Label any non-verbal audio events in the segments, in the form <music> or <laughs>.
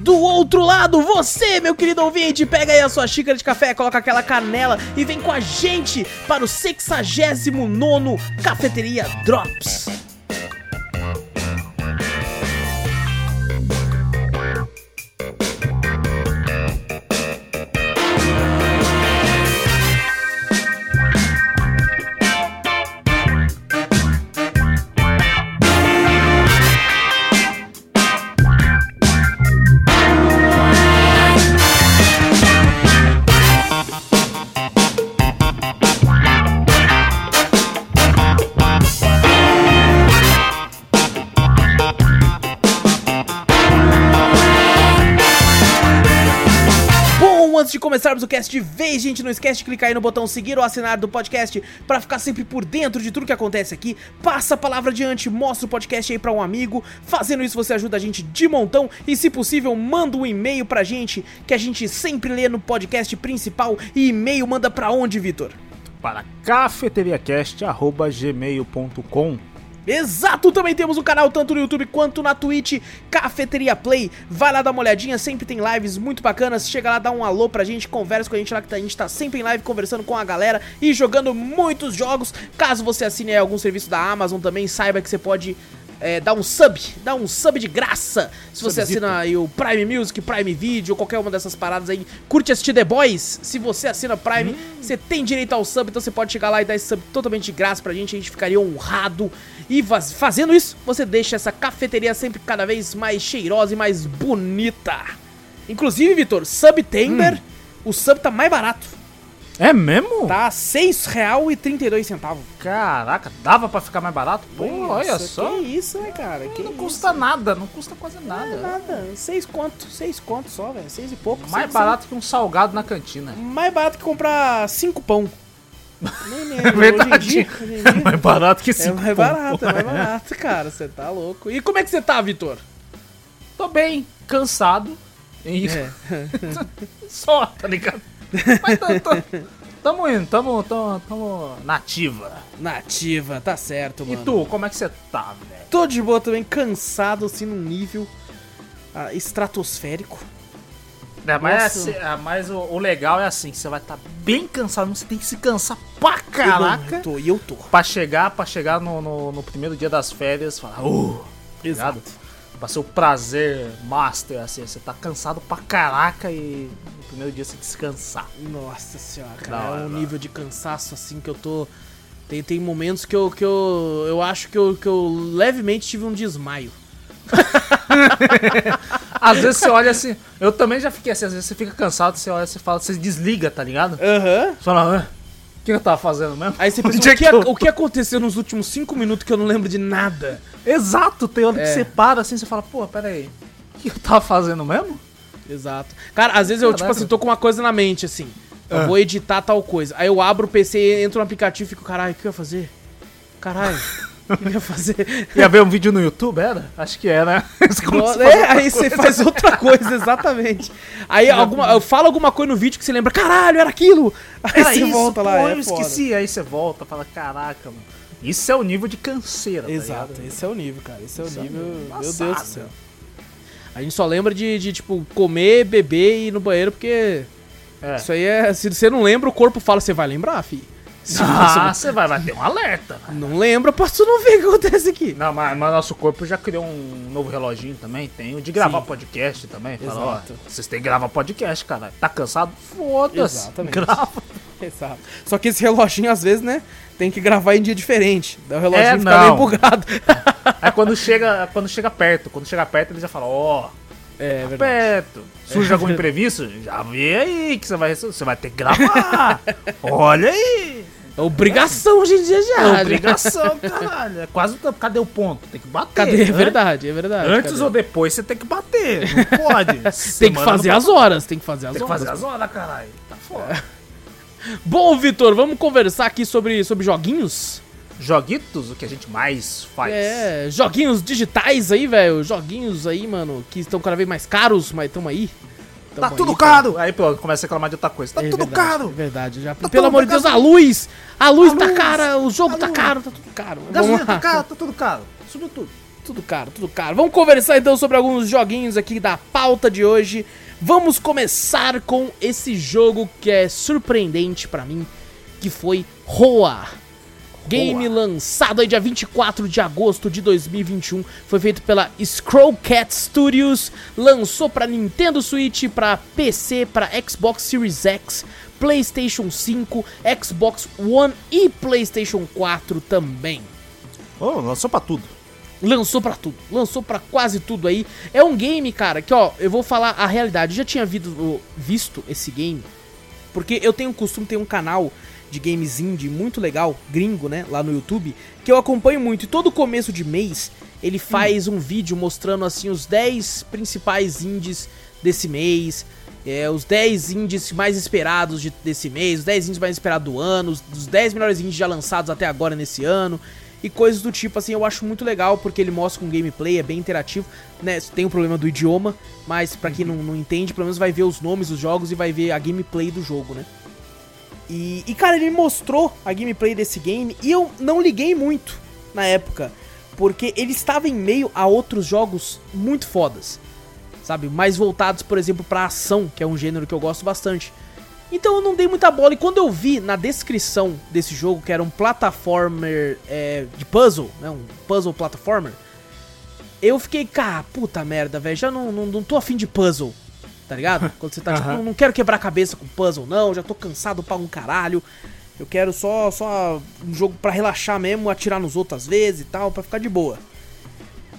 Do outro lado, você, meu querido ouvinte, pega aí a sua xícara de café, coloca aquela canela e vem com a gente para o 69 Cafeteria Drops. Começarmos o cast de vez, gente, não esquece de clicar aí no botão seguir ou assinar do podcast para ficar sempre por dentro de tudo que acontece aqui. Passa a palavra adiante, mostra o podcast aí para um amigo. Fazendo isso você ajuda a gente de montão e, se possível, manda um e-mail pra gente que a gente sempre lê no podcast principal. E e-mail manda pra onde, Vitor? Para cafeteriacast.gmail.com Exato, também temos um canal tanto no YouTube quanto na Twitch, Cafeteria Play. Vai lá dar uma olhadinha, sempre tem lives muito bacanas. Chega lá, dá um alô pra gente, conversa com a gente lá que a gente tá sempre em live conversando com a galera e jogando muitos jogos. Caso você assine aí algum serviço da Amazon também, saiba que você pode é, dar um sub, dar um sub de graça. Se você Subzito. assina aí o Prime Music, Prime Video, qualquer uma dessas paradas aí, curte assistir The Boys. Se você assina Prime, você tem direito ao sub, então você pode chegar lá e dar esse sub totalmente de graça pra gente, a gente ficaria honrado. E faz- fazendo isso, você deixa essa cafeteria sempre cada vez mais cheirosa e mais bonita. Inclusive, Vitor, Sub Tender, o sub tá mais barato. É mesmo? Tá R$ 6,32. Caraca, dava pra ficar mais barato? Pô, olha Nossa, só. Que isso, né, cara? Que não isso? custa nada, não custa quase É nada. nada, seis conto, seis conto só, velho, seis e pouco. Mais seis- barato que um salgado na cantina. Mais barato que comprar cinco pão. Nem, É verdade. Hoje em dia, dia mais barato que é cinco mais pão. barato, é mais barato, cara, você tá louco. E como é que você tá, Vitor? Tô bem, cansado. E É. <laughs> só, tá ligado? Mas tô, tô, tamo indo, tamo, tamo, tamo nativa. Nativa, tá certo, E mano. tu, como é que você tá, velho? Tô de boa também, cansado, assim, num nível ah, estratosférico. É, mas, é, mas o, o legal é assim, você vai estar bem cansado, mas você tem que se cansar pra Eu caraca tô, e eu tô. pra chegar, pra chegar no, no, no primeiro dia das férias e falar, uh, ligado? Pra ser o prazer master, assim, você tá cansado pra caraca e no primeiro dia você descansar. Nossa senhora, cara, hora, é um da nível de cansaço assim que eu tô. Tem, tem momentos que eu, que eu. Eu acho que eu, que eu levemente tive um desmaio. <laughs> <laughs> Às vezes você olha assim, eu também já fiquei assim, às vezes você fica cansado, você olha, você fala, você desliga, tá ligado? Aham. Você fala, "Ah, o que eu tava fazendo mesmo? Aí você <laughs> pensa, é o que, o que aconteceu nos últimos cinco minutos que eu não lembro de nada? Exato, tem hora É. que você para assim, você fala, pô, pera aí, o que eu tava fazendo mesmo? Exato. Cara, às vezes eu, tipo Caraca. assim, tô com uma coisa na mente, assim. Eu Ah. vou editar tal coisa. Aí eu abro o PC, entro no aplicativo e fico, caralho, o que eu ia fazer? Caralho, <laughs> <laughs> ia fazer? Ia ver um vídeo no YouTube, era? Acho que era. <laughs> Fazer É, aí você coisa. faz outra coisa, exatamente. Aí alguma, eu falo alguma coisa no vídeo que você lembra, caralho, era aquilo. Aí Era você isso, volta lá, pô, é eu foda. esqueci. Aí você volta, fala, caraca, mano. Isso é o nível de canseira, tá Exato, ligado? esse é o nível, cara. Esse é o Isso é nível. um Meu. Deus do céu. A gente só lembra de, de, tipo, comer, beber e ir no banheiro, porque É. isso aí é. Se você não lembra, o corpo fala, você vai lembrar, fi. Se Ah, você vai, vai ter um alerta. né? não lembra, posso não ver o que acontece aqui. Não, mas, mas nosso corpo já criou um novo reloginho também. Tem o de gravar Sim. podcast também. Fala, ó, vocês têm que gravar podcast, cara. Tá cansado? Foda-se. Exatamente. Grava. <laughs> Exato. Só que esse reloginho, às vezes, né, tem que gravar em dia diferente. Daí o reloginho É, fica não. meio bugado. <laughs> Aí quando chega, quando chega perto, quando chega perto, ele já fala, ó, É, verdade. perto. Surge algum imprevisto? Já vê aí que você vai, você vai ter que gravar. <laughs> Olha aí. É obrigação hoje em dia já. É né? obrigação, caralho. É quase. o- Cadê o ponto? Tem que bater. Cadê? É né? verdade, é verdade. Antes cadê? ou depois você tem que bater. Não <laughs> pode. Tem que fazer as horas, tem que fazer as Tem que horas. fazer as horas, caralho. Tá foda. Bom, Vitor, vamos conversar aqui sobre, sobre joguinhos? Joguitos, o que a gente mais faz. É, joguinhos digitais aí, velho. Joguinhos aí, mano, que estão cada vez mais caros, mas estão aí. Tamo Tá tudo aí, caro! Aí pronto, começa a reclamar de outra coisa. Tá É tudo verdade, caro! É verdade, já. Tá Pelo amor de Deus, a luz! A luz A tá luz, cara, o jogo tá caro, tá tudo caro. Gasolina tá caro, tá tudo caro. Subiu tudo. Tudo caro, tudo caro. Vamos conversar então sobre alguns joguinhos aqui da pauta de hoje. Vamos começar com esse jogo que é surpreendente pra mim, que foi Roa. Game lançado aí dia 24 de agosto de 2021, foi feito pela Scroll Cat Studios, lançou pra Nintendo Switch, pra PC, pra Xbox Series X, PlayStation 5, Xbox One e PlayStation 4 também. Oh, lançou pra tudo. Lançou pra tudo, lançou pra quase tudo aí. É um game, cara, que ó, eu vou falar a realidade. Eu já tinha visto, visto esse game, porque eu tenho o costume de ter um canal de games indie muito legal, gringo, né, lá no YouTube, que eu acompanho muito. E todo começo de mês ele faz um vídeo mostrando assim os 10 principais indies desse mês. É, os 10 indies mais esperados de- desse mês, os 10 indies mais esperados do ano, os, os 10 melhores indies já lançados até agora nesse ano e coisas do tipo, assim, eu acho muito legal porque ele mostra com gameplay, é bem interativo, né? Tem o problema do idioma, mas pra quem não, não entende, pelo menos vai ver os nomes dos jogos e vai ver a gameplay do jogo, né? E, e, cara, ele mostrou a gameplay desse game e eu não liguei muito na época, porque ele estava em meio a outros jogos muito fodas, sabe? Mais voltados, por exemplo, pra ação, que é um gênero que eu gosto bastante. Então eu não dei muita bola. E quando eu vi na descrição desse jogo, que era um platformer é, de puzzle, né? Um puzzle platformer, eu fiquei, cara, puta merda, velho. Já não, não, não tô afim de puzzle, tá ligado? <laughs> Quando você tá tipo, não, não quero quebrar a cabeça com puzzle, não. Já tô cansado pra um caralho. Eu quero só, só um jogo pra relaxar mesmo, atirar nos outros às vezes e tal, pra ficar de boa.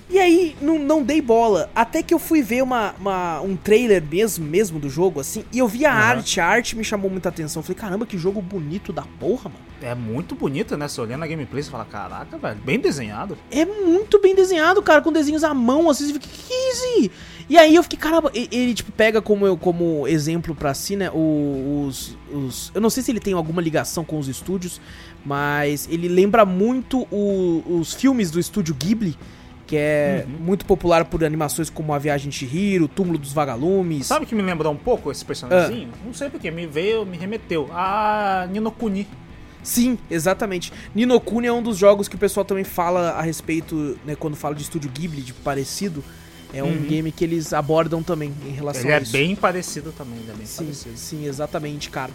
E aí, não, não dei bola. Até que eu fui ver uma, uma- um trailer mesmo, mesmo do jogo, assim, e eu vi a Aham. arte, a arte me chamou muita atenção. Eu falei, caramba, que jogo bonito da porra, mano. É muito bonito, né? Você olhando a gameplay, você fala, caraca, velho, bem desenhado. É muito bem desenhado, cara, com desenhos à mão, assim, você fica, que que é isso? E aí eu fiquei, caramba, ele, tipo, pega como, eu- como exemplo pra si, né, os, os... Eu não sei se ele tem alguma ligação com os estúdios, mas ele lembra muito o- os filmes do estúdio Ghibli, que é Uhum. muito popular por animações como A Viagem de Chihiro, Túmulo dos Vagalumes. Sabe o que me lembrou um pouco esse personagemzinho? Não sei porque, me veio, me remeteu. A Nino Kuni. Sim, exatamente. Nino Kuni é um dos jogos que o pessoal também fala a respeito, né, quando fala de estúdio Ghibli, de parecido. É um Uhum. game que eles abordam também em relação Ele a é isso. bem parecido também, ele é bem Sim, parecido. sim, exatamente, cara.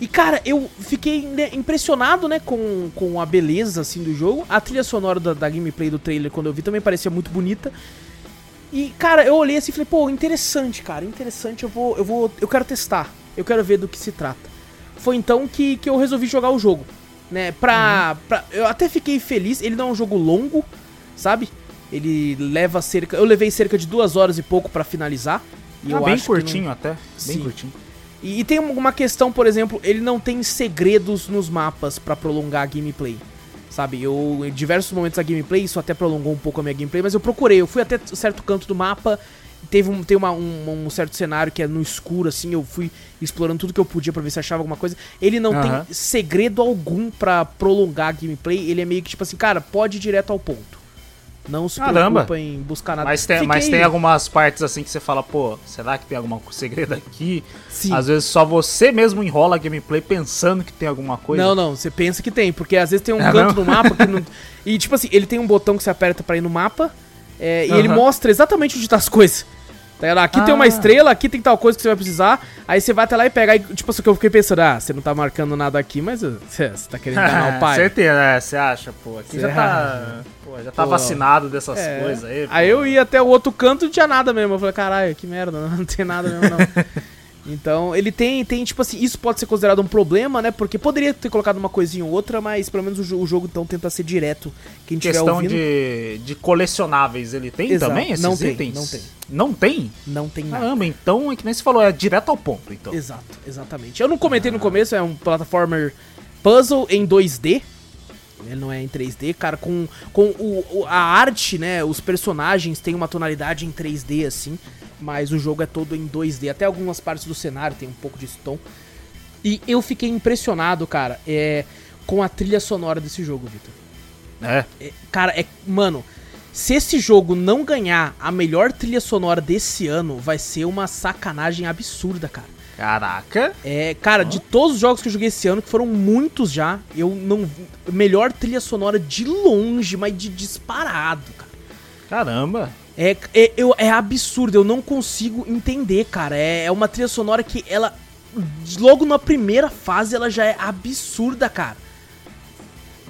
E, cara, eu fiquei né, impressionado, né, com, com a beleza, assim, do jogo. A trilha sonora da, da gameplay do trailer, quando eu vi, também parecia muito bonita. E, cara, eu olhei assim e falei, pô, interessante, cara, interessante, eu vou, eu vou, eu quero testar, eu quero ver do que se trata. Foi então que, que eu resolvi jogar o jogo, né, pra, pra... Eu até fiquei feliz, ele não é um jogo longo, sabe? Ele leva cerca... Eu levei cerca de duas horas e pouco pra finalizar. E Ah, eu bem que não- curtinho até. Bem Sim. curtinho. e, e tem uma questão, por exemplo, ele não tem segredos nos mapas pra prolongar a gameplay. Sabe, eu em diversos momentos da gameplay, isso até prolongou um pouco a minha gameplay, mas eu procurei, eu fui até certo canto do mapa, teve um, tem uma- um, um certo cenário que é no escuro, assim, eu fui explorando tudo que eu podia pra ver se achava alguma coisa. Ele não Aham. tem segredo algum pra prolongar a gameplay, ele é meio que tipo assim, cara, pode ir direto ao ponto. Não se Caramba. preocupa em buscar nada. Mas tem, mas tem algumas partes assim que você fala, pô, será que tem algum segredo aqui? Sim. Às vezes só você mesmo enrola a gameplay pensando que tem alguma coisa. Não, não, você pensa que tem, porque às vezes tem um <laughs> É canto mesmo? no mapa que não. <laughs> E tipo assim, ele tem um botão que você aperta pra ir no mapa, é, e ele mostra exatamente onde tá as coisas. Tá? Aqui tem uma Ah. estrela, aqui tem tal coisa que você vai precisar. Aí você vai até lá e pega. Aí, tipo assim, que eu fiquei pensando, ah, você não tá marcando nada aqui, mas uh, você, você tá querendo enganar o <laughs> pai. Certeza, né? Você acha, pô, aqui Você já tá, pô, já tá Pô. vacinado dessas É. coisas aí. pô. Aí eu ia até o outro canto e não tinha nada mesmo. Eu falei, caralho, que merda, <laughs> não tem nada mesmo não. <laughs> Então, ele tem, tem, tipo assim, isso pode ser considerado um problema, né? Porque poderia ter colocado uma coisinha ou outra, mas pelo menos o, o jogo então tenta ser direto. Quem tiver Questão ouvindo, de, de colecionáveis, ele tem Exato. também esses Não tem, itens? não tem. Não tem? não tem nada. Caramba, então é que nem você falou, é direto ao ponto, então. Exato, exatamente. Eu não comentei no começo, é um platformer puzzle em 2D. Ele não é em 3D, cara, com, com o, o- a arte, né? Os personagens têm uma tonalidade em 3D, assim, mas o jogo é todo em 2D. Até algumas partes do cenário tem um pouco desse tom. E eu fiquei impressionado, cara, é, com a trilha sonora desse jogo, Vitor. É. É, cara, é. Mano, se esse jogo não ganhar a melhor trilha sonora desse ano, vai ser uma sacanagem absurda, cara. Caraca. É, cara, de todos os jogos que eu joguei esse ano, que foram muitos já, eu não. Melhor trilha sonora de longe, mas de disparado, cara. Caramba. É, é, eu, é absurdo, eu não consigo entender, cara. É, é uma trilha sonora que ela. Logo na primeira fase, ela já é absurda, cara.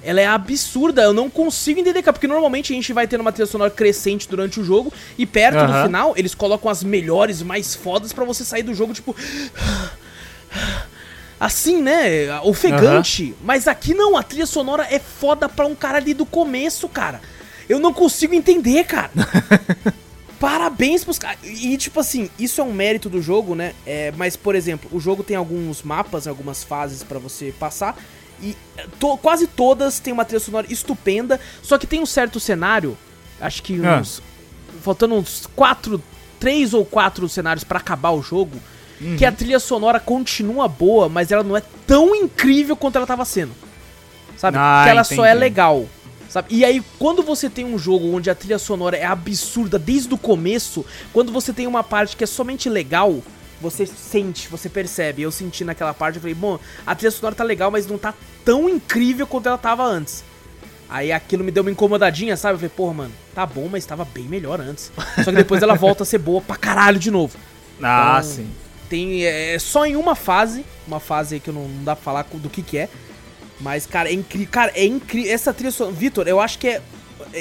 Ela é absurda, eu não consigo entender, cara, porque normalmente a gente vai tendo uma trilha sonora crescente durante o jogo e perto do Aham. final eles colocam as melhores, mais fodas pra você sair do jogo, tipo. Assim, né? Ofegante. Mas aqui não, a trilha sonora é foda pra um cara ali do começo, cara. Eu não consigo entender, cara. <laughs> Parabéns pros caras. E, tipo assim, isso é um mérito do jogo, né? É, mas, por exemplo, o jogo tem alguns mapas, algumas fases pra você passar. E é, to- quase todas tem uma trilha sonora estupenda. Só que tem um certo cenário, acho que Ah. uns. Faltando uns quatro. Três ou quatro cenários pra acabar o jogo. Que Uhum. a trilha sonora continua boa, mas ela não é tão incrível quanto ela tava sendo. Sabe? Ah, que ela só é entendi. legal. Sabe? E aí, quando você tem um jogo onde a trilha sonora é absurda desde o começo, quando você tem uma parte que é somente legal, você sente, você percebe. Eu senti naquela parte, eu falei, bom, a trilha sonora tá legal, mas não tá tão incrível quanto ela tava antes. Aí aquilo me deu uma incomodadinha, sabe? Eu falei, porra, mano, tá bom, mas tava bem melhor antes. Só que depois ela <laughs> volta a ser boa pra caralho de novo. Ah, Então, sim. Tem é, só em uma fase, uma fase que eu não, não dá pra falar do que que é. Mas, cara, é incrível. Cara, é incrível. Essa trilha sonora. Vitor, eu acho que é.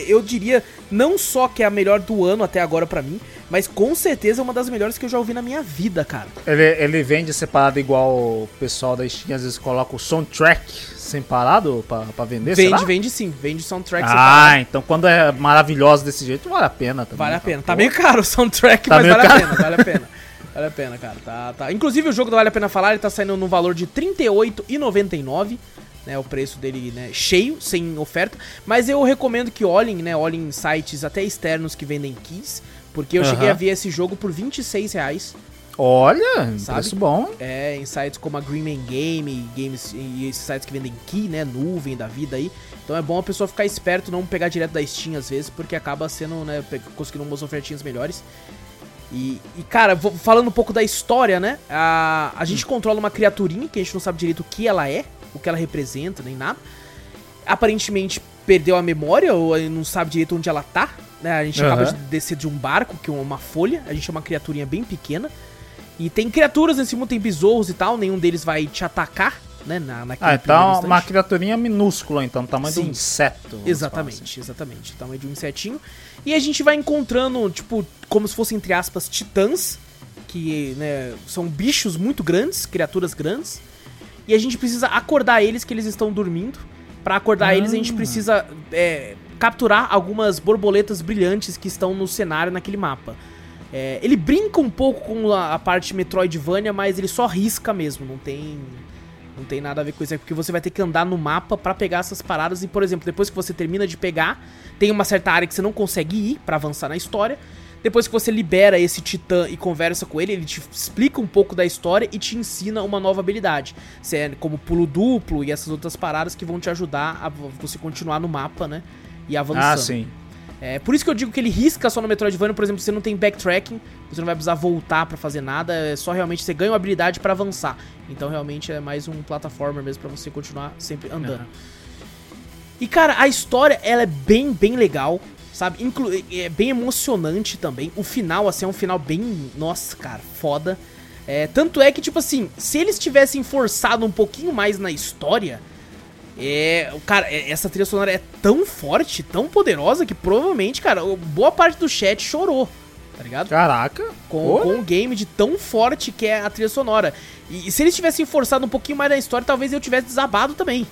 Eu diria, não só que é a melhor do ano até agora pra mim, mas com certeza é uma das melhores que eu já ouvi na minha vida, cara. Ele, ele vende separado igual o pessoal da Steam às vezes coloca o soundtrack separado pra, pra vender, Vende, vende sim, vende soundtrack Ah, separado. então quando é maravilhosa desse jeito, vale a pena também. Vale a pena. Tá Pô. meio caro o soundtrack, Tá mas vale a caro. pena, vale a pena. Vale a pena, cara. Tá, tá. Inclusive o jogo do Vale a Pena Falar, ele tá saindo no valor de R$ 38,99. Né, o preço dele, né, cheio, sem oferta. Mas eu recomendo que olhem, né, olhem em sites até externos que vendem keys. Porque eu Aham. cheguei a ver esse jogo por 26 reais. Olha, Sabe? preço bom. É, em sites como a Greenman Game, games e esses sites que vendem key, né, nuvem da vida aí. Então é bom a pessoa ficar esperto, não pegar direto da Steam às vezes, porque acaba sendo, né, conseguindo umas ofertinhas melhores. E, e, cara, falando um pouco da história, né, a, a gente controla uma criaturinha que a gente não sabe direito o que ela é, o que ela representa, nem nada. Aparentemente perdeu a memória ou não sabe direito onde ela tá, né, a gente acaba Aham. de descer de um barco, que é uma folha, a gente é uma criaturinha bem pequena. E tem criaturas nesse mundo, tem besouros e tal, nenhum deles vai te atacar, né? Na, naquele Ah, então instante. uma criaturinha minúscula, então, tamanho de Sim. um inseto. Exatamente, assim. exatamente. Tamanho de um insetinho. E a gente vai encontrando, tipo, como se fossem, entre aspas, titãs. Que, né, são bichos muito grandes, criaturas grandes. E a gente precisa acordar eles que eles estão dormindo. Pra acordar eles, a gente Ah. precisa é, capturar algumas borboletas brilhantes que estão no cenário naquele mapa. É, ele brinca um pouco com a, a parte Metroidvania, mas ele só risca mesmo, não tem. Não tem nada a ver com isso, é porque você vai ter que andar no mapa pra pegar essas paradas e, por exemplo, depois que você termina de pegar, tem uma certa área que você não consegue ir pra avançar na história. Depois que você libera esse titã e conversa com ele, ele te explica um pouco da história e te ensina uma nova habilidade. É como pulo duplo e essas outras paradas que vão te ajudar a você continuar no mapa, né? E avançando. Ah, sim. É, por isso que eu digo que ele risca só no Metroidvania, por exemplo, você não tem backtracking, você não vai precisar voltar pra fazer nada, é só realmente você ganha uma habilidade pra avançar. Então realmente é mais um plataforma mesmo pra você continuar sempre andando. Aham. E cara, a história ela é bem, bem legal, sabe? Inclu é bem emocionante também. O final, assim, é um final bem, nossa, cara, foda. É, tanto é que, tipo assim, se eles tivessem forçado um pouquinho mais na história, é, cara, é- essa trilha sonora é tão forte, tão poderosa que provavelmente, cara, boa parte do chat chorou, tá ligado? Caraca. Com, com o game de tão forte que é a trilha sonora. E, e se eles tivessem forçado um pouquinho mais na história, talvez eu tivesse desabado também.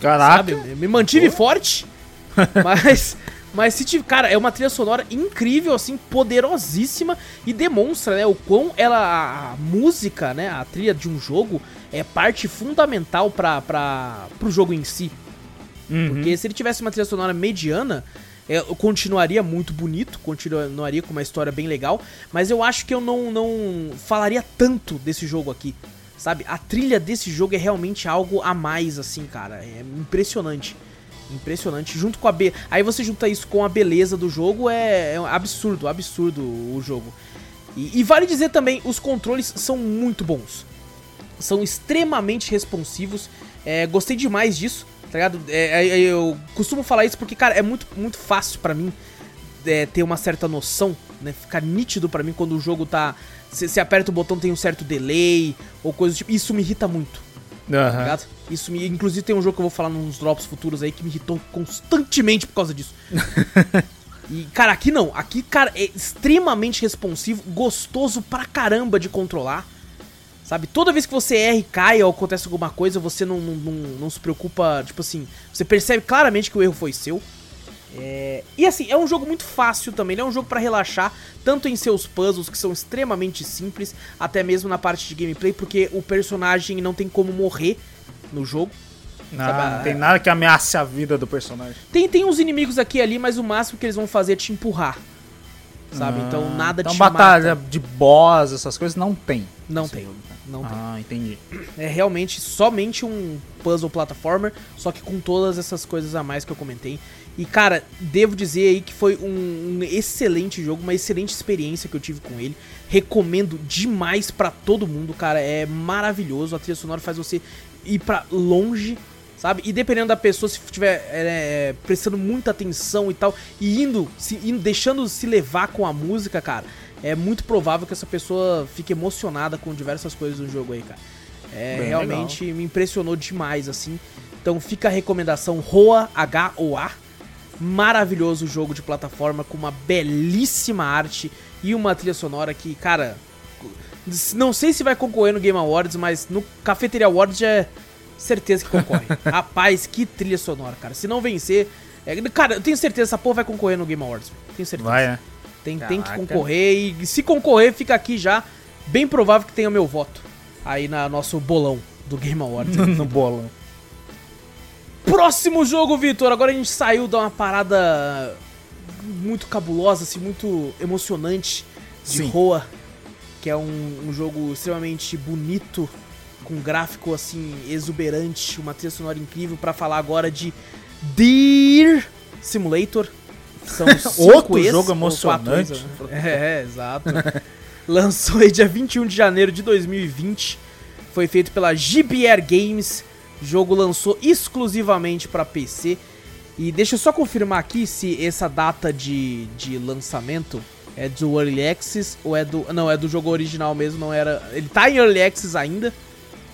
Caraca. Sabe? Me mantive forte, <laughs> mas. Mas se tiver. Cara, é uma trilha sonora incrível, assim, poderosíssima e demonstra, né, o quão ela. A, música, né? A trilha de um jogo é parte fundamental pra, pra, pro jogo em si. Uhum. Porque se ele tivesse uma trilha sonora mediana, é, eu continuaria muito bonito, continuaria com uma história bem legal, mas eu acho que eu não, não falaria tanto desse jogo aqui. Sabe? A trilha desse jogo é realmente algo a mais, assim, cara. É impressionante. Impressionante. Junto com a B. Aí você junta isso com a beleza do jogo, é, é absurdo, absurdo o jogo. E, e, vale dizer também, os controles são muito bons. São extremamente responsivos. É, gostei demais disso, tá ligado? É, é eu costumo falar isso porque, cara, é muito, muito fácil para mim é, ter uma certa noção, né? Ficar nítido para mim quando o jogo tá. Você aperta o botão, tem um certo delay, ou coisa do tipo. Isso me irrita muito. Uhum. Tá Isso me. Inclusive tem um jogo que eu vou falar nos drops futuros aí que me irritou constantemente por causa disso. <laughs> e, cara, aqui não. Aqui, cara, é extremamente responsivo, gostoso pra caramba de controlar. Sabe? Toda vez que você erra e cai ou acontece alguma coisa, você não, não, não, não se preocupa. Tipo assim, você percebe claramente que o erro foi seu. É... E assim, é um jogo muito fácil também, ele é um jogo para relaxar, tanto em seus puzzles, que são extremamente simples, até mesmo na parte de gameplay, porque o personagem não tem como morrer no jogo. Não, ah, não tem nada que ameace a vida do personagem. Tem, tem uns inimigos aqui e ali, mas o máximo que eles vão fazer é te empurrar. Sabe? Então, ah, então nada então, de batalha mata. de boss, essas coisas não tem. Não tem. Não ah, tem. entendi. É realmente somente um puzzle platformer, só que com todas essas coisas a mais que eu comentei. E, cara, devo dizer aí que foi um, um, excelente jogo, uma excelente experiência que eu tive com ele. Recomendo demais para todo mundo, cara. É maravilhoso. A trilha sonora faz você ir para longe, sabe? E dependendo da pessoa, se estiver é, prestando muita atenção e tal, e indo, se, indo, deixando se levar com a música, cara, é muito provável que essa pessoa fique emocionada com diversas coisas do jogo aí, cara. É, Bem realmente legal. me impressionou demais, assim. Então fica a recomendação Roa, H-O-A maravilhoso jogo de plataforma com uma belíssima arte e uma trilha sonora que, cara, não sei se vai concorrer no Game Awards, mas no Cafeteria Awards é certeza que concorre. <laughs> Rapaz, que trilha sonora, cara. Se não vencer, é, cara, eu tenho certeza que essa porra vai concorrer no Game Awards. Tenho certeza. Vai, né? Tem, tem que concorrer e se concorrer, fica aqui já. Bem provável que tenha meu voto aí na nosso bolão do Game Awards. <laughs> no bolão. Próximo jogo, Vitor. Agora a gente saiu de uma parada muito cabulosa, assim, muito emocionante de Sim. Roa, que é um, um, jogo extremamente bonito, com gráfico assim exuberante, uma trilha sonora incrível para falar agora de Deer Simulator. São <laughs> outro jogo emocionante. Né? É, é, exato. <laughs> Lançou aí dia 21 de janeiro de 2020. Foi feito pela GBR Games jogo lançou exclusivamente para PC. E deixa eu só confirmar aqui se essa data de, de lançamento é do Early Access ou é do. Não, é do jogo original mesmo, não era. Ele tá em Early Access ainda.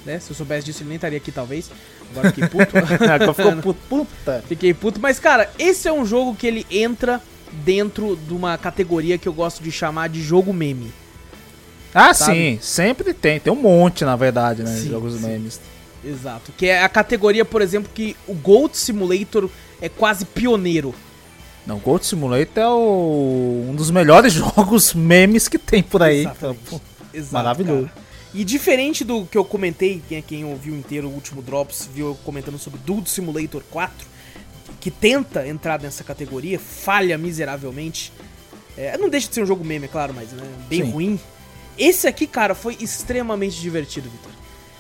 Né? Se eu soubesse disso, ele nem estaria aqui, talvez. Agora fiquei puto. <laughs> Agora ficou <laughs> puto, puta. Fiquei puto. Mas, cara, esse é um jogo que ele entra dentro de uma categoria que eu gosto de chamar de jogo meme. Ah, sabe? sim. Sempre tem. Tem um monte, na verdade, né? Sim, jogos sim. memes. Exato. Que é a categoria, por exemplo, que o Gold Simulator é quase pioneiro. Não, Gold Simulator é o... um dos melhores <laughs> jogos memes que tem por aí. Então, Exato, maravilhoso. Cara. E diferente do que eu comentei, quem, quem ouviu inteiro o último Drops, viu eu comentando sobre Dude Simulator 4, que tenta entrar nessa categoria, falha miseravelmente. É, não deixa de ser um jogo meme, é claro, mas né, bem Sim. ruim. Esse aqui, cara, foi extremamente divertido, Vitor.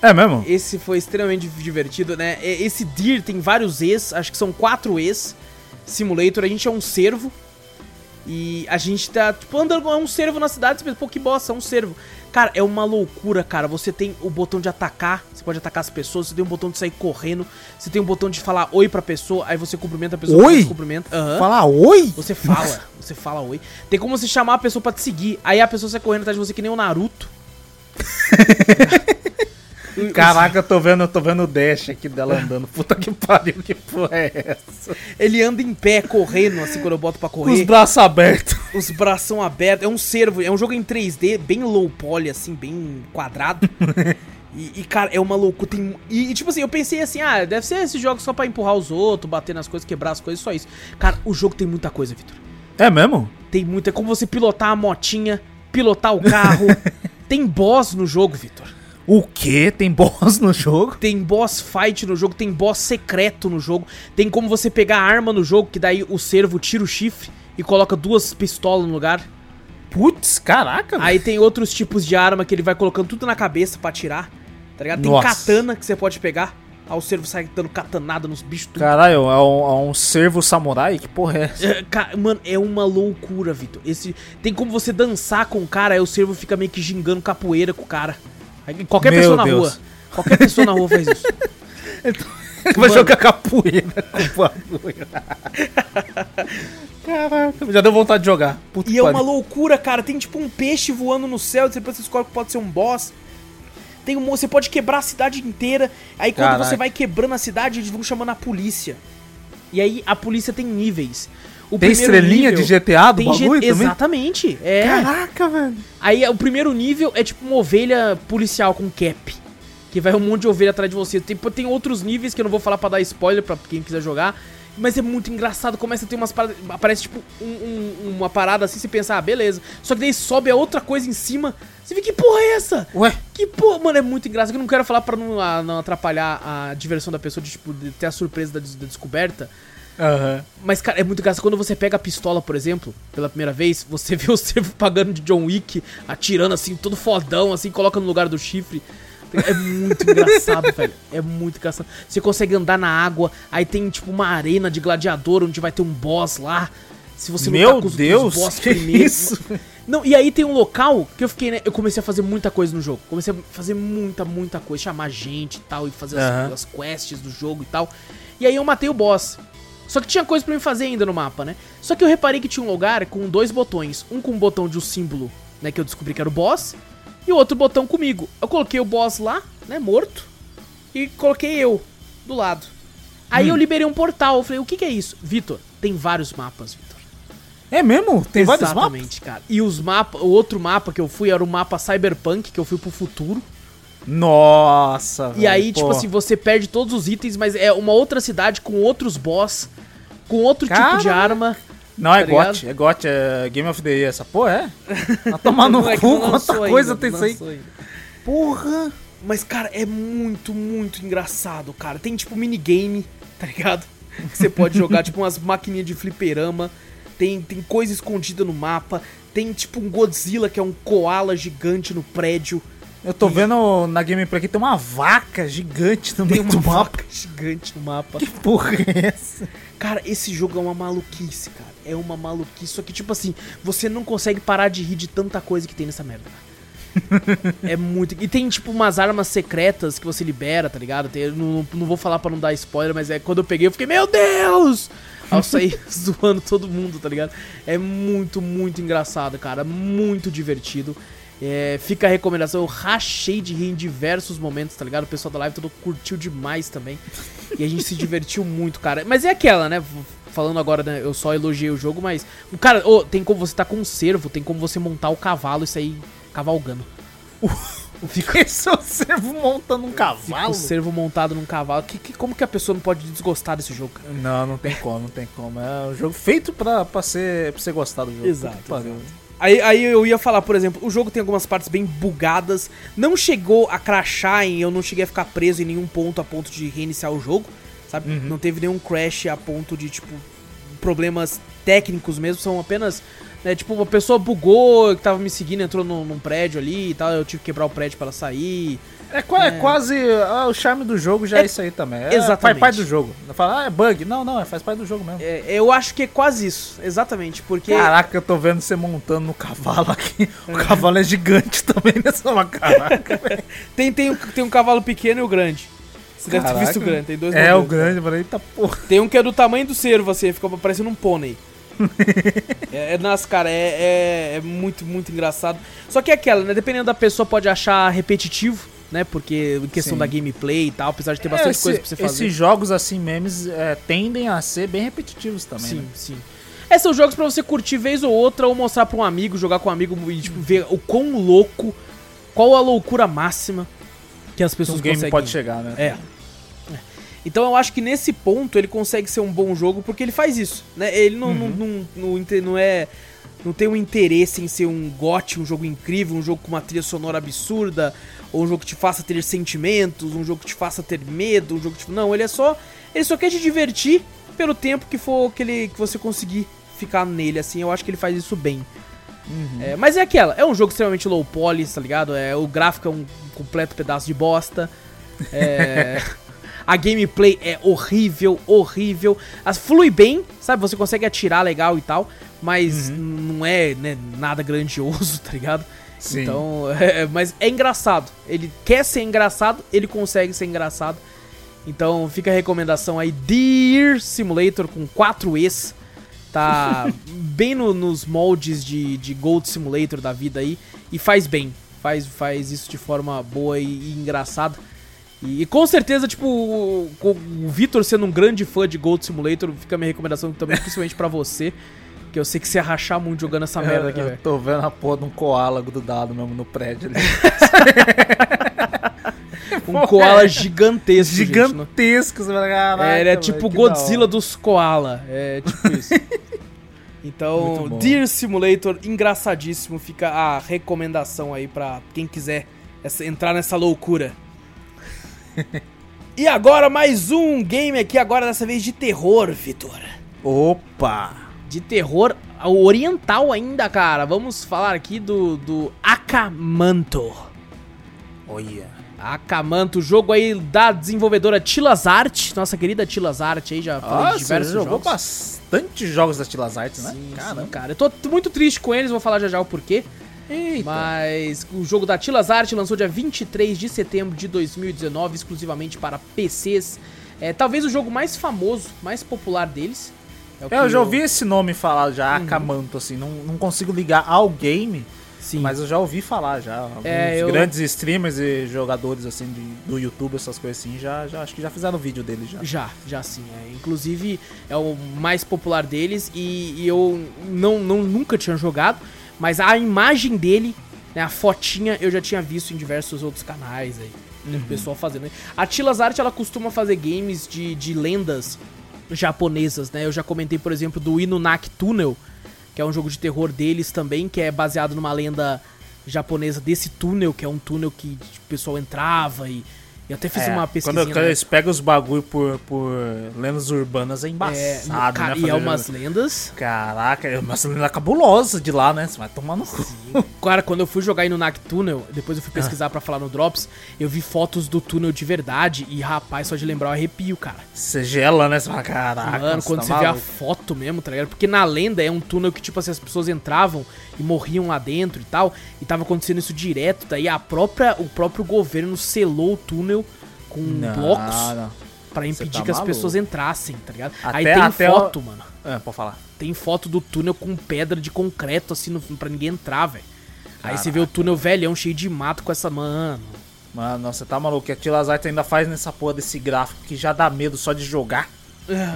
É mesmo? Esse foi extremamente divertido, né? Esse Deer tem vários E's, acho que são quatro E's. Simulator, a gente é um servo. E a gente tá, tipo, andando, é um servo na cidade, você pensa, pô, que bosta, é um servo. Cara, é uma loucura, cara. Você tem o botão de atacar, você pode atacar as pessoas, você tem um botão de sair correndo, você tem um botão de falar oi pra pessoa, aí você cumprimenta a pessoa, oi? cumprimenta. Uhum. Falar oi? Você fala, você fala oi. Tem como você chamar a pessoa pra te seguir, aí a pessoa sai correndo atrás de você que nem o Naruto. <laughs> Caraca, eu tô vendo, eu tô vendo o dash aqui dela andando. Puta que pariu, que porra é essa? Ele anda em pé, correndo, assim, quando eu boto pra correr. Os braços abertos. Os braços abertos. É um servo, é um jogo em 3D, bem low poly, assim, bem quadrado. <laughs> E, e, cara, é uma loucura. Tem... E, e, tipo assim, eu pensei assim, ah, deve ser esse jogo só pra empurrar os outros, bater nas coisas, quebrar as coisas, só isso. Cara, o jogo tem muita coisa, Victor. É mesmo? Tem muita. É como você pilotar a motinha, pilotar o carro. <laughs> tem boss no jogo, Victor. O que? Tem boss no jogo? Tem boss fight no jogo, tem boss secreto no jogo. Tem como você pegar arma no jogo, que daí o servo tira o chifre e coloca duas pistolas no lugar. Putz, caraca. Aí tem outros tipos de arma que ele vai colocando tudo na cabeça para atirar. Tá ligado? Tem Nossa. katana que você pode pegar. Aí o servo sai dando katanada nos bichos tudo. Caralho, é um, é um servo samurai? Que porra é essa? É, Mano, é uma loucura, Vitor. Esse tem como você dançar com o cara, aí o servo fica meio que gingando capoeira com o cara. Qualquer Meu pessoa na Deus. rua, qualquer pessoa na rua faz isso. <laughs> <laughs> Vai jogar capoeira com bagulho. Caraca, já deu vontade de jogar. Puta E é uma loucura, cara. Tem tipo um peixe voando no céu, depois você descobre que pode ser um boss. Tem um, você pode quebrar a cidade inteira. Aí quando Caraca. você vai quebrando a cidade, eles vão chamando a polícia. E aí a polícia tem níveis. O Tem primeiro estrelinha nível- de GTA do tem G- bagulho também? Exatamente. É. Caraca, velho. Aí o primeiro nível é tipo uma ovelha policial com cap. Que vai um monte de ovelha atrás de você. Tem, tem outros níveis que eu não vou falar pra dar spoiler pra quem quiser jogar. Mas é muito engraçado. Começa a ter umas paradas. Aparece tipo um- um- uma parada assim, você pensa, ah, beleza. Só que daí sobe a outra coisa em cima. Você vê que porra é essa? Ué, Que porra, mano, é muito engraçado. Eu não quero falar pra não, ah, não atrapalhar a diversão da pessoa, de, tipo, de ter a surpresa da, des- da descoberta. Aham. Mas, cara, é muito engraçado. Quando você pega a pistola, por exemplo, pela primeira vez, você <laughs> vê o servo pagando de John Wick, atirando assim, todo fodão, assim, coloca no lugar do chifre. É muito engraçado, <laughs> velho. É muito engraçado. Você consegue andar na água, aí tem, tipo, uma arena de gladiador onde vai ter um boss lá. Se você Meu com os, Deus, os boss que primeiro. <laughs> isso? Não, e aí tem um local que eu fiquei, né? Eu comecei a fazer muita coisa no jogo. Comecei a fazer muita, muita coisa. Chamar gente e tal, e fazer as, Aham. as quests do jogo e tal. E aí eu matei o boss. Só que tinha coisa pra me fazer ainda no mapa, né? Só que eu reparei que tinha um lugar com dois botões. Um com um botão de um símbolo, né? Que eu descobri que era o boss. E o outro botão comigo. Eu coloquei o boss lá, né? Morto. E coloquei eu do lado. Aí eu liberei um portal. Eu falei, o que, que é isso? Vitor, tem vários mapas, Vitor. É mesmo? Tem vários mapas? Exatamente, cara. E os mapas, o outro mapa que eu fui era o mapa Cyberpunk, que eu fui pro futuro. Nossa, E velho, aí, tipo pô. assim, você perde todos os itens, mas é uma outra cidade com outros boss, com outro tipo de arma. Não, é tá ligado? GOT, é GOT, é Game of the Year. Essa porra é? <laughs> Tá tomando no é cu, quanta coisa ainda, tem isso aí. ainda. Porra. Mas, cara, é muito, muito engraçado, cara. Tem, tipo, minigame, tá ligado? Que você pode jogar, <laughs> tipo, umas maquininhas de fliperama. Tem, tem coisa escondida no mapa. Tem, tipo, um Godzilla, que é um koala gigante no prédio. Eu tô vendo na gameplay aqui, tem uma vaca gigante no meio do mapa. vaca gigante no mapa. Que porra é essa? Cara, esse jogo é uma maluquice, cara. É uma maluquice. Só que, tipo assim, você não consegue parar de rir de tanta coisa que tem nessa merda. <laughs> é muito. E tem, tipo, umas armas secretas que você libera, tá ligado? Tem- não, não vou falar pra não dar spoiler, mas é quando eu peguei, eu fiquei, meu Deus! Eu saí <laughs> zoando todo mundo, tá ligado? É muito, muito engraçado, cara. Muito divertido. É, fica a recomendação, eu rachei de rir em diversos momentos, tá ligado? O pessoal da live todo curtiu demais também. E a gente se <laughs> divertiu muito, cara. Mas é aquela, né? Falando agora, né? Eu só elogiei o jogo, mas. O cara, ô, tem como você tá com um servo, tem como você montar o cavalo e sair cavalgando. <laughs> Fica esse é o servo montando um cavalo? o servo montado num cavalo. Que, que- como que a pessoa não pode desgostar desse jogo, cara? Não, não tem como, não tem como. É um jogo feito pra, pra, ser, pra você gostar do jogo. Exato, pariu. Aí, aí eu ia falar, por exemplo, o jogo tem algumas partes bem bugadas. Não chegou a crashar em eu não cheguei a ficar preso em nenhum ponto a ponto de reiniciar o jogo, sabe? Uhum. Não teve nenhum crash a ponto de, tipo, problemas técnicos mesmo. São apenas, né, tipo, uma pessoa bugou, que tava me seguindo, entrou num, num prédio ali e tal. Eu tive que quebrar o prédio pra ela sair. É, qua- é quase. ah, o charme do jogo já é, É- isso aí também. É, exatamente. Faz parte do jogo. Não fala, ah, é bug. Não, não, é, faz parte do jogo mesmo. É, eu acho que é quase isso, exatamente, porque... Caraca, eu tô vendo você montando no cavalo aqui. <laughs> O cavalo é gigante também nessa uma caraca. Tem, tem, um- tem um cavalo pequeno e o grande. Você deve ter Caraca. visto o grande, tem dois É, o modelos. grande, mano. Eita porra. Tem um que é do tamanho do cervo, assim, fica parecendo um pônei. <laughs> é, é, nas, cara, é, é, é muito, muito engraçado. Só que é aquela, né? Dependendo da pessoa, pode achar repetitivo, né? Porque em questão Sim. da gameplay e tal, apesar de ter É, bastante esse- coisa pra você fazer. Esses jogos assim, memes, é, tendem a ser bem repetitivos também. Sim, né? sim. Esses são jogos pra você curtir vez ou outra, ou mostrar pra um amigo, jogar com um amigo e tipo, ver o quão louco, qual a loucura máxima que as Um pessoas game conseguem. pode chegar, né? É. É. Então eu acho que nesse ponto ele consegue ser um bom jogo porque ele faz isso, né? Ele não, não, não, não, inte- não é não tem um interesse em ser um gote, um jogo incrível, um jogo com uma trilha sonora absurda, ou um jogo que te faça ter sentimentos, um jogo que te faça ter medo, um jogo que te... não, ele é só ele só quer te divertir pelo tempo que for que ele que você conseguir ficar nele assim. Eu acho que ele faz isso bem. É, mas é aquela, é um jogo extremamente low poly, tá ligado? É, o gráfico é um completo pedaço de bosta. É, <laughs> a gameplay é horrível, horrível. As, flui bem, sabe? Você consegue atirar legal e tal, mas não é né, nada grandioso, <laughs> tá ligado? Sim. Então, <laughs> é, mas é engraçado. Ele quer ser engraçado, ele consegue ser engraçado. Então fica a recomendação aí, Deer Simulator com 4 E's. Tá <laughs> bem no- nos moldes de, de Gold Simulator da vida aí. E faz bem. Faz, faz isso de forma boa e, e engraçada. E, e com certeza, tipo, o, o Vitor sendo um grande fã de Gold Simulator, fica a minha recomendação também, principalmente pra você. Que eu sei que você ia rachar muito jogando essa merda aqui, velho. tô vendo a porra de um koala grudado mesmo no prédio ali. <laughs> Um koala gigantesco. gente, Gigantesco, você fala, caraca, É, ele é tipo o que Godzilla dos Koala. É tipo isso. <laughs> Então. Deer Simulator, engraçadíssimo. Fica a recomendação aí pra quem quiser entrar nessa loucura. <laughs> e agora mais um game aqui, agora dessa vez de terror, Vitor. Opa! De terror oriental ainda, cara. Vamos falar aqui do, do Akamanto. Olha. Akamanto, jogo aí da desenvolvedora Tilas Art, nossa querida Tilas Art aí, já falei de diversos jogou jogos. bastante jogos da Tilas Arts, né? Sim, sim, cara. Eu tô muito triste com eles, vou falar já já o porquê. Eita. Mas o jogo da Tilas Art lançou dia 23 de setembro de 2019, exclusivamente para PCs. É talvez o jogo mais famoso, mais popular deles. É É, eu já ouvi esse nome falar já, Uhum. Akamanto, assim, não, não consigo ligar ao game, Sim. mas eu já ouvi falar já. Alguns É, eu- grandes streamers e jogadores, assim, de- do YouTube, essas coisas assim, já, já acho que já fizeram vídeo dele já. Já, já sim. É. Inclusive, é o mais popular deles e, e eu não, não, nunca tinha jogado, mas a imagem dele, né, a fotinha, eu já tinha visto em diversos outros canais aí. O pessoal fazendo. A Tilas Art, ela costuma fazer games de, de lendas japonesas, né? Eu já comentei, por exemplo, do Inunaki Tunnel, que é um jogo de terror deles também, que é baseado numa lenda japonesa desse túnel, que é um túnel que o pessoal entrava e... Eu até fiz É, uma pesquisinha. Quando, quando né? eles pegam os bagulho por, por lendas urbanas é É, embaçado, cara, né? e é umas lendas. Caraca, é uma lenda cabulosa de lá, né? Você vai tomar no cu. Cara, quando eu fui jogar no Nac Tunnel, depois eu fui pesquisar pra falar no Drops, eu vi fotos do túnel de verdade e, rapaz, só de lembrar eu arrepio, cara. Você gela, né? Você fala, caraca, Mano, você quando tá você vê a foto mesmo, tá ligado? Porque na lenda é um túnel que, tipo assim, as pessoas entravam e morriam lá dentro e tal, e tava acontecendo isso direto, daí a própria, o próprio governo selou o túnel com Não, blocos não. pra impedir tá que as maluco. pessoas entrassem, tá ligado? Até- Aí tem até o- foto, mano. É, pode falar. Tem foto do túnel com pedra de concreto, assim, no, pra ninguém entrar, velho. Aí você vê o túnel velhão, cheio de mato com essa. Mano. Mano, você tá maluco. A Tila Art ainda faz nessa porra desse gráfico que já dá medo só de jogar.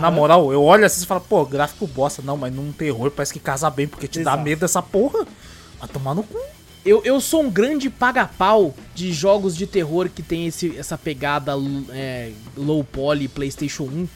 Na moral, eu olho assim e falo, pô, gráfico bosta. Não, mas num terror parece que casa bem, porque te dá Exato. medo dessa porra. Vai tomar no cu. Eu, eu sou um grande paga-pau de jogos de terror que tem esse, essa pegada é, low poly PlayStation 1,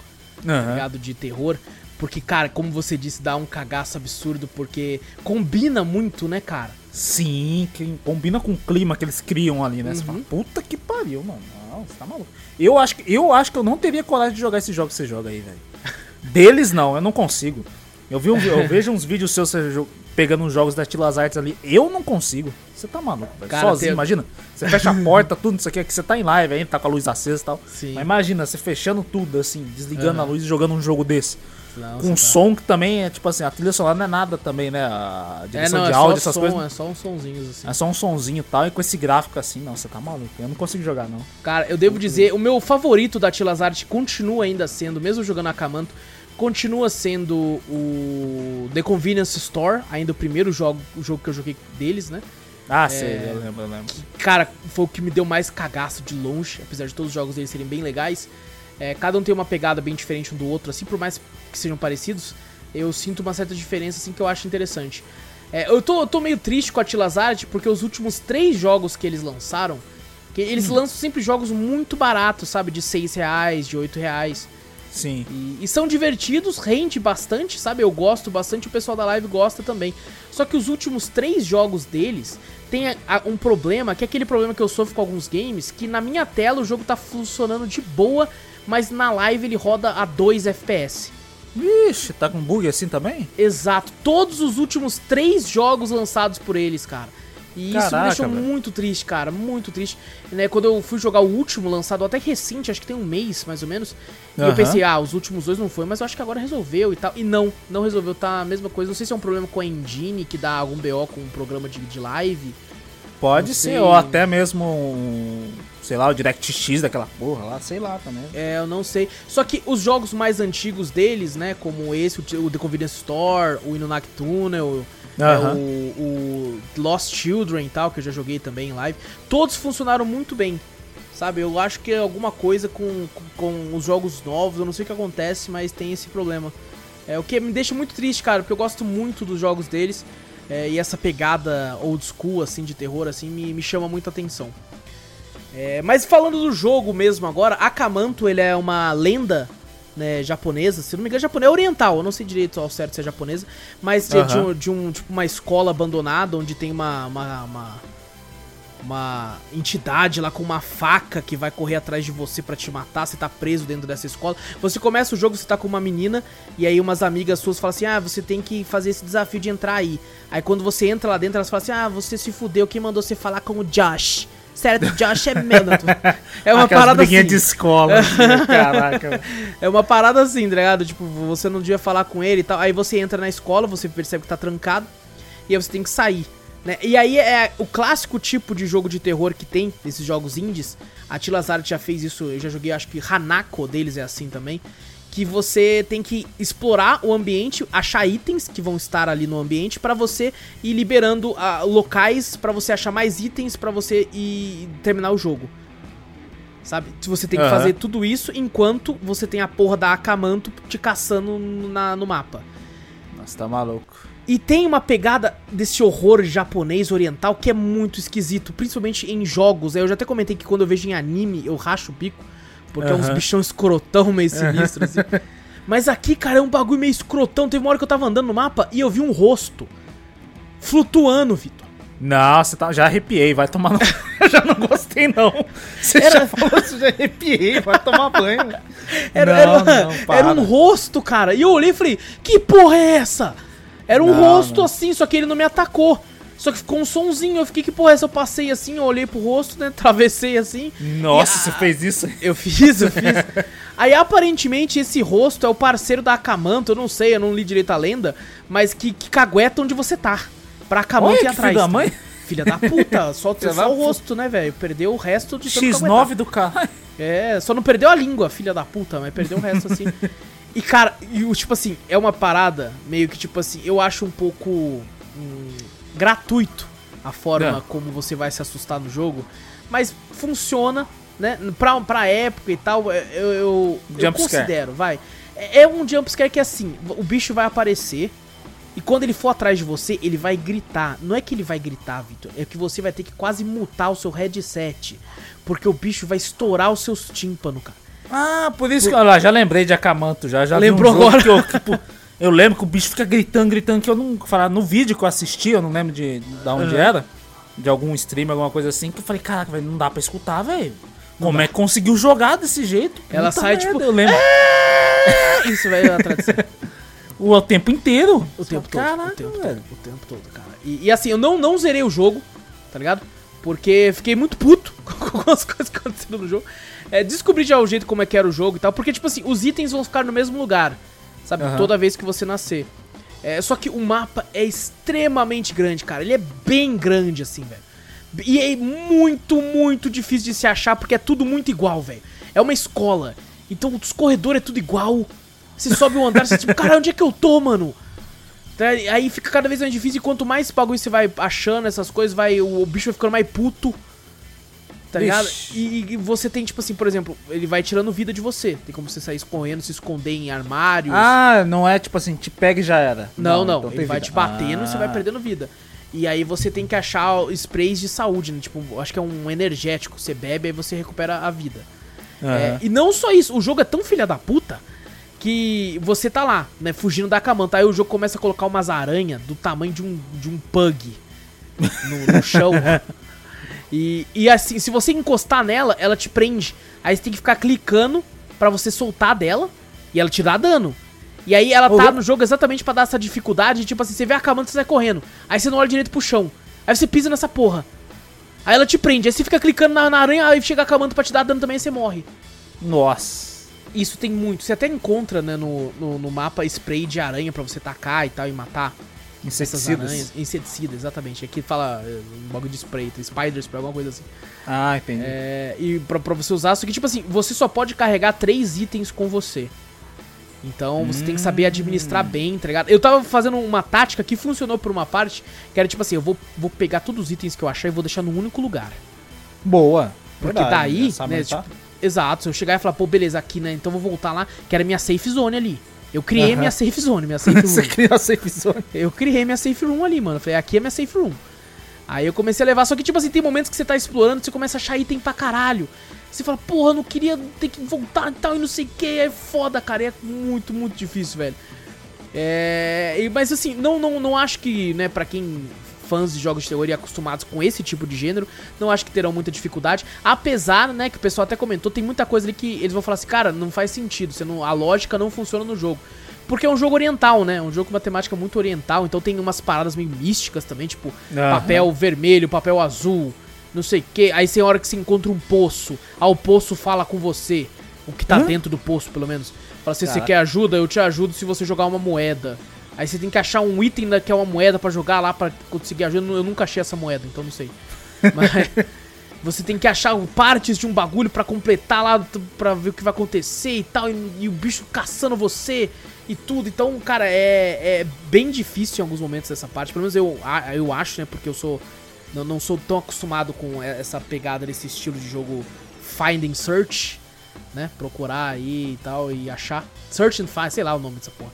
tá ligado? De terror. Porque, cara, como você disse, dá um cagaço absurdo, porque combina muito, né, cara? Sim, combina com o clima que eles criam ali, né? Você Uhum. fala, puta que pariu, mano. Não, você tá maluco. Eu acho, que, eu acho que eu não teria coragem de jogar esses jogos que você joga aí, velho. <laughs> Deles não, eu não consigo. Eu, vi um- eu <laughs> vejo uns vídeos seus você pegando uns jogos da Tilas Arts ali. Eu não consigo. Você tá maluco, velho. Cara, Sozinho, tem- imagina. Você fecha a porta, tudo isso aqui, é que você tá em live aí, tá com a luz acesa e tal. Sim. Mas imagina, você fechando tudo, assim, desligando Aham. a luz e jogando um jogo desse. Não, Com um tá- som que também é, tipo assim, a trilha sonora não é nada também, né? A É, direção não, de é áudio, essas som, coisas. é só uns sonzinhos, assim. É só um sonzinho e tal, e com esse gráfico assim, não, você tá maluco. Eu não consigo jogar, não. Cara, eu devo dizer, o meu favorito da Tilas Art continua ainda sendo, mesmo jogando Akamanto, continua sendo o The Convenience Store, ainda o primeiro jogo, o jogo que eu joguei deles, né? Ah, sei, eu lembro, eu lembro. Cara, foi o que me deu mais cagaço de longe, apesar de todos os jogos deles serem bem legais. É, cada um tem uma pegada bem diferente um do outro, assim, por mais que sejam parecidos, eu sinto uma certa diferença, assim, que eu acho interessante. É, eu, tô, eu tô meio triste com a Tilas Art, porque os últimos três jogos que eles lançaram, que eles lançam sempre jogos muito baratos, sabe, de 6 reais, de 8 reais. Sim. E, e são divertidos, rende bastante, sabe? Eu gosto bastante, o pessoal da live gosta também. Só que os últimos três jogos deles tem a- a- um problema, que é aquele problema que eu sofro com alguns games, que na minha tela o jogo tá funcionando de boa, mas na live ele roda a 2 FPS. Vixe, tá com bug assim também? Exato. Todos os últimos três jogos lançados por eles, cara. E isso Caraca, me deixou velho. muito triste, cara. Muito triste. Né, quando eu fui jogar o último lançado, até recente, acho que tem um mês mais ou menos. E eu pensei, ah, os últimos dois não foi, mas eu acho que agora resolveu e tal. E não, não resolveu, tá a mesma coisa. Não sei se é um problema com a engine, que dá algum BO com um programa de, de live. Pode ser, ou até mesmo, um, sei lá, o DirectX daquela porra lá, sei lá também. É, eu não sei. Só que os jogos mais antigos deles, né, como esse, o, The Convenience Store, o Inunaki Tunnel, é, Aham. o, o Lost Children e tal, que eu já joguei também em live, todos funcionaram muito bem. Sabe, eu acho que é alguma coisa com, com, com os jogos novos, eu não sei o que acontece, mas tem esse problema. É, o que me deixa muito triste, cara, porque eu gosto muito dos jogos deles. é, e essa pegada old school, assim, de terror, assim, me, me chama muita atenção. É, mas falando do jogo mesmo agora, Akamanto, ele é uma lenda né, japonesa, se não me engano, japonesa é oriental, eu não sei direito ao certo se é japonesa, mas de, de um, de um, tipo, uma escola abandonada, onde tem uma, uma, uma, uma entidade lá com uma faca que vai correr atrás de você pra te matar, você tá preso dentro dessa escola. Você começa o jogo, você tá com uma menina, e aí umas amigas suas falam assim, ah, você tem que fazer esse desafio de entrar aí. Aí quando você entra lá dentro, elas falam assim, ah, você se fudeu, quem mandou você falar com o Josh? Certo, Josh é tô- <laughs> É uma Aquelas parada assim. de escola, assim, <laughs> caraca. velho. É uma parada assim, tá ligado? Tipo, você não devia falar com ele e tal. Aí você entra na escola, você percebe que tá trancado. E aí você tem que sair. Né? E aí é o clássico tipo de jogo de terror que tem nesses jogos indies. A Tilazard já fez isso, eu já joguei, acho que Hanako deles é assim também. Que você tem que explorar o ambiente, achar itens que vão estar ali no ambiente pra você ir liberando ah, locais pra você achar mais itens pra você ir terminar o jogo. Sabe? Você tem que Aham. fazer tudo isso enquanto você tem a porra da Akamanto te caçando na, no mapa. Nossa, tá maluco. E tem uma pegada desse horror japonês oriental que é muito esquisito, principalmente em jogos. Eu já até comentei que quando eu vejo em anime eu racho o bico, porque é uns bichão escrotão meio sinistro assim. <laughs> Mas aqui, cara, é um bagulho meio escrotão. Teve uma hora que eu tava andando no mapa e eu vi um rosto flutuando, Vitor. Nossa, tá, já arrepiei, vai tomar no... <laughs> Eu já não gostei, não. Você Era- já falou isso, já arrepiei, vai tomar banho. <laughs> Era, Não, era, não, era um rosto, cara. E eu olhei e falei, que porra é essa? Era um Não, rosto assim, só que ele não me atacou. Só que ficou um sonzinho. Eu fiquei, que porra é essa? Eu passei assim, eu olhei pro rosto, né? Travessei assim. Nossa, a- você fez isso? <laughs> Eu fiz, eu fiz. Aí aparentemente esse rosto é o parceiro da Akamanto, eu não sei, eu não li direito a lenda, mas que, que cagueta onde você tá. Pra Akamanto Olha ir que atrás. filho da tá? mãe. Filha da puta, só, <laughs> só vai o rosto, né, velho? Perdeu o resto de tanto caguetar. X9 do caralho. É, só não perdeu a língua, filha da puta, mas perdeu o resto assim. E cara, e, tipo assim, é uma parada meio que tipo assim, eu acho um pouco hum, gratuito a forma É. como você vai se assustar no jogo, mas funciona, né? Pra, pra época e tal, é, eu, eu, eu considero, vai. É, é um jumpscare que assim, o bicho vai aparecer. E quando ele for atrás de você, ele vai gritar. Não é que ele vai gritar, Victor. É que você vai ter que quase mutar o seu headset. Porque o bicho vai estourar os seus tímpanos, cara. Ah, por isso que. Olha lá, já lembrei de Akamanto, já. já Lembrou um agora? Que eu, tipo, <laughs> eu lembro que o bicho fica gritando, gritando, que eu não. Falar, no vídeo que eu assisti, eu não lembro de, de onde Uhum. era. De algum stream, alguma coisa assim, que eu falei, caraca, velho, não dá pra escutar, velho. Como é que conseguiu jogar desse jeito? Ela Puta sai, merda, tipo, Eu lembro. Isso vai atrás de você. O, o tempo inteiro. O tempo todo. Caraca, o tempo velho. todo. O tempo todo, cara. E, e assim, eu não, não zerei o jogo, tá ligado? Porque fiquei muito puto <laughs> com as coisas que aconteceram no jogo. É, descobri já o jeito como é que era o jogo e tal. Porque, tipo assim, os itens vão ficar no mesmo lugar. Sabe? Aham. Toda vez que você nascer. É, só que o mapa é extremamente grande, cara. Ele é bem grande, assim, velho. E é muito, muito difícil de se achar, porque é tudo muito igual, velho. É uma escola. Então os corredores é tudo igual. Você sobe um andar, você tipo, cara, onde é que eu tô, mano? Tá, Aí fica cada vez mais difícil e quanto mais bagulho você vai achando essas coisas, vai o, o bicho vai ficando mais puto. Tá ligado? Vixe. E, e você tem, tipo assim, por exemplo, ele vai tirando vida de você. Tem como você sair correndo, se esconder em armários. Ah, não é tipo assim, te pega e já era. Não, não. então ele vai vida. te batendo e você vai Ah. perdendo vida. E aí você tem que achar sprays de saúde, né? Tipo, acho que é um energético. Você bebe aí você recupera a vida. É, Aham. e não só isso, o jogo é tão filha da puta que você tá lá, né, fugindo da camanta. Aí o jogo começa a colocar umas aranhas do tamanho de um, de um pug no, no chão. <laughs> e, e assim, se você encostar nela, ela te prende. Aí você tem que ficar clicando pra você soltar dela e ela te dá dano. E aí ela tá no jogo exatamente pra dar essa dificuldade, tipo assim, você vê a Kamanta, você sai correndo. Aí você não olha direito pro chão. Aí você pisa nessa porra. Aí ela te prende, aí você fica clicando na, na aranha, aí chega a Kamanta pra te dar dano também e você morre. Nossa. Isso tem muito. Você até encontra, né, no, no, no mapa spray de aranha pra você tacar e tal e matar Inseticidas. aranhas. Inseticida, exatamente. Aqui fala é, um bagulho de spray, tem spider spray, alguma coisa assim. Ah, entendi. É, e pra, pra você usar, só que tipo assim, você só pode carregar três itens com você. Então você tem que saber administrar bem, tá ligado? Eu tava fazendo uma tática que funcionou por uma parte, que era tipo assim, eu vou, vou pegar todos os itens que eu achar e vou deixar num único lugar. Boa. Porque Verdade, daí, sabe né, onde tá. tipo, exato, se eu chegar e falar, pô, beleza, aqui, né, então eu vou voltar lá, que era minha safe zone ali. Eu criei Aham. minha safe zone, minha <laughs> safe Você room. criou a safe zone. eu criei minha safe room ali, mano. Falei, aqui é minha safe room. Aí eu comecei a levar, só que tipo assim, tem momentos que você tá explorando, você começa a achar item pra caralho. Você fala, porra, eu não queria ter que voltar e tal, e não sei o que, é foda, cara, é muito, muito difícil, velho. É, mas assim, não, não, não acho que, né, pra quem fãs de jogos de terror e acostumados com esse tipo de gênero, não acho que terão muita dificuldade. Apesar, né, que o pessoal até comentou, tem muita coisa ali que eles vão falar assim, cara, não faz sentido, você não, a lógica não funciona no jogo. Porque é um jogo oriental, né? Um jogo com uma temática muito oriental, então tem umas paradas meio místicas também, tipo Aham. papel vermelho, papel azul, não sei o que. Aí tem hora que você encontra um poço, aí o poço fala com você, o que tá Hã? dentro do poço, pelo menos. Fala assim, você quer ajuda? Eu te ajudo se você jogar uma moeda. Aí você tem que achar um item que é uma moeda pra jogar lá pra conseguir ajuda. Eu nunca achei essa moeda, então não sei. <laughs> Mas você tem que achar partes de um bagulho pra completar lá, pra ver o que vai acontecer e tal. E, e o bicho caçando você e tudo. Então, cara, é, é bem difícil em alguns momentos essa parte. Pelo menos eu, eu acho, né? Porque eu sou. Não, não sou tão acostumado com essa pegada desse estilo de jogo Find and Search, né? Procurar aí e tal e achar. Search and Find, sei lá o nome dessa porra.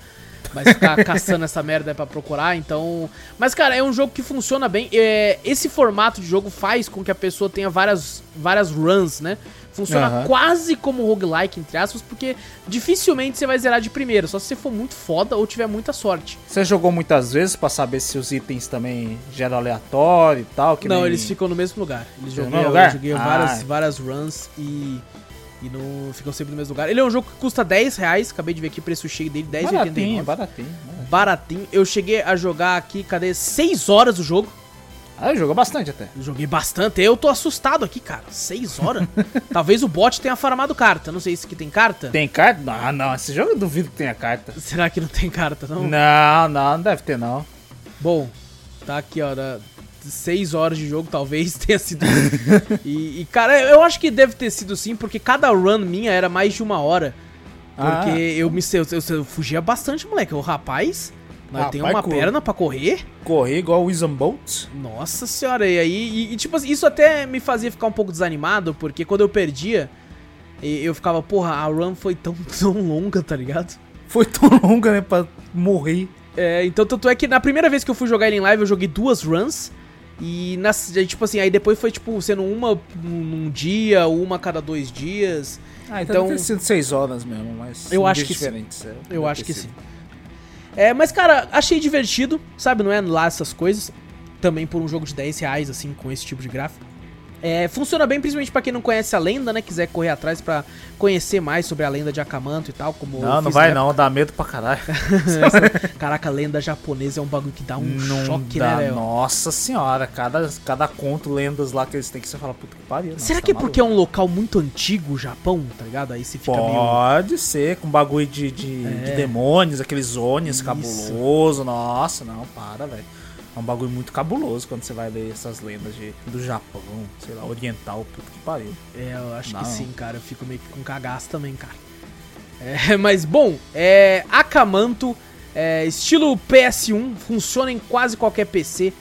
Mas ficar <laughs> caçando essa merda é pra procurar, então. Mas, cara, é um jogo que funciona bem. É, esse formato de jogo faz com que a pessoa tenha várias, várias runs, né? Funciona Aham. quase como roguelike, entre aspas, porque dificilmente você vai zerar de primeira, só se você for muito foda ou tiver muita sorte. Você jogou muitas vezes pra saber se os itens também geram aleatório e tal? Que não, nem- eles ficam no mesmo lugar. Eles No joguei, eu lugar? joguei Ah. várias, várias runs e. E não ficam sempre no mesmo lugar. Ele é um jogo que custa 10 reais, acabei de ver aqui o preço cheio dele, 10,89. Baratinho, baratinho. né? baratinho. Eu cheguei a jogar aqui, cadê? 6 horas o jogo. Ah, jogou bastante até. Eu joguei bastante. Eu tô assustado aqui, cara. 6 horas? <laughs> Talvez o bot tenha farmado carta. Não sei se aqui tem carta. Tem carta? Não, não, esse jogo eu duvido que tenha carta. Será que não tem carta, não? Não, não, não deve ter não. Bom, tá aqui, ó. da- 6 horas de jogo talvez <laughs> tenha sido. e, e, cara, eu acho que deve ter sido sim, porque cada run minha era mais de uma hora. Porque Ah. eu me eu, eu, eu fugia bastante, moleque. O rapaz, Rapaz, tem uma perna pra correr. Correr igual o Bolt. Nossa senhora, e aí, e, e, tipo isso até me fazia ficar um pouco desanimado, porque quando eu perdia, eu ficava, porra, a run foi tão, <laughs> tão longa, tá ligado? Foi tão longa, né, pra morrer. É, então tanto é que na primeira vez que eu fui jogar ele em live, eu joguei duas runs, e nas, tipo assim, aí depois foi tipo sendo uma num dia, uma a cada dois dias. Ah, Então- então ter sido 6 horas mesmo, mas... Eu acho que sim. é, Eu acho que sido. sim. É, mas cara, achei divertido, sabe? Não é lá essas coisas. Também por um jogo de 10 reais, assim, com esse tipo de gráfico. É, funciona bem, principalmente pra quem não conhece a lenda, né? Quiser correr atrás pra conhecer mais sobre a lenda de Akamanto e tal. Como Não, não vai não, dá medo pra caralho. <laughs> Caraca, a lenda japonesa é um bagulho que dá um não choque, dá, né, Léo? Nossa senhora, cada, cada conto, lendas lá que eles têm que você fala, puta que pariu. não, Será tá que é porque é um local muito antigo, o Japão, tá ligado? Aí você fica meio. Pode ser, com bagulho de, de, É. de demônios, aqueles ônibus cabuloso. Nossa, não, para, velho. É um bagulho muito cabuloso quando você vai ler essas lendas de, do Japão, sei lá, oriental, puta que pariu. É, eu acho Não. que sim, cara. Eu fico meio que com cagaço também, cara. É, <laughs> mas bom, é. Akamanto, é, estilo PS1, funciona em quase qualquer PC.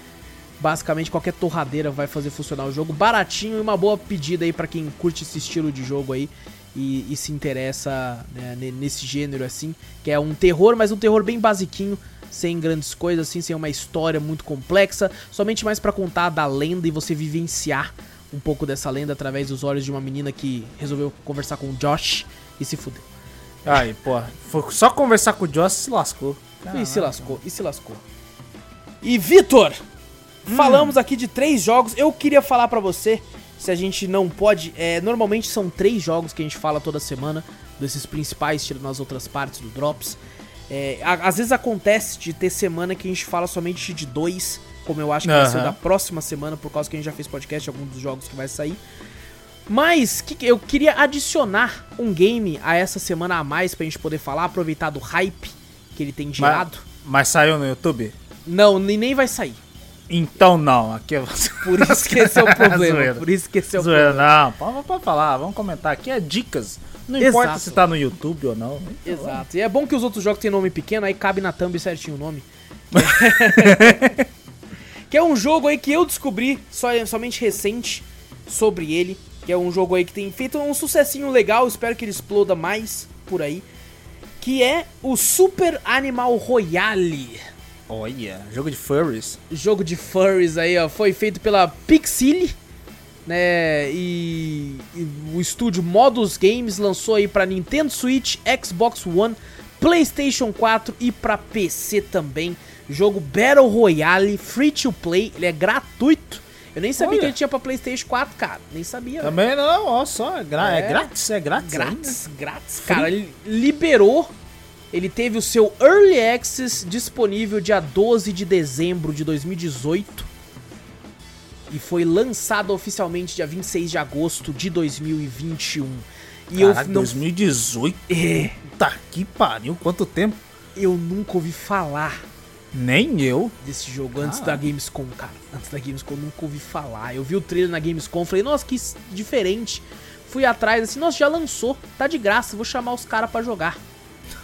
Basicamente, qualquer torradeira vai fazer funcionar o jogo. Baratinho e uma boa pedida aí pra quem curte esse estilo de jogo aí. E, e se interessa né, ne- nesse gênero assim. Que é um terror, mas um terror bem basiquinho. Sem grandes coisas, assim, sem uma história muito complexa. Somente mais pra contar da lenda e você vivenciar um pouco dessa lenda através dos olhos de uma menina que resolveu conversar com o Josh e se fudeu. Aí, pô, foi só conversar com o Joss se lascou. e se lascou, e se lascou. E Vitor, falamos aqui de três jogos. Eu queria falar pra você, se a gente não pode. é, normalmente são três jogos que a gente fala toda semana, desses principais, tirando as outras partes do Drops. É, a- às vezes acontece de ter semana que a gente fala somente de dois, como eu acho que vai ser da próxima semana, por causa que a gente já fez podcast de alguns dos jogos que vai sair. Mas que, eu queria adicionar um game a essa semana a mais pra gente poder falar, aproveitar do hype que ele tem gerado. Mas saiu no YouTube? Não, nem, nem vai sair. Então não, aqui é você. <laughs> Por isso que esse é o <laughs> problema. Por isso que esse é o Zoeira, problema. não, pode, pode falar, vamos comentar. Aqui é dicas. Não importa Exato. se tá no YouTube ou não. Exato. E é bom que os outros jogos têm nome pequeno, aí cabe na thumb certinho o nome. <laughs> que é um jogo aí que eu descobri só, somente recente sobre ele. Que é um jogo aí que tem feito um sucessinho legal, espero que ele exploda mais por aí. Que é o Super Animal Royale. Olha, jogo de furries. Jogo de furries aí, ó. Foi feito pela Pixile, né? E, e o estúdio Modus Games lançou aí pra Nintendo Switch, Xbox One, PlayStation 4 e pra PC também. Jogo Battle Royale, free to play, ele é gratuito. Eu nem sabia Olha. que ele tinha pra PlayStation 4, cara. Nem sabia. Também não, ó, só. É, gra- é É. grátis, é grátis. Grátis, grátis. Cara, ele liberou. Ele teve o seu Early Access disponível dia 12 de dezembro de 2018. E foi lançado oficialmente dia 26 de agosto de 2021. E Caraca, eu não. 2018. É, Puta que pariu, quanto tempo? eu nunca ouvi falar Nem eu. desse jogo antes Ah. da Gamescom, cara. Antes da Gamescom eu nunca ouvi falar. Eu vi o trailer na Gamescom, falei, nossa, que diferente. Fui atrás, assim, nossa, já lançou, tá de graça, vou chamar os caras pra jogar.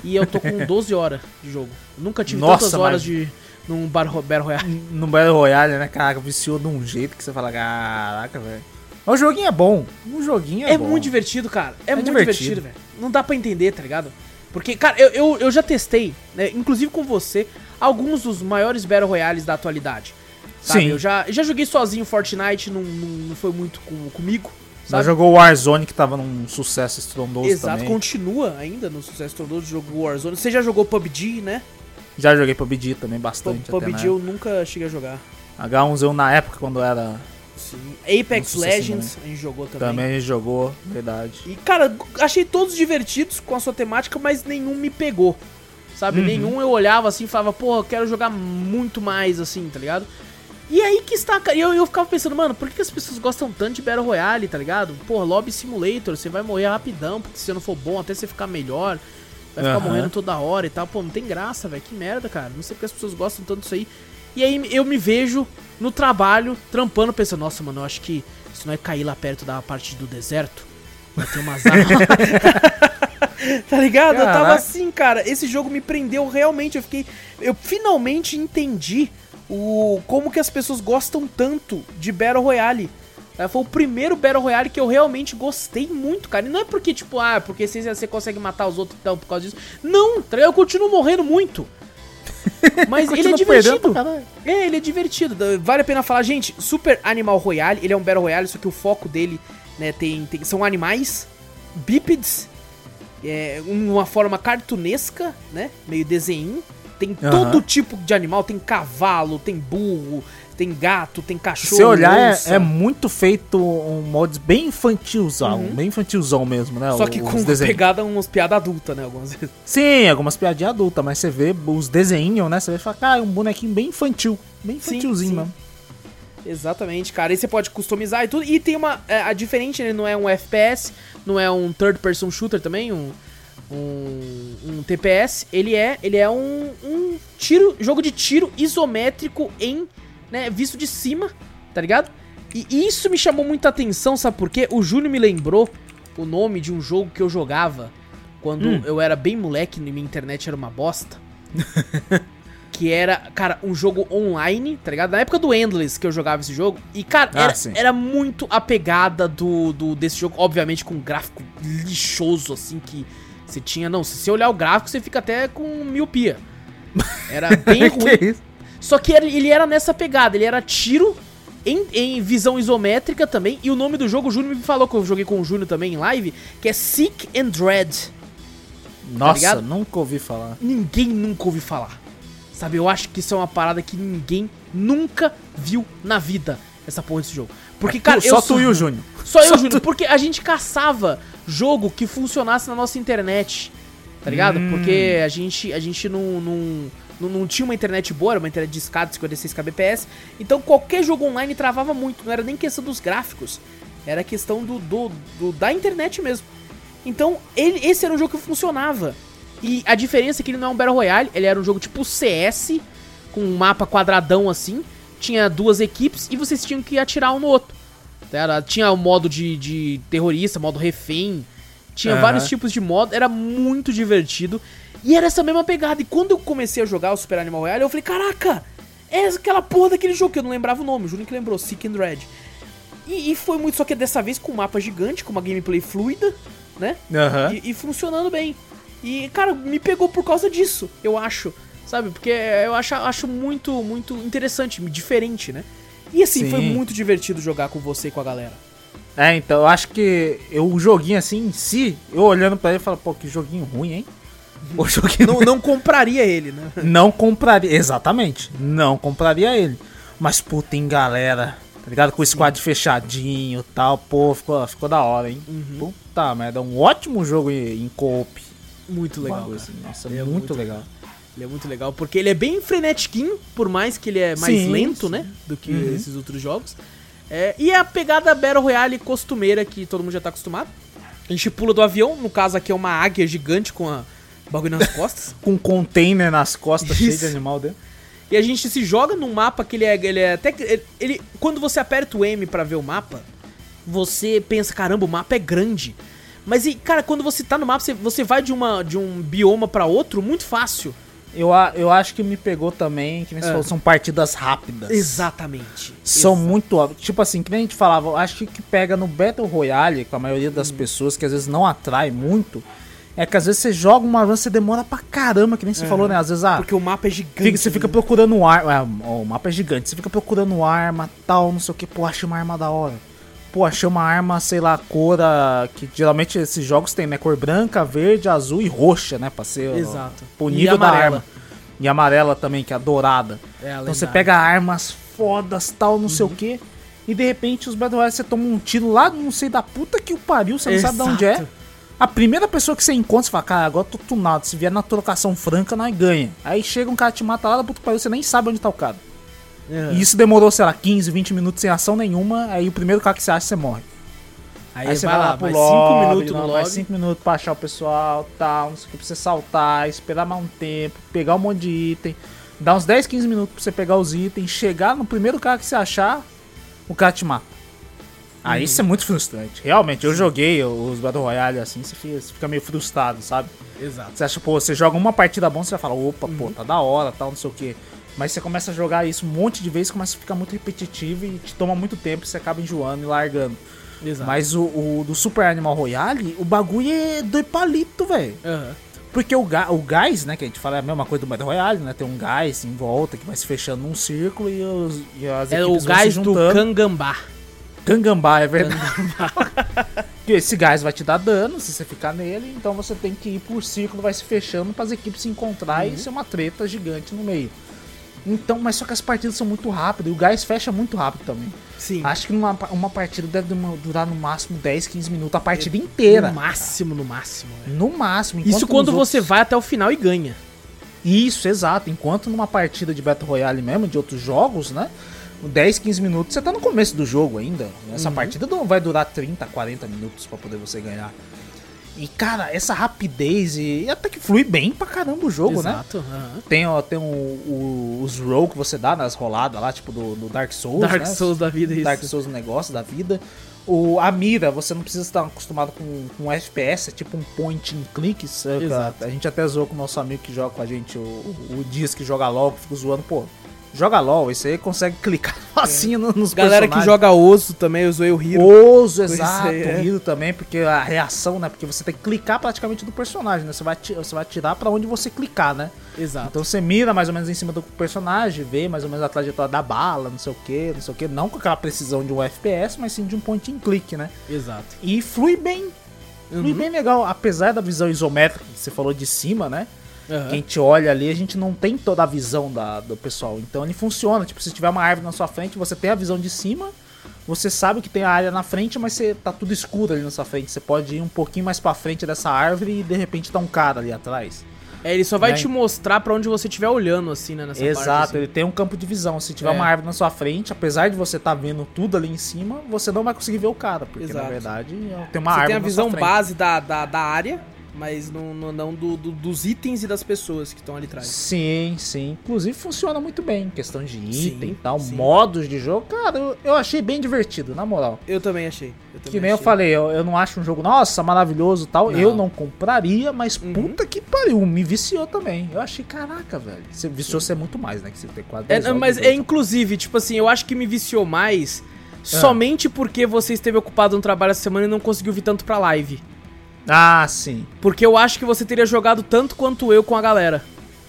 E eu tô com <laughs> 12 horas de jogo. Nunca tive Nossa, tantas horas mas- de num Battle Battle Royale. No Battle Royale, né, caraca, viciou de um jeito que você fala, caraca, velho. Mas o joguinho é bom. O joguinho é, É bom. muito divertido, cara. É, É muito divertido. velho. Não dá pra entender, tá ligado? Porque, cara, eu, eu, eu já testei, né, inclusive com você, alguns dos maiores Battle Royales da atualidade. Sabe? Sim. Eu já, já joguei sozinho Fortnite, não, não, não foi muito com- comigo. Já jogou Warzone, que tava num sucesso estrondoso Exato, também. continua ainda no sucesso todo do jogo Warzone. Você já jogou PUBG, né? Já joguei PUBG também bastante. até, PUBG eu nunca cheguei a jogar. H1Z1 na época, quando era. Sim. Apex Legends a gente jogou também. Também a gente jogou, verdade. E, cara, achei todos divertidos com a sua temática, mas nenhum me pegou. Sabe? Uhum. Nenhum eu olhava assim e falava, porra, eu quero jogar muito mais, assim, tá ligado? E aí que está, cara. E eu, eu ficava pensando, mano, por que que as pessoas gostam tanto de Battle Royale, tá ligado? Porra, Lobby Simulator, você vai morrer rapidão, porque se você não for bom, até você ficar melhor. Vai ficar Aham. morrendo toda hora e tal. Pô, não tem graça, velho. Que merda, cara. Não sei porque as pessoas gostam tanto disso aí. E aí eu me vejo no trabalho, trampando, pensando, nossa, mano, eu acho que se não é cair lá perto da parte do deserto, vai ter umas armas. <laughs> tá ligado? Eu tava Caraca. assim, cara. Esse jogo me prendeu realmente. Eu fiquei. Eu finalmente entendi o como que as pessoas gostam tanto de Battle Royale. Foi o primeiro Battle Royale que eu realmente gostei muito, cara. E não é porque, tipo, ah, porque você, você consegue matar os outros então por causa disso. Não, tá eu continuo morrendo muito. <laughs> Mas ele é divertido. É, ele é divertido. Vale a pena falar, gente, Super Animal Royale, ele é um Battle Royale, só que o foco dele, né, tem, tem- são animais bípedes, é, uma forma cartunesca, né, meio desenho. Tem Aham. todo tipo de animal, tem cavalo, tem burro, tem gato, tem Se cachorro, você olhar, é, é muito feito um mods bem infantilzão, bem infantilzão mesmo, né? Uhum. Só que os com desenhos. pegada, umas piadas adultas, né, algumas vezes. Sim, algumas piadinhas adultas, mas você vê os desenhos, né? Você vê e fala, cara, é um bonequinho bem infantil. Bem Sim, infantilzinho sim. mesmo. Exatamente, cara. E você pode customizar e tudo. E tem uma. É, a diferente, ele não é um FPS, não é um third person shooter também, um. Um, um TPS. Ele é, ele é um, um tiro, jogo de tiro isométrico em, né, visto de cima, tá ligado? E isso me chamou muita atenção, sabe por quê? O Júnior me lembrou o nome de um jogo que eu jogava quando Hum. eu era bem moleque e minha internet era uma bosta. <laughs> que era, cara, um jogo online, tá ligado? Na época do Endless que eu jogava esse jogo. E, cara, Ah, era, era muito a pegada do, do, desse jogo, obviamente com um gráfico lixoso, assim, que você tinha. Não, se você olhar o gráfico, você fica até com miopia. <laughs> Era bem ruim. que? Só que ele, era nessa pegada, ele era tiro em, em visão isométrica também. E o nome do jogo, o Júnior me falou que eu joguei com o Júnior também em live, que é Seek and Dread. Nossa, ligado? nunca ouvi falar. Ninguém nunca ouviu falar. Sabe, eu acho que isso é uma parada que ninguém nunca viu na vida, essa porra desse jogo. Porque, cara, só eu tu e o Júnior. Só eu, Só Júnior, porque a gente caçava jogo que funcionasse na nossa internet. Tá ligado? Hum. Porque a gente, a gente não, não, não, não tinha uma internet boa, era uma internet de escada 56 kbps. Então qualquer jogo online travava muito. Não era nem questão dos gráficos. Era questão do, do, do- da internet mesmo. Então ele, esse era um jogo que funcionava. E a diferença é que ele não é um Battle Royale, ele era um jogo tipo CS, com um mapa quadradão assim. Tinha duas equipes e vocês tinham que atirar um no outro. Era, tinha o modo de, de terrorista, modo refém. Tinha Aham. vários tipos de modo, era muito divertido. E era essa mesma pegada. E quando eu comecei a jogar o Super Animal Royale, eu falei, caraca, é aquela porra daquele jogo que eu não lembrava o nome, o Júnior que lembrou, Seek and Red. E, e foi muito, só que dessa vez com um mapa gigante, com uma gameplay fluida, né? Aham. E, e funcionando bem. E, cara, me pegou por causa disso, eu acho. Sabe? Porque eu acho, acho muito, muito interessante, diferente, né? E assim, Sim. foi muito divertido jogar com você e com a galera. É, então, eu acho que eu, o joguinho assim em si, eu olhando pra ele, falo, pô, que joguinho ruim, hein? O joguinho Não, <laughs> não compraria ele, né? não compraria. Exatamente, não compraria ele. Mas, pô, tem galera, tá ligado? Com o squad fechadinho e tal, pô, ficou, ficou da hora, hein? Uhum. Puta merda, um ótimo jogo em, em co-op. Muito legal. Assim, Nossa, é muito, muito legal. Ele é muito legal, porque ele é bem frenetiquinho, por mais que ele é mais Sim, lento, sim. né? Do que Uhum. esses outros jogos. É, e é a pegada Battle Royale costumeira que todo mundo já tá acostumado. A gente pula do avião, no caso aqui é uma águia gigante com a bagulho nas <laughs> costas. Com um container nas costas cheio de Isso. animal dentro. E a gente se joga num mapa que ele é, ele é até que- ele, ele- quando você aperta o M pra ver o mapa, você pensa, caramba, o mapa é grande. Mas e cara, quando você tá no mapa, você, você vai de uma de um bioma pra outro muito fácil. Eu, eu acho que me pegou também, que nem É. falou, são partidas rápidas. Exatamente. São Exa- muito. Tipo assim, que nem a gente falava, acho que o que pega no Battle Royale, com a maioria das Hum. pessoas, que às vezes não atrai muito, é que às vezes você joga uma run, você demora pra caramba, que nem você falou, né? Às vezes, ah, porque o mapa é gigante. fica- você fica né? procurando arma. ah, o mapa é gigante, você fica procurando arma, tal, não sei o que, pô, achei uma arma da hora. Pô, achei uma arma, sei lá, cor. que geralmente esses jogos tem, né? Cor branca, verde, azul e roxa, né? Pra ser. Exato. Nível da arma. E amarela também, que é a dourada. É a Então você pega armas fodas, tal, não sei o que. E de repente os Battle Royale você toma um tiro lá, não sei da puta que o pariu, você não sabe de onde é. Exato. A primeira pessoa que você encontra, você fala, cara, agora eu tô tunado. Se vier na trocação franca, nós ganha. Aí chega um cara te mata lá da puta que pariu, você nem sabe onde tá o cara. É. E isso demorou, sei lá, 15, 20 minutos sem ação nenhuma. Aí o primeiro cara que você acha, você morre. Aí, Aí, você vai lá, pro mais lobby, 5 minutos não, no Mais lobby. 5 minutos pra achar o pessoal, tal, não sei o que, pra você saltar, esperar mais um tempo, pegar um monte de item, dar uns 10, 15 minutos pra você pegar os itens, chegar no primeiro cara que você achar, o cara te mata. Aí Uhum. isso é muito frustrante. Realmente, eu joguei os Battle Royale assim, você fica, você fica meio frustrado, sabe? Exato. Você acha, pô, você joga uma partida bom, você vai falar, opa, pô, Uhum. tá da hora, tal, não sei o que. Mas você começa a jogar isso um monte de vezes, começa a ficar muito repetitivo e te toma muito tempo e você acaba enjoando e largando. Exato. Mas o, o do Super Animal Royale, o bagulho é dois palitos, velho. Aham. Porque o, ga, o gás, né, que a gente fala é a mesma coisa do Battle Royale, né? Tem um gás em volta que vai se fechando num círculo e, os, e as É o equipes vão gás se do. Kangambá. Cangambá, é verdade. <laughs> Porque esse gás vai te dar dano se você ficar nele, então você tem que ir por círculo, vai se fechando para as equipes se encontrar Uhum. e ser uma treta gigante no meio. Então, mas só que as partidas são muito rápidas e o gás fecha muito rápido também. Sim. Acho que uma, uma partida deve durar no máximo 10, 15 minutos a partida inteira. No máximo, no máximo. velho. No máximo. Isso quando você outros- vai até o final e ganha. Isso, exato. Enquanto numa partida de Battle Royale mesmo, de outros jogos, né? 10, 15 minutos, você tá no começo do jogo ainda. Essa Uhum. partida não vai durar 30, 40 minutos pra poder você ganhar. E, cara, essa rapidez e, e até que flui bem pra caramba o jogo, né? Exato. aham. Tem, ó, tem os roll que você dá nas roladas lá, tipo do, do Dark Souls, Dark né? Souls da vida, isso. Dark Souls negócio da vida. O, a mira, você não precisa estar acostumado com, com FPS, é tipo um point and click. saca? Exato. A gente até zoou com o nosso amigo que joga com a gente, o, o Dias que joga que fica zoando, pô, joga LOL, isso aí consegue clicar <laughs> facinho no- nos Galera que joga oso também, eu zoei o Hiro. Oso, exato, é, é. o Hiro também, porque a reação, né? Porque você tem que clicar praticamente do personagem, né? Você vai, você vai atirar pra onde você clicar, né? Exato. Então você mira mais ou menos em cima do personagem, vê mais ou menos a trajetória da bala, não sei o que, não sei o que. Não com aquela precisão de um FPS, mas sim de um point and click, né? Exato. E flui bem. Flui Uhum. bem legal. Apesar da visão isométrica que você falou de cima, né? Aham. Quem te olha ali, a gente não tem toda a visão da, do pessoal. Então ele funciona. Tipo, se tiver uma árvore na sua frente, você tem a visão de cima. você sabe que tem a área na frente, mas você tá tudo escuro ali na sua frente. Você pode ir um pouquinho mais pra frente dessa árvore e de repente tá um cara ali atrás. É, ele só vai Né? te mostrar pra onde você estiver olhando, assim, né? Nessa Exato, parte, assim. ele tem um campo de visão. Se tiver É. uma árvore na sua frente, apesar de você estar vendo tudo ali em cima, você não vai conseguir ver o cara, porque Exato. na verdade tem uma Você árvore tem a na visão base da, da, da área, mas não, não, não do, do- dos itens e das pessoas que estão ali atrás. Sim, sim. Inclusive funciona muito bem, questão de item e tal, sim. modos de jogo. Cara, eu, eu achei bem divertido, na moral. Eu também achei. Eu também Que nem eu achei. falei, eu, eu não acho um jogo, nossa, maravilhoso e tal. Não. Eu não compraria, mas Uhum. puta que pariu, me viciou também. Eu achei, caraca, velho. Você viciou ser muito mais, né? Que você tem quase É, 10 horas mas é inclusive, tipo assim, eu acho que me viciou mais Ah. somente porque você esteve ocupado no trabalho essa semana e não conseguiu vir tanto pra live. Ah, sim. Porque eu acho que você teria jogado tanto quanto eu com a galera.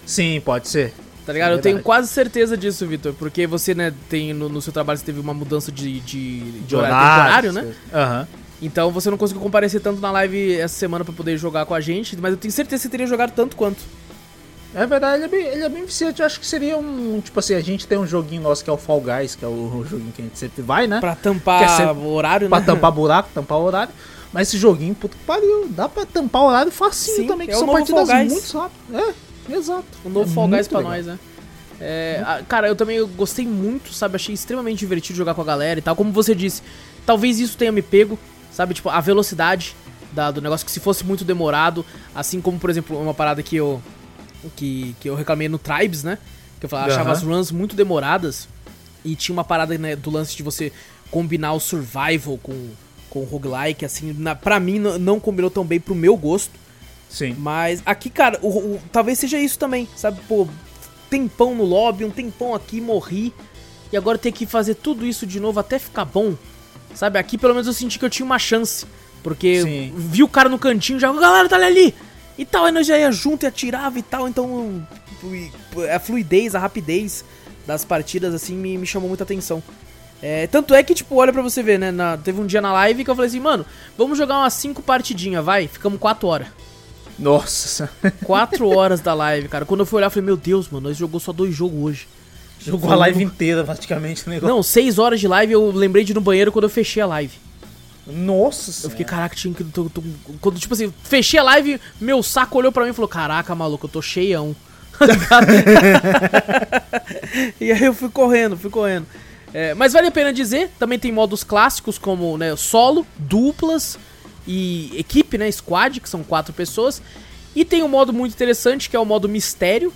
Sim, pode ser. Tá ligado? É eu tenho quase certeza disso, Vitor. Porque você, né, tem no, no seu trabalho você teve uma mudança de, de, de horário, temporário, né? Aham. Então você não conseguiu comparecer tanto na live essa semana pra poder jogar com a gente, mas eu tenho certeza que você teria jogado tanto quanto. É verdade, ele é, bem, ele é bem viciante. Eu acho que seria um. Tipo assim, a gente tem um joguinho nosso que é o Fall Guys, que é o joguinho que a gente sempre vai, né? Pra tampar Quer ser- o horário, Pra né? tampar buraco, tampar horário. Mas esse joguinho, puta que pariu, dá pra tampar horário facinho Sim, também, que é o são partidas muito rápidas. É, exato. Um novo É Fall Guys pra legal. nós, né? É, a- cara, eu também gostei muito, sabe? Achei extremamente divertido jogar com a galera e tal. Como você disse, talvez isso tenha me pego, sabe? Tipo, a velocidade da- do negócio, que se fosse muito demorado, assim como, por exemplo, uma parada que eu que, que eu reclamei no Tribes, né? Que eu falava, achava Aham. as runs muito demoradas e tinha uma parada né, do lance de você combinar o survival com, com o roguelike, assim, na, pra mim não combinou tão bem pro meu gosto. Sim. Mas aqui, cara, o, o- talvez seja isso também, sabe? Pô, tempão no lobby, um tempão aqui, morri. E agora ter que fazer tudo isso de novo até ficar bom. Sabe? Aqui pelo menos eu senti que eu tinha uma chance. Porque Sim. vi o cara no cantinho, já, galera, tá ali. E tal, aí nós já ia junto e atirava e tal. Então, fui- a fluidez, a rapidez das partidas, assim, me, me chamou muita atenção. É, tanto é que, tipo, olha pra você ver, né? na- teve um dia na live que eu falei assim, mano, vamos jogar umas 5 partidinhas, vai. Ficamos 4 horas. Nossa. <laughs> 4 horas da live, cara. Quando eu fui olhar, eu falei, meu Deus, mano, nós jogou só dois jogos hoje. Jogou a live inteira, praticamente, o negócio. Não, 6 horas de live, eu lembrei de ir no banheiro quando eu fechei a live. Nossa Eu fiquei, caraca, tinha que. tô- tô- quando, tipo assim, fechei a live, meu saco olhou pra mim e falou: Caraca, maluco, eu tô cheião. <laughs> <laughs> e aí eu fui correndo, fui correndo. É, mas vale a pena dizer, também tem modos clássicos como né, solo, duplas e equipe, né? Squad, que são quatro pessoas. E tem um modo muito interessante que é o modo mistério,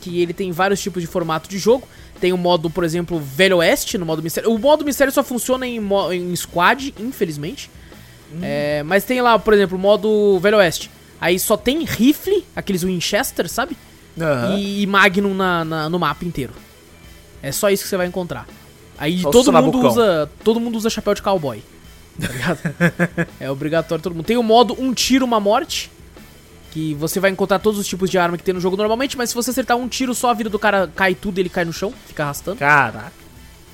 que ele tem vários tipos de formato de jogo. Tem o modo, por exemplo, Velho Oeste no modo mistério. O modo mistério só funciona em, em squad, infelizmente. É, mas tem lá, por exemplo, o modo Velho Oeste. Aí só tem rifle, aqueles Winchester, sabe? Aham. E, e Magnum na, na- no mapa inteiro. É só isso que você vai encontrar. Aí o todo mundo usa. Todo mundo usa chapéu de cowboy. Tá ligado? <laughs> é obrigatório todo mundo. Tem o modo um tiro, uma morte. Que você vai encontrar todos os tipos de arma que tem no jogo normalmente, mas se você acertar um tiro só, a vida do cara cai tudo e ele cai no chão, fica arrastando. Caraca.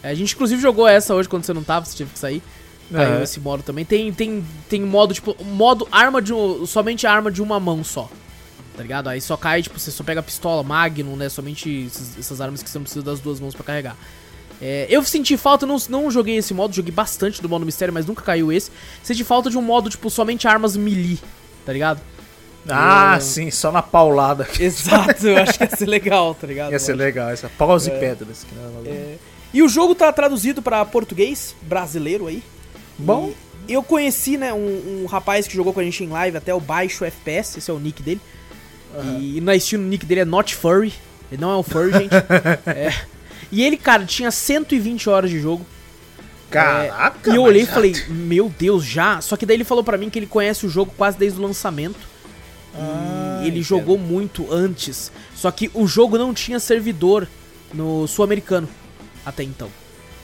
É, A gente inclusive jogou essa hoje quando você não tava, você teve que sair. Caiu É. esse modo também. Tem, tem, tem modo, tipo, modo arma de. Somente arma de uma mão só. Tá ligado? Aí só cai, tipo, você só pega pistola, Magnum, né? Somente esses- essas armas que você não precisa das duas mãos pra carregar. É, eu senti falta, não, não joguei esse modo, joguei bastante do modo mistério, mas nunca caiu esse. Senti falta de um modo, tipo, somente armas melee, tá ligado? Ah, Eu- sim, só na paulada. <laughs> Exato, eu acho que ia ser legal, tá ligado? Ia ser legal, essa paus e pedras. que não é É, E o jogo tá traduzido pra português, brasileiro aí. Bom. E eu conheci, né, um, um rapaz que jogou com a gente em live até o Baixo FPS, esse é o nick dele. E na Steam o nick dele é Not Furry. Ele não é um furry, gente. <laughs> É. E ele, cara, tinha 120 horas de jogo. Caraca! E eu olhei e falei, meu Deus, já? Só que daí ele falou pra mim que ele conhece o jogo quase desde o lançamento. Ah, e ele entendo. jogou muito antes. Só que o jogo não tinha servidor no sul-americano até então.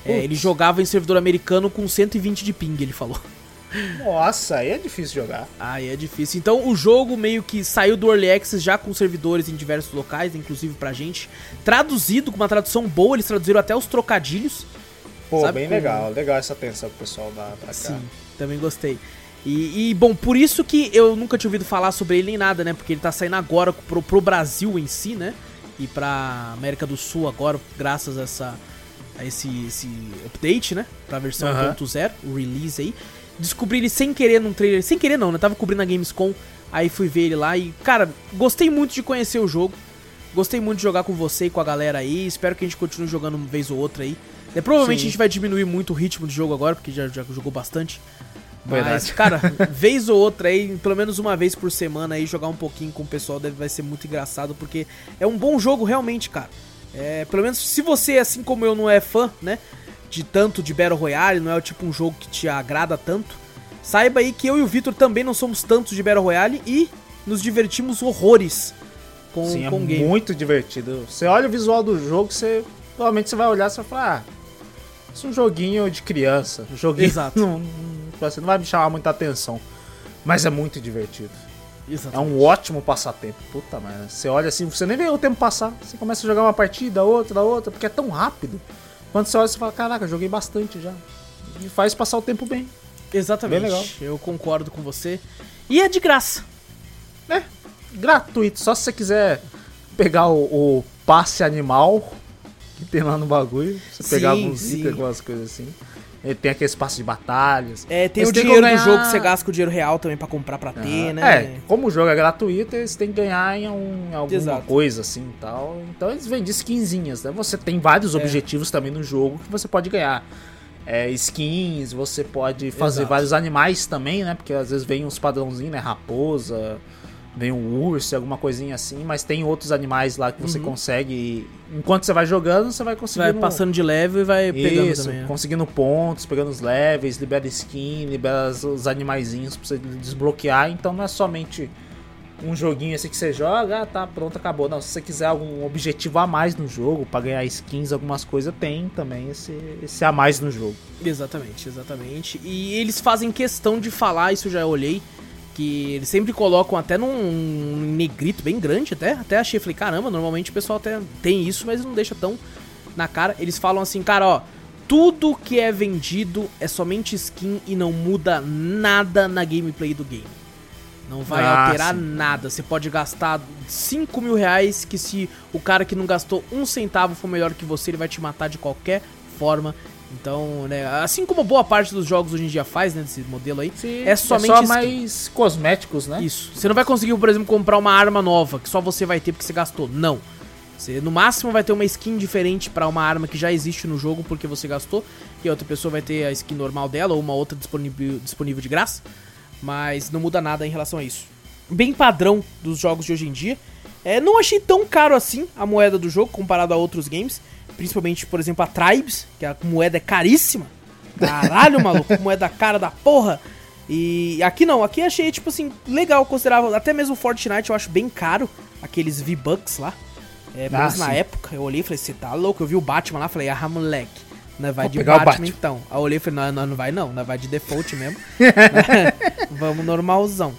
É, ele jogava em servidor americano com 120 de ping, ele falou. Nossa, aí é difícil jogar. Aí é difícil. Então o jogo meio que saiu do Early Access já com servidores em diversos locais, inclusive pra gente. Traduzido, com uma tradução boa, eles traduziram até os trocadilhos. Pô, Sabe bem legal. Legal essa atenção que o pessoal dá pra cá. Sim, também gostei. E, e, bom, por isso que eu nunca tinha ouvido falar sobre ele nem nada, né? Porque ele tá saindo agora pro, pro Brasil em si, né? E pra América do Sul agora, graças a essa, a esse, esse update, né? Pra versão Aham. 1.0, o release aí. Descobri ele sem querer num trailer. Sem querer não, né? Tava cobrindo a Gamescom. Aí fui ver ele lá e, cara, gostei muito de conhecer o jogo. Gostei muito de jogar com você e com a galera aí. Espero que a gente continue jogando uma vez ou outra aí. É, provavelmente Sim. a gente vai diminuir muito o ritmo de jogo agora, porque já, já jogou bastante. Mas, Verdade. cara, <laughs> vez ou outra aí, pelo menos uma vez por semana aí, jogar um pouquinho com o pessoal deve vai ser muito engraçado, porque é um bom jogo realmente, cara. É, pelo menos se você, assim como eu, não é fã, né? De tanto de Battle Royale, não é o tipo um jogo que te agrada tanto. Saiba aí que eu e o Vitor também não somos tantos de Battle Royale e nos divertimos horrores com, Sim, é com o game. muito divertido. Você olha o visual do jogo, você provavelmente você vai olhar e vai falar, ah, isso é um joguinho de criança. Um joguinho <laughs> Exato. Não, você não vai me chamar muita atenção. Mas é muito divertido. É Exatamente. um ótimo passatempo. Puta merda. Você olha assim, você nem vê o tempo passar. Você começa a jogar uma partida, outra, outra, porque é tão rápido. Quando você olha, você fala, caraca, joguei bastante já. E faz passar o tempo bem. Exatamente. Bem legal. Eu concordo com você. E é de graça. É, gratuito. Só se você quiser pegar o, o passe animal que tem lá no bagulho. Você Sim, pegar alguns itens, algumas coisas assim. Ele tem aquele espaço de batalhas. É, tem Eles o dinheiro ganhar- do jogo que você gasta com o dinheiro real também pra comprar pra ter, né? É, como o jogo é gratuito, eles têm que ganhar em, um- em alguma Exato. coisa assim e tal. Então eles vendem skinzinhas, né? Você tem vários É. objetivos também no jogo que você pode ganhar. É, skins, você pode fazer Exato. vários animais também, né? Porque às vezes vem uns padrãozinhos, né? Raposa, vem um urso, alguma coisinha assim, mas tem outros animais lá que você Uhum. consegue. Enquanto você vai jogando, você vai conseguindo. vai passando de level e vai pegando Isso, também. né? conseguindo pontos, pegando os levels, libera skin, libera os- os animaizinhos pra você desbloquear. Então não é somente um joguinho assim que você joga, ah, tá, pronto, acabou. Não, se você quiser algum objetivo a mais no jogo, pra ganhar skins, algumas coisas, tem também esse, esse a mais no jogo. Exatamente, exatamente. E eles fazem questão de falar, isso eu já olhei, que eles sempre colocam até num negrito bem grande até. Até achei, falei, caramba, normalmente o pessoal até tem isso, mas não deixa tão na cara. Eles falam assim, cara, ó, tudo que é vendido é somente skin e não muda nada na gameplay do game. Não vai Ah, alterar sim. nada. Você pode gastar 5 mil reais, que se o cara que não gastou um centavo for melhor que você, ele vai te matar de qualquer forma. Então, né, assim como boa parte dos jogos hoje em dia faz, né, desse modelo aí, é somente só skin. mais cosméticos, né? Isso. Você não vai conseguir, por exemplo, comprar uma arma nova que só você vai ter porque você gastou. Não. Você no máximo vai ter uma skin diferente pra uma arma que já existe no jogo porque você gastou, e a outra pessoa vai ter a skin normal dela ou uma outra disponível, disponível de graça. Mas não muda nada em relação a isso. Bem padrão dos jogos de hoje em dia. É, não achei tão caro assim a moeda do jogo comparado a outros games. Principalmente, por exemplo, a Tribes, que a moeda é caríssima. Caralho, maluco, <laughs> moeda cara da porra. E aqui não, aqui achei, tipo assim, legal, considerável. Até mesmo o Fortnite eu acho bem caro, aqueles V-Bucks lá. É, Ah, na sim. época, eu olhei e falei, você tá louco? Eu vi o Batman lá, falei, ah, moleque, não vai Vou de Batman, Batman. então. Aí eu olhei e falei, não, não, não vai não, não vai de default mesmo. <laughs> <laughs> Vamos normalzão.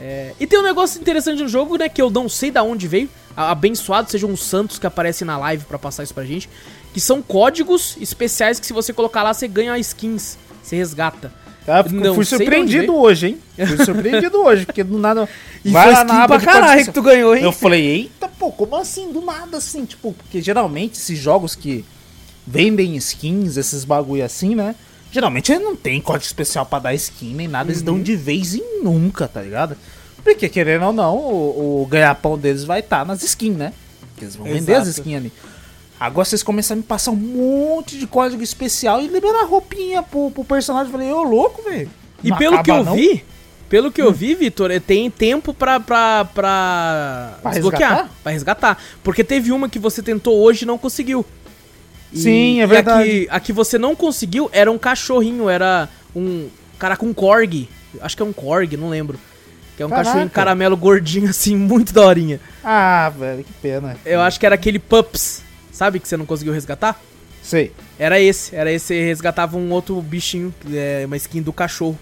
É, e tem um negócio interessante no jogo, né, que eu não sei da onde veio. Abençoado sejam os santos que aparecem na live pra passar isso pra gente. Que são códigos especiais que se você colocar lá, você ganha skins. Você resgata. Ah, Não fui surpreendido hoje, hein? Fui surpreendido <laughs> hoje, porque do nada. E vai lá skin na aba pra caralho códigos- que tu ganhou, hein? Eu falei, eita, pô, como assim? Do nada assim, tipo, porque geralmente esses jogos que vendem skins, esses bagulho assim, né? Geralmente eles não tem código especial pra dar skin nem nada, eles Uhum. dão de vez em nunca, tá ligado? Porque querendo ou não, o, o ganha-pão deles vai estar nas skins, né? Porque eles vão vender as Exato. skins ali. Agora vocês começaram a me passar um monte de código especial e liberar roupinha pro, pro personagem. Eu falei, ô louco, velho. E pelo que eu não? vi, pelo que eu vi, Vitor, é, tem tempo pra, pra, pra, Pra desbloquear, resgatar? pra resgatar. Porque teve uma que você tentou hoje e não conseguiu. E- Sim, é e verdade. A que, a que você não conseguiu era um cachorrinho, era um cara com corgi. Acho que é um corgi, não lembro. Que é um Caraca. cachorrinho caramelo gordinho, assim, muito daorinha. Ah, velho, que pena. Eu acho que era aquele Pups, sabe? Que você não conseguiu resgatar? Sei. Era esse, era esse, resgatava um outro bichinho, é uma skin do cachorro.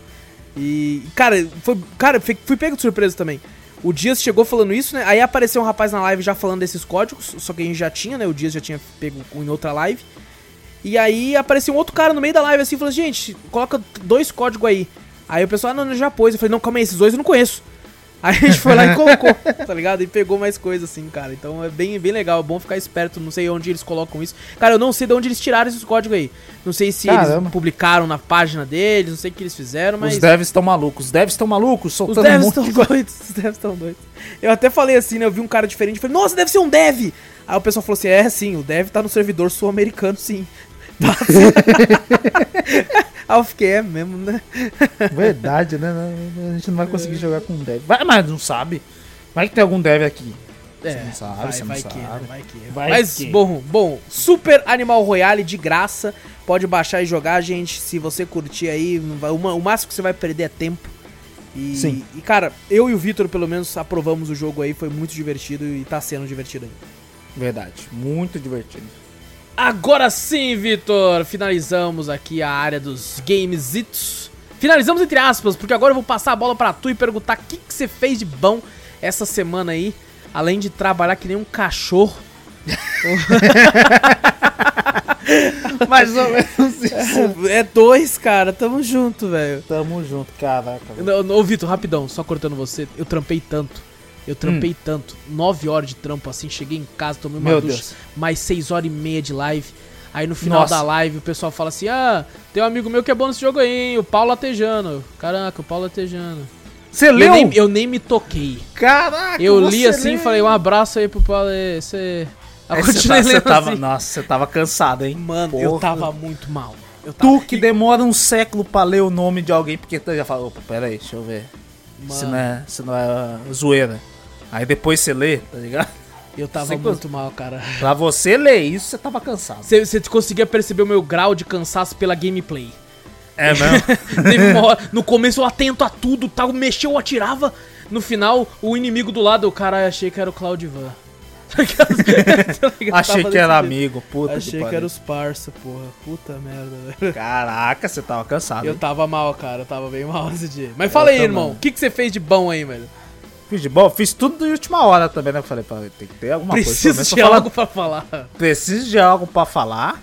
E, cara, foi, cara, fui, fui pego de surpresa também. O Dias chegou falando isso, né? Aí apareceu um rapaz na live já falando desses códigos, só que a gente já tinha, né? O Dias já tinha pego em outra live. E aí apareceu um outro cara no meio da live assim, falando, gente, coloca dois códigos aí. Aí o pessoal, ah, não, não, já pôs. Eu falei, não, calma aí, esses dois eu não conheço. Aí a gente foi lá e colocou, <laughs> tá ligado? E pegou mais coisa assim, cara. Então é bem, bem legal, é bom ficar esperto. Não sei onde eles colocam isso. Cara, eu não sei de onde eles tiraram esses códigos aí. Não sei se Caramba. eles publicaram na página deles, não sei o que eles fizeram, mas. Os devs estão malucos. Os devs estão malucos, Os soltando um devs estão de <laughs> doidos, os devs estão doidos. Eu até falei assim, né? Eu vi um cara diferente, falei, nossa, deve ser um dev! Aí o pessoal falou assim, é sim, o dev tá no servidor sul-americano, sim. Aí eu fiquei, é mesmo, né? Verdade, né? A gente não vai conseguir jogar com dev. Vai, mas não sabe. Vai que tem algum dev aqui. É, não sabe, vai, você não vai sabe. que, né? vai que. Vai Mas, que. bom, bom, Super Animal Royale de graça. Pode baixar e jogar, gente. Se você curtir aí, uma- o máximo que você vai perder é tempo. E, Sim. e, cara, eu e o Vitor, pelo menos, aprovamos o jogo aí. Foi muito divertido e tá sendo divertido aí. Verdade. Muito divertido. Agora sim, Vitor, finalizamos aqui a área dos gamesitos. Finalizamos entre aspas, porque agora eu vou passar a bola pra tu e perguntar o que, que você fez de bom essa semana aí, além de trabalhar que nem um cachorro. <laughs> Mais ou menos isso. É dois, cara, tamo junto, velho. Tamo junto, caraca. Ô, Vitor, rapidão, só cortando você, eu trampei tanto. Eu trampei tanto. Nove horas de trampo assim, cheguei em casa, tomei uma Meu ducha, Deus. mais seis horas e meia de live. Aí no final Nossa. da live o pessoal fala assim: Ah, tem um amigo meu que é bom nesse jogo aí, hein? O Paulo Atejano. Caraca, o Paulo Atejano. Você Eu leu? nem, eu nem me toquei. Caraca, Eu li assim e falei, um abraço aí pro Paulo. aí, Você. Eu Aí você, tá- <laughs> você tava, assim. Nossa, você tava cansado, hein? Mano, eu Porra. tava muito mal. Eu tava... Tu que demora um século pra ler o nome de alguém, porque tu já fala, opa, pera aí, deixa eu ver. Se não, é, se não é uh, zoeira. Aí depois você lê, tá ligado? eu tava Você muito mal, cara. <laughs> Pra você ler isso, você tava cansado. Você, você conseguia perceber o meu grau de cansaço pela gameplay. É <laughs> hora, no começo eu atento a tudo, tal, mexeu, eu atirava. No final, o inimigo do lado, o cara achei que era o Claudivan. <laughs> Achei que era amigo, puta Achei que pariu. era os parça, porra. Puta merda, velho. Caraca, você tava cansado. Eu hein? tava mal, cara. Eu tava bem mal esse dia. Mas fala aí, também. irmão. O que, que você fez de bom aí, velho? Fiz de bom, fiz tudo de última hora também, né? Eu falei, tem que ter alguma Preciso coisa. de pelo menos algo pra falar. Preciso de algo pra falar.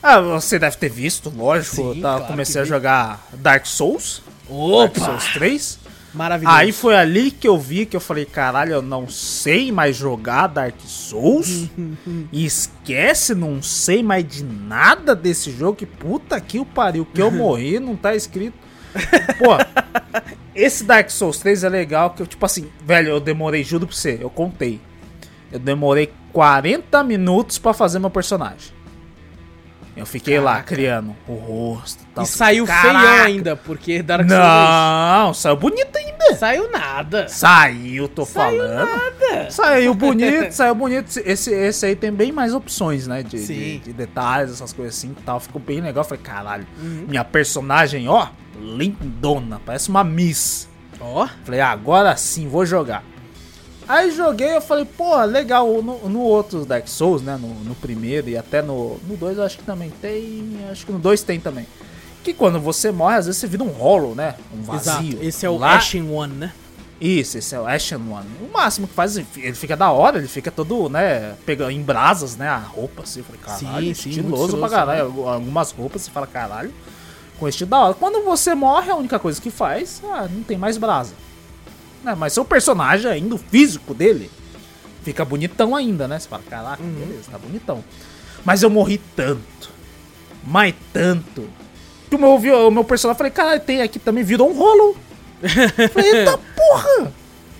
Ah, você deve ter visto, lógico. Sim, tá, claro comecei que a vi. jogar Dark Souls. Dark Opa! Souls 3. Maravilhoso. Aí foi ali que eu vi que eu falei, caralho, eu não sei mais jogar Dark Souls. <laughs> e esquece, não sei mais de nada desse jogo. Que puta que o pariu, que eu <laughs> morri, não tá escrito. Pô, esse Dark Souls 3 é legal, que eu, tipo assim, velho, eu demorei, juro pra você, eu contei. Eu demorei 40 minutos pra fazer meu personagem. Eu fiquei lá Caraca. criando o rosto e tal. E saiu Caraca. feião ainda, porque Dark Souls Não, saiu bonito ainda. Saiu nada. Saiu, tô Saiu falando. nada. Saiu bonito, <laughs> saiu bonito. Esse, esse aí tem bem mais opções, né? De, de, de detalhes, essas coisas assim e tal. Ficou bem legal. Falei, caralho, Uhum. minha personagem, ó, lindona, parece uma Miss. Ó. Falei, ah, agora sim, vou jogar. Aí joguei, eu falei, pô, legal, no, no outro Dark Souls, né, no, no primeiro e até no 2 eu acho que também tem, acho que no 2 tem também. Que quando você morre, às vezes você vira um rolo, né, um vazio. Exato. Esse é o Lá- Ashen One, né? Isso, esse é o Ashen One. O máximo que faz, ele fica da hora, ele fica todo, né, pegando em brasas, né, a roupa assim. Eu falei, caralho, Sim, sim, muito estiloso pra caralho. Algumas roupas você fala, caralho, com estilo da hora. Quando você morre, a única coisa que faz, ah, não tem mais brasa. Né, mas seu personagem ainda, o físico dele, fica bonitão ainda, né? Você fala, caraca, Uhum. beleza, tá bonitão. Mas eu morri tanto, mas tanto, que o meu, o meu personagem, eu falei, cara, tem aqui também, virou um rolo. Falei, eita <laughs> porra!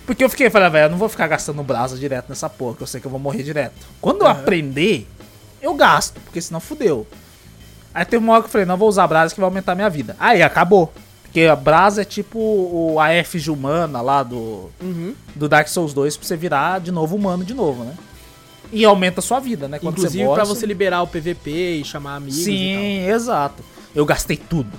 Porque eu fiquei, falei, "Ah, velho, eu não vou ficar gastando brasa direto nessa porra, que eu sei que eu vou morrer direto. Quando eu aprender, eu gasto, porque senão fudeu. Aí teve uma hora que eu falei, não vou usar brasa que vai aumentar minha vida. Aí acabou. Porque a brasa é tipo o, a F humana lá do, Uhum. do Dark Souls 2 pra você virar de novo humano de novo, né? E aumenta a sua vida, né? Quando Inclusive você morre, pra você liberar o PVP e chamar amigos Sim, exato. Eu gastei tudo.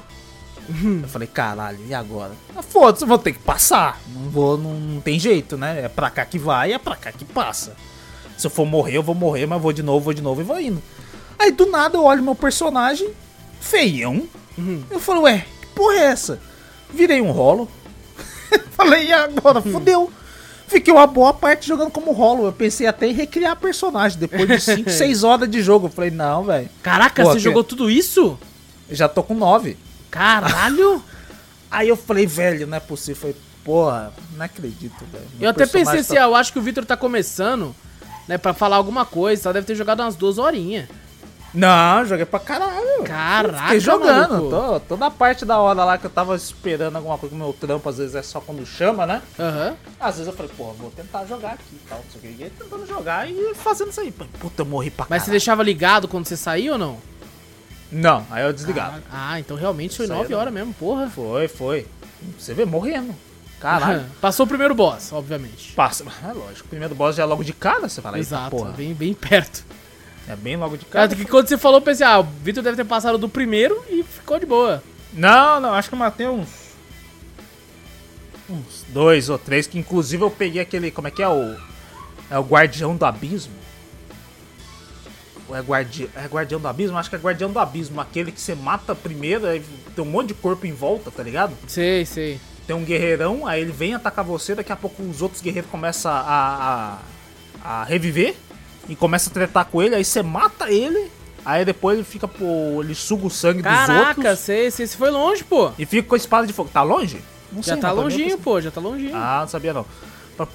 Eu falei, caralho, e agora? Ah, Foda-se, vou ter que passar. Não vou, não, não tem jeito, né? É pra cá que vai, é pra cá que passa. Se eu for morrer, eu vou morrer, mas vou de novo, vou de novo e vou indo. Aí do nada eu olho meu personagem, feião. Uhum. Eu falo, ué, porra é essa? Virei um rolo. <laughs> Falei, e agora? Fudeu. Fiquei uma boa parte jogando como rolo. Eu pensei até em recriar personagem. Depois de 5, 6 <laughs> horas de jogo. Eu falei, não, velho. Caraca, Pô, você que- jogou tudo isso? Eu já tô com 9. Caralho! <laughs> Aí eu falei, velho, não é possível. Falei, porra, não acredito, velho. Eu até pensei assim, tá- ah, eu acho que o Vitor tá começando, né, pra falar alguma coisa, só deve ter jogado umas duas horinhas. Não, joguei pra caralho. Caraca, Fiquei jogando. Tô, toda a parte da hora lá que eu tava esperando alguma coisa meu trampo, às vezes é só quando chama, né? Aham. Às vezes eu falei, porra, vou tentar jogar aqui e tal, não sei o que. E tentando jogar e fazendo isso aí. Puta, eu morri pra Mas você caralho. deixava ligado quando você saía ou não? Não, aí eu desligava. Ah, então realmente foi Isso aí 9 não. horas mesmo, porra. Foi, foi. Você vê, morrendo. Caralho. <laughs> Passou o primeiro boss, obviamente. Passa. <laughs> É lógico, o primeiro boss já é logo de cara, você fala, Exato, porra. bem, bem perto. É bem logo de cara. Cara, que quando você falou, eu pensei, ah, o Vitor deve ter passado do primeiro e ficou de boa. Não, não, acho que eu matei uns. Uns dois ou três, que inclusive eu peguei aquele. Como é que é o. É o Guardião do Abismo? Ou é, guardi... é Guardião do Abismo? Acho que é Guardião do Abismo, aquele que você mata primeiro, aí tem um monte de corpo em volta, tá ligado? Sei, sei. Tem um guerreirão, aí ele vem atacar você, daqui a pouco os outros guerreiros começam a, a, a reviver e começa a tretar com ele, aí você mata ele, aí depois ele fica, pô, ele suga o sangue dos Caraca, outros sei, sei, você foi longe, pô. e fica com a espada de fogo. Tá longe? Não Já sei, tá não, longinho, pô, já tá longinho. Ah, não sabia não.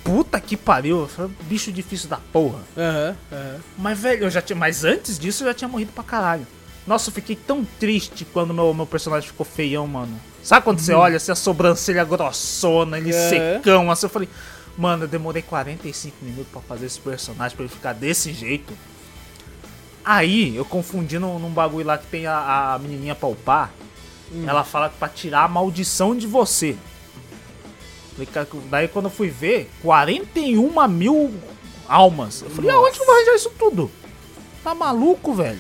Puta que pariu, bicho difícil da porra. Aham, aham. Mas, velho, eu já tinha. Mas antes disso eu já tinha morrido pra caralho. Nossa, eu fiquei tão triste quando meu, meu personagem ficou feião, mano. Sabe quando você olha assim, a sobrancelha grossona, ele secão, assim, eu falei, mano, eu demorei 45 minutos pra fazer esse personagem, pra ele ficar desse jeito. Aí, eu confundi num, num bagulho lá que tem a, a menininha pra upar. Ela fala que pra tirar a maldição de você. Daí quando eu fui ver, 41 mil almas. Eu falei, aonde que eu vou arranjar isso tudo? Tá maluco, velho?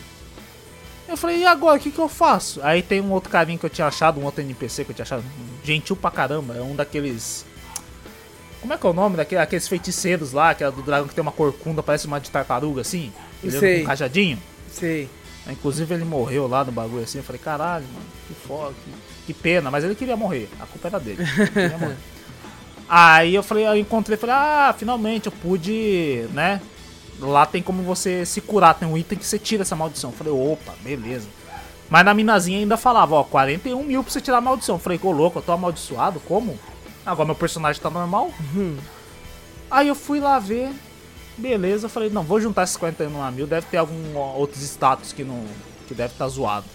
Eu falei, e agora, o que que eu faço? Aí tem um outro carinha que eu tinha achado, um outro NPC que eu tinha achado, gentil pra caramba, é um daqueles... Como é que é o nome daqueles aqueles feiticeiros lá, que é do dragão que tem uma corcunda, parece uma de tartaruga, assim? Ele Sei. com um cajadinho. Sei. Inclusive ele morreu lá no bagulho assim, eu falei, caralho, mano, que foda, que, que pena, mas ele queria morrer, a culpa era dele. <laughs> Aí eu falei, eu encontrei, falei, ah, finalmente eu pude, né? Lá tem como você se curar, tem um item que você tira essa maldição. Eu falei, opa, beleza. Mas na minazinha ainda falava, ó, 41 mil pra você tirar a maldição. Eu falei, ô louco, eu tô amaldiçoado, como? Agora meu personagem tá normal. Aí eu fui lá ver, beleza, eu falei, não, vou juntar esses 41 mil, deve ter algum outros status que não. que deve estar zoado.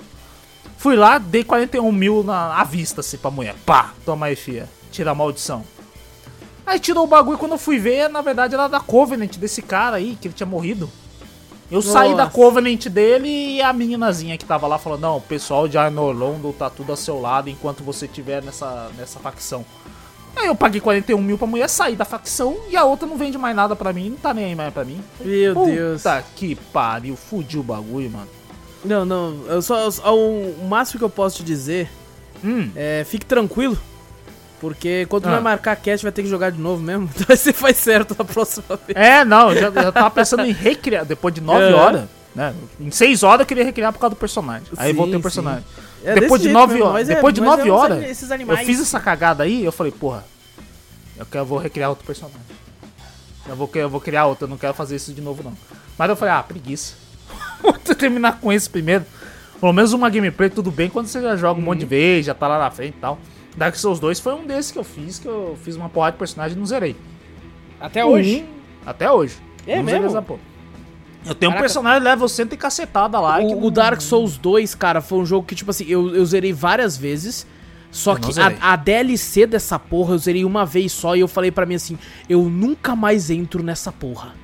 Fui lá, dei 41 mil na, à vista, assim, pra mulher. Pá, toma aí, fia. Tira a maldição. Aí tirou o bagulho quando eu fui ver, na verdade era da Covenant desse cara aí, que ele tinha morrido. Eu saí da Nossa. Covenant dele e a meninazinha que tava lá falou: Não, o pessoal de Arnolondo tá tudo ao seu lado enquanto você estiver nessa, nessa facção. Aí eu paguei 41 mil pra mulher sair da facção e a outra não vende mais nada pra mim, não tá nem aí mais pra mim. Meu Puta Deus. que pariu, fudiu o bagulho, mano. Não, não, eu só, só- o, máximo que eu posso te dizer Hum, é fique tranquilo. Porque quando Ah. vai marcar cast vai ter que jogar de novo mesmo. <laughs> Então você faz certo na próxima vez. é, não, eu já, eu tava pensando em recriar depois de 9 É. horas, né? Em 6 horas eu queria recriar por causa do personagem. Aí Sim, voltei o sim. Personagem. É depois de jeito 9 mesmo, horas, mas é- depois de mas 9 é uns horas, eu fiz essa cagada aí, eu falei, porra, eu quero, eu vou recriar outro personagem. Eu vou, eu vou criar outro, eu não quero fazer isso de novo não. Mas eu falei, ah, preguiça. <laughs> vou terminar com esse primeiro. Pelo menos uma gameplay tudo bem quando você já joga um monte de vez, já tá lá na frente e tal. Dark Souls 2 foi um desses que eu fiz, que eu fiz uma porrada de personagem e não zerei. Até hoje. Um, até hoje. É Não zerei mesmo? essa porra. Eu tenho um Caraca. personagem level 100 e cacetada lá. O, não- o Dark Souls 2, cara, foi um jogo que, tipo assim, eu, eu zerei várias vezes. Só Eu que a, a DLC dessa porra eu zerei uma vez só e eu falei pra mim assim: eu nunca mais entro nessa porra.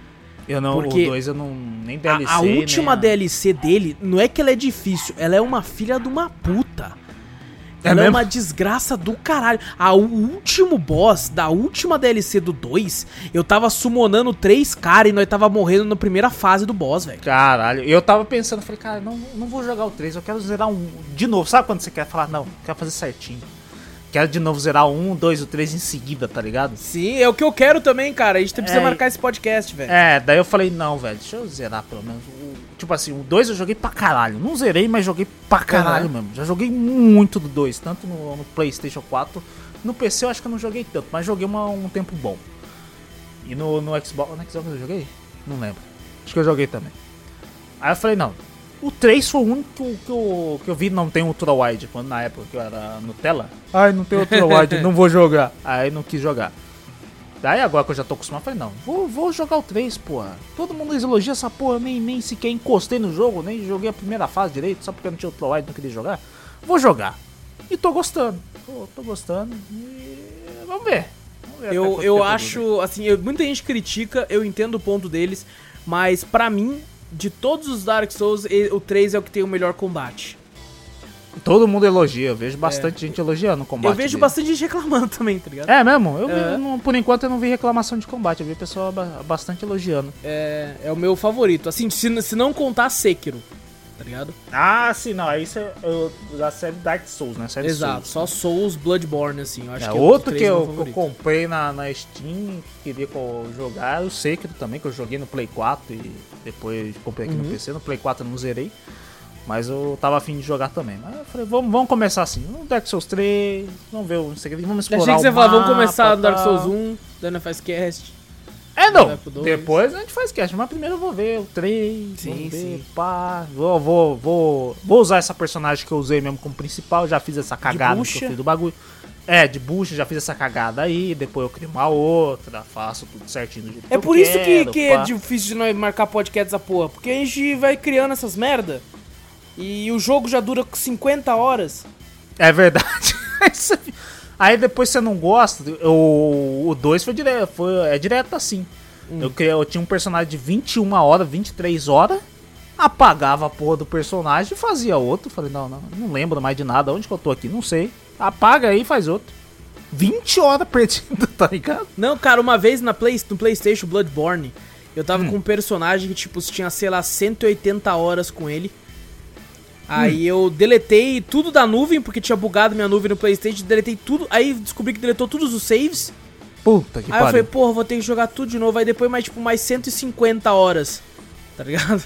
Eu não, porque o 2 eu não. Nem A- DLC. a, última nem a- DLC dele, não é que ela é difícil, ela é uma filha de uma puta. É ela é uma desgraça do caralho. A, o último boss da última DLC do 2, eu tava summonando três caras e nós tava morrendo na primeira fase do boss, velho. Caralho, eu tava pensando, falei, cara, não, não vou jogar o 3, eu quero zerar um de novo. Sabe quando você quer falar, não, quero fazer certinho. Quero de novo zerar o 1, 2 e o 3 em seguida, tá ligado? Sim, é o que eu quero também, cara. A gente precisa É, marcar esse podcast, velho. É, daí eu falei, não, velho, deixa eu zerar pelo menos. O- tipo assim, o 2 eu joguei pra caralho. Não zerei, mas joguei pra caralho mesmo. Já joguei muito do 2, tanto no, no PlayStation 4. No PC eu acho que eu não joguei tanto, mas joguei uma- um tempo bom. E no, no Xbox. No Xbox eu joguei? Não lembro. Acho que eu joguei também. Aí eu falei, não, O 3 foi o único que eu, que eu, vi não tem Ultra Wide, quando na época que eu era Nutella. Ai, não tem Ultra Wide, <laughs> não vou jogar. Aí não quis jogar. Daí agora que eu já tô acostumado, eu falei, não, vou, vou jogar o 3, porra. Todo mundo elogia essa porra, nem, nem sequer encostei no jogo, nem joguei a primeira fase direito, só porque eu não tinha Ultra Wide, não queria jogar. Vou jogar. E tô gostando. Tô, tô gostando. E vamos ver. Vamos ver Eu, eu acho, assim, eu- muita gente critica, eu entendo o ponto deles, mas pra mim, de todos os Dark Souls, o 3 é o que tem o melhor combate. Todo mundo elogia, eu vejo bastante gente elogiando o combate. eu vejo dele. bastante gente reclamando <laughs> também, tá ligado? É mesmo? Eu vi- É. não- por enquanto eu não vi reclamação de combate, eu vi pessoa ba- bastante elogiando. É, é o meu favorito. Assim, se, se não contar Sekiro, tá ligado? Ah, sim, não, isso é eu- da série Dark Souls, né? Série Exato, Souls. só Souls Bloodborne, assim. Eu acho É, que é o outro que é eu, que eu comprei na, na Steam, queria jogar, o Sekiro também, que eu joguei no Play 4 e depois comprei aqui Uhum. no PC. No Play 4 eu não zerei, mas eu tava afim de jogar também. Mas eu falei, vamos, vamos começar assim, no Dark Souls 3, vamos ver o Sekiro, vamos explorar achei que você falar, vamos começar no Dark. Souls 1, daí faz cast. É, não. Depois a gente faz cast, mas primeiro eu vou ver o 3, Sim, vamos ver, sim. pá. Vou, vou, vou, vou usar essa personagem que eu usei mesmo como principal, já fiz essa cagada que bucha. eu fiz do bagulho. É, de bucha, já fiz essa cagada aí, depois eu crio uma outra, faço tudo certinho do jeito que É eu por isso que, quero, que é difícil de nós marcar podcast essa porra. Porque a gente vai criando essas merda. E o jogo já dura 50 horas. É verdade. <laughs> Aí depois você não gosta, o 2 foi direto, foi, é direto assim. Hum. Eu, eu tinha um personagem de 21 horas, 23 horas, apagava a porra do personagem e fazia outro. Falei, não, não, não lembro mais de nada, onde que eu tô aqui? Não sei. Apaga aí e faz outro. 20 horas <laughs> perdido, tá ligado? Não, cara, uma vez na Play, no PlayStation Bloodborne, eu tava Hum. com um personagem que, tipo, tinha, sei lá, 180 horas com ele. Aí eu deletei tudo da nuvem, porque tinha bugado minha nuvem no PlayStation, deletei tudo. Aí descobri que deletou todos os saves. Puta que aí eu falei, pariu. porra, vou ter que jogar tudo de novo. Aí depois mais, tipo, mais 150 horas. Tá ligado?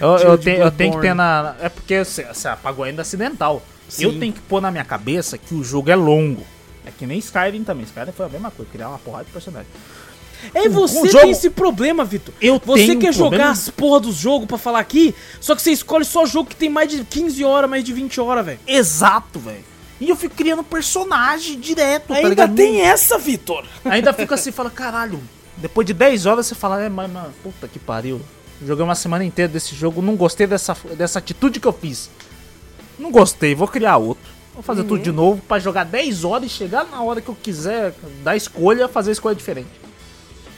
Eu, eu, tenho, eu tenho que ter na. É porque você, você apagou ainda acidental. Sim. Eu tenho que pôr na minha cabeça que o jogo é longo. É que nem Skyrim também. Skyrim foi a mesma coisa, criar uma porrada de personagem. É, você o tem esse problema, Vitor. Eu Você tenho quer um jogar problema- as porra dos jogos pra falar aqui, só que você escolhe só jogo que tem mais de 15 horas, mais de 20 horas, velho. Exato, velho. E eu fico criando personagem direto, tá Ainda ligado? tem essa, Vitor. Ainda fica assim, fala, caralho. Depois de 10 horas você fala, é, mas, mano, puta que pariu. Joguei uma semana inteira desse jogo, não gostei dessa, dessa atitude que eu fiz. Não gostei, vou criar outro. Vou fazer tudo de novo pra jogar 10 horas e chegar na hora que eu quiser dar escolha, fazer escolha diferente.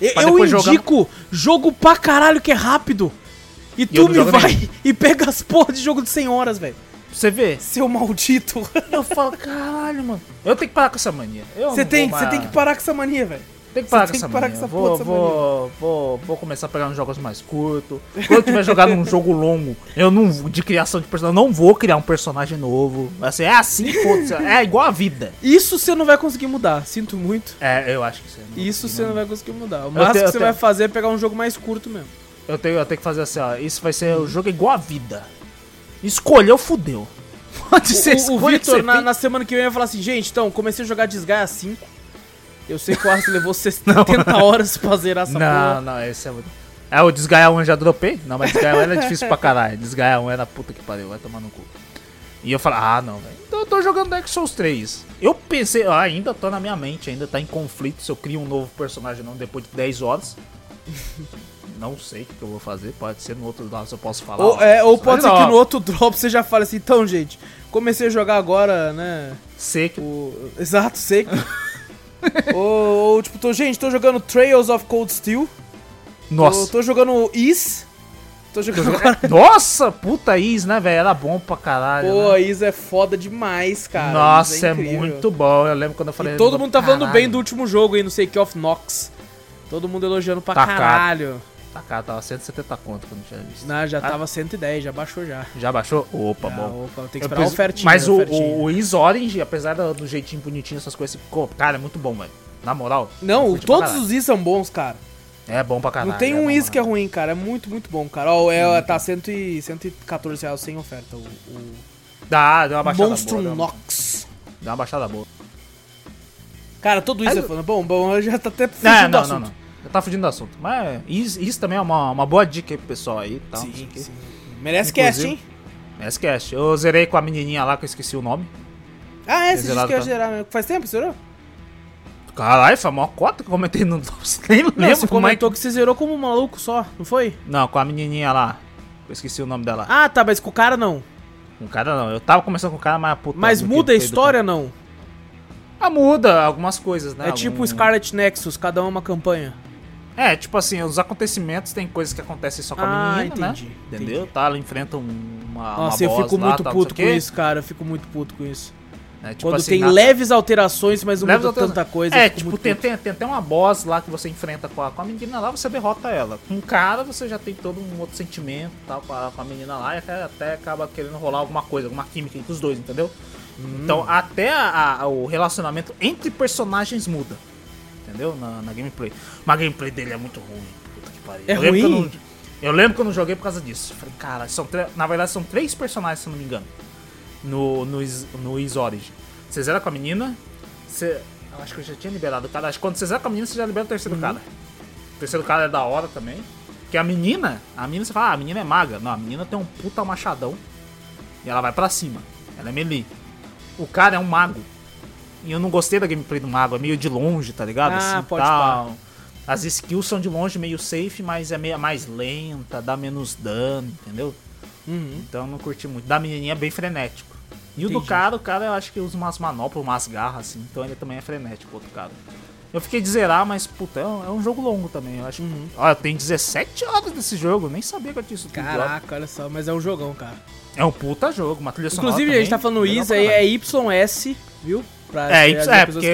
Eu, depois jogar- indico jogo pra caralho que é rápido. E eu tu me vai <laughs> e pega as porra de jogo de 100 horas, velho. Você ver. Seu maldito. Eu falo, caralho, mano. Eu tenho que parar com essa mania. Você tem, mais- tem que parar com essa mania, velho. Tem que parar tem que parar com essa vou, porra vou, vou, vou começar a pegar uns jogos mais curtos. Quando eu tiver jogado um jogo longo, eu não de criação de personagem, eu não vou criar um personagem novo. Vai ser é assim, foda-se. É igual a vida. Isso você não vai conseguir mudar, sinto muito. É, eu acho que você não- Isso você não vai conseguir mudar. O máximo tenho- que você vai fazer é pegar um jogo mais curto mesmo. Eu tenho, eu tenho que fazer assim, ó. Isso vai ser o jogo é igual a vida. Escolheu, fudeu. <laughs> Pode ser O, o Vitor, na, na semana que vem, vai falar assim: gente, então, comecei a jogar Desgaia 5. Eu sei que o Arthur levou <laughs> 70 horas pra zerar essa Não, porra. não, esse é muito. É, o Desgaia 1 eu já dropei. Não, mas Desgaia 1 era difícil pra caralho. Desgaia 1 era puta que pariu, vai tomar no cu. E eu falei, ah, não, velho. Então eu tô jogando Dark Souls 3. Eu pensei, ah, ainda tô na minha mente, ainda tá em conflito se eu crio um novo personagem ou não depois de 10 horas. <laughs> não sei o que, eu vou fazer, pode ser no outro lado se eu posso falar. Ou, ó. é, ou pode de ser que no outro drop você já fale assim: então, gente, comecei a jogar agora, né? Sei que. O... Exato, sei. <laughs> <laughs> ou, ou, tipo, tô, gente, tô jogando Trails of Cold Steel. Tô, Nossa. tô jogando Is. Tô jogando. <laughs> Nossa, puta Is, né, velho? Era bom pra caralho. Pô, né? Is é foda demais, cara. Nossa, é, incrível. muito bom. Eu lembro quando eu falei. E todo mundo tá falando caralho, bem do último jogo aí, no Sake of Nox. Todo mundo elogiando pra Tá caralho. Tá cara, tava 170 conto quando eu tinha visto. Não, já Ah. tava 110, já baixou já. Já baixou? Opa, Já, bom. opa, tem que Eu esperar a penso- ofertinha. Mas o, ofertinha. o, o Is Orange, apesar do, do jeitinho bonitinho, essas coisas, ficou, cara, é muito bom, velho. Na moral. eu Não, pra todos os Is são bons, cara. É bom pra caralho. não tem é um bom Is que é ruim, cara. É muito, muito bom, cara. Ó, é, tá 100 e, 114 reais sem oferta. O, o Dá, deu uma baixada Monstrum boa. Uma, Nox. deu uma baixada boa. Cara, todo isso Mas- é falando. Bom, bom, já tá até fugindo Não, do não, assunto. não, não. Eu tava fugindo do assunto. Mas Is, Is também é uma, uma boa dica aí pro pessoal aí. Sei Sim, sim. Merece cast, Inclusive- hein? Merece cast. Eu zerei com a menininha lá, que eu esqueci o nome. Ah, é, você disse que ia tá? gerar. né? Faz tempo, zerou? Caralho, foi a maior cota que eu comentei no... <laughs> Nem lembro Não, você é comentou que... que você zerou como um maluco só, não foi? Não, com a menininha lá. Eu esqueci o nome dela. Ah, tá, mas com o cara não. Com o cara não. Eu tava começando com o cara, mas a puta... Mas muda a história, não? Ah, muda algumas coisas, né? É tipo Algum- Scarlet Nexus, cada um é uma campanha. É, tipo assim, os acontecimentos tem coisas que acontecem só com a Ah, menina, entendi, né? Entendeu? entendi. Tá, ela enfrenta um- uma, Nossa, uma eu fico lá, muito puto com isso, cara. Eu fico muito puto com isso. né? Tipo Quando assim, tem leves alterações, mas não leves muda altera- tanta coisa. É, tipo, tem, tem, tem até uma boss lá que você enfrenta com a, com a menina lá, você derrota ela. Com o cara, você já tem todo um outro sentimento tal, com, a, com a menina lá, e até, até acaba querendo rolar alguma coisa, alguma química entre os dois, entendeu? Hum. Então, até a- a- o relacionamento entre personagens muda. Entendeu? Na, na gameplay. Mas a gameplay dele é muito ruim. Puta que pariu. É eu lembro que eu ruim? não- eu lembro que eu não joguei por causa disso. Falei, cara, são na verdade são três personagens, se eu não me engano. No, no, no Is Origin. Você zera com a menina. Você. Eu acho que eu já tinha liberado o cara. Acho que quando você zera com a menina, você já libera o terceiro cara. O terceiro cara é da hora também. Que a menina, a menina você fala, ah, a menina é maga. Não, a menina tem um puta machadão. E ela vai pra cima. Ela é melee. O cara é um mago. E eu não gostei da gameplay do mago, é meio de longe, tá ligado? Ah, assim, pode tal. As skills são de longe meio safe, mas é meio mais lenta, dá menos dano, entendeu? Uhum. Então eu não curti muito. Da menininha é bem frenético. E o do Entendi. cara, o cara eu acho que usa umas manoplas, umas garras, assim. Então ele também é frenético, o outro cara. Eu fiquei de zerar, mas, puta, é um, é um jogo longo também. Eu acho Uhum. Olha, tem 17 horas desse jogo. eu Nem sabia que eu tinha isso tudo. Caraca, olha só, mas é um jogão, cara. É um puta jogo, uma trilha sonora. Inclusive, a gente tá falando legal Is pra aí, é YS, viu? Pra É, y, é pessoas porque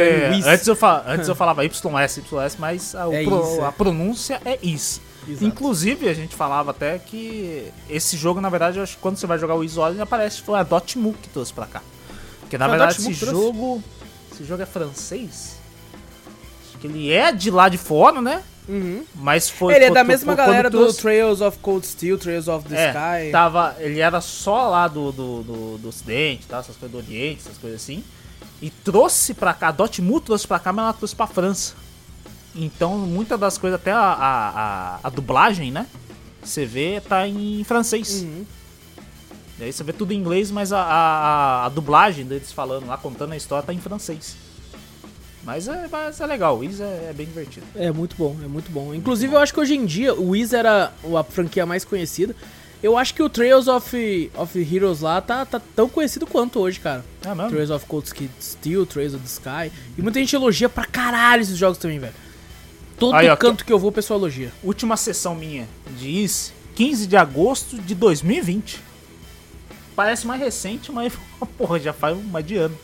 antes eu, antes eu falava YS, YS, mas a, É pro- é. a pronúncia é IS. Exato. Inclusive, a gente falava até que esse jogo, na verdade, eu acho que quando você vai jogar o Is Origin, aparece foi a Dotemu que trouxe pra cá. Porque na Foi verdade esse jogo. Esse jogo é francês. Acho que ele é de lá de fora, né? Uhum. Mas foi. Ele é da mesma galera do trouxe- Trails of Cold Steel, Trails of the é, Sky. Tava, ele era só lá do, do, do, do Ocidente, tá? essas coisas do Oriente, essas coisas assim. E trouxe pra cá, a Dotemu trouxe pra cá, mas ela trouxe pra França. Então, muitas das coisas, até a, a, a, a dublagem, né? Você vê, tá em francês. Uhum. E aí você vê tudo em inglês, mas a, a, a dublagem deles falando lá, contando a história, tá em francês. Mas é, mas é legal, o Is é, é bem divertido. É muito bom, é muito bom. Inclusive, eu acho que hoje em dia o Wiz era a franquia mais conhecida. Eu acho que o Trails of, of Heroes lá tá, tá tão conhecido quanto hoje, cara. É mesmo? Trails of Cold Steel, Trails of the Sky. E muita gente elogia pra caralho esses jogos também, velho. Todo Aí, ó, canto que eu vou, o pessoal elogia. Última sessão minha de Is, 15 de agosto de 2020. Parece mais recente, mas <laughs> porra, já faz mais de ano.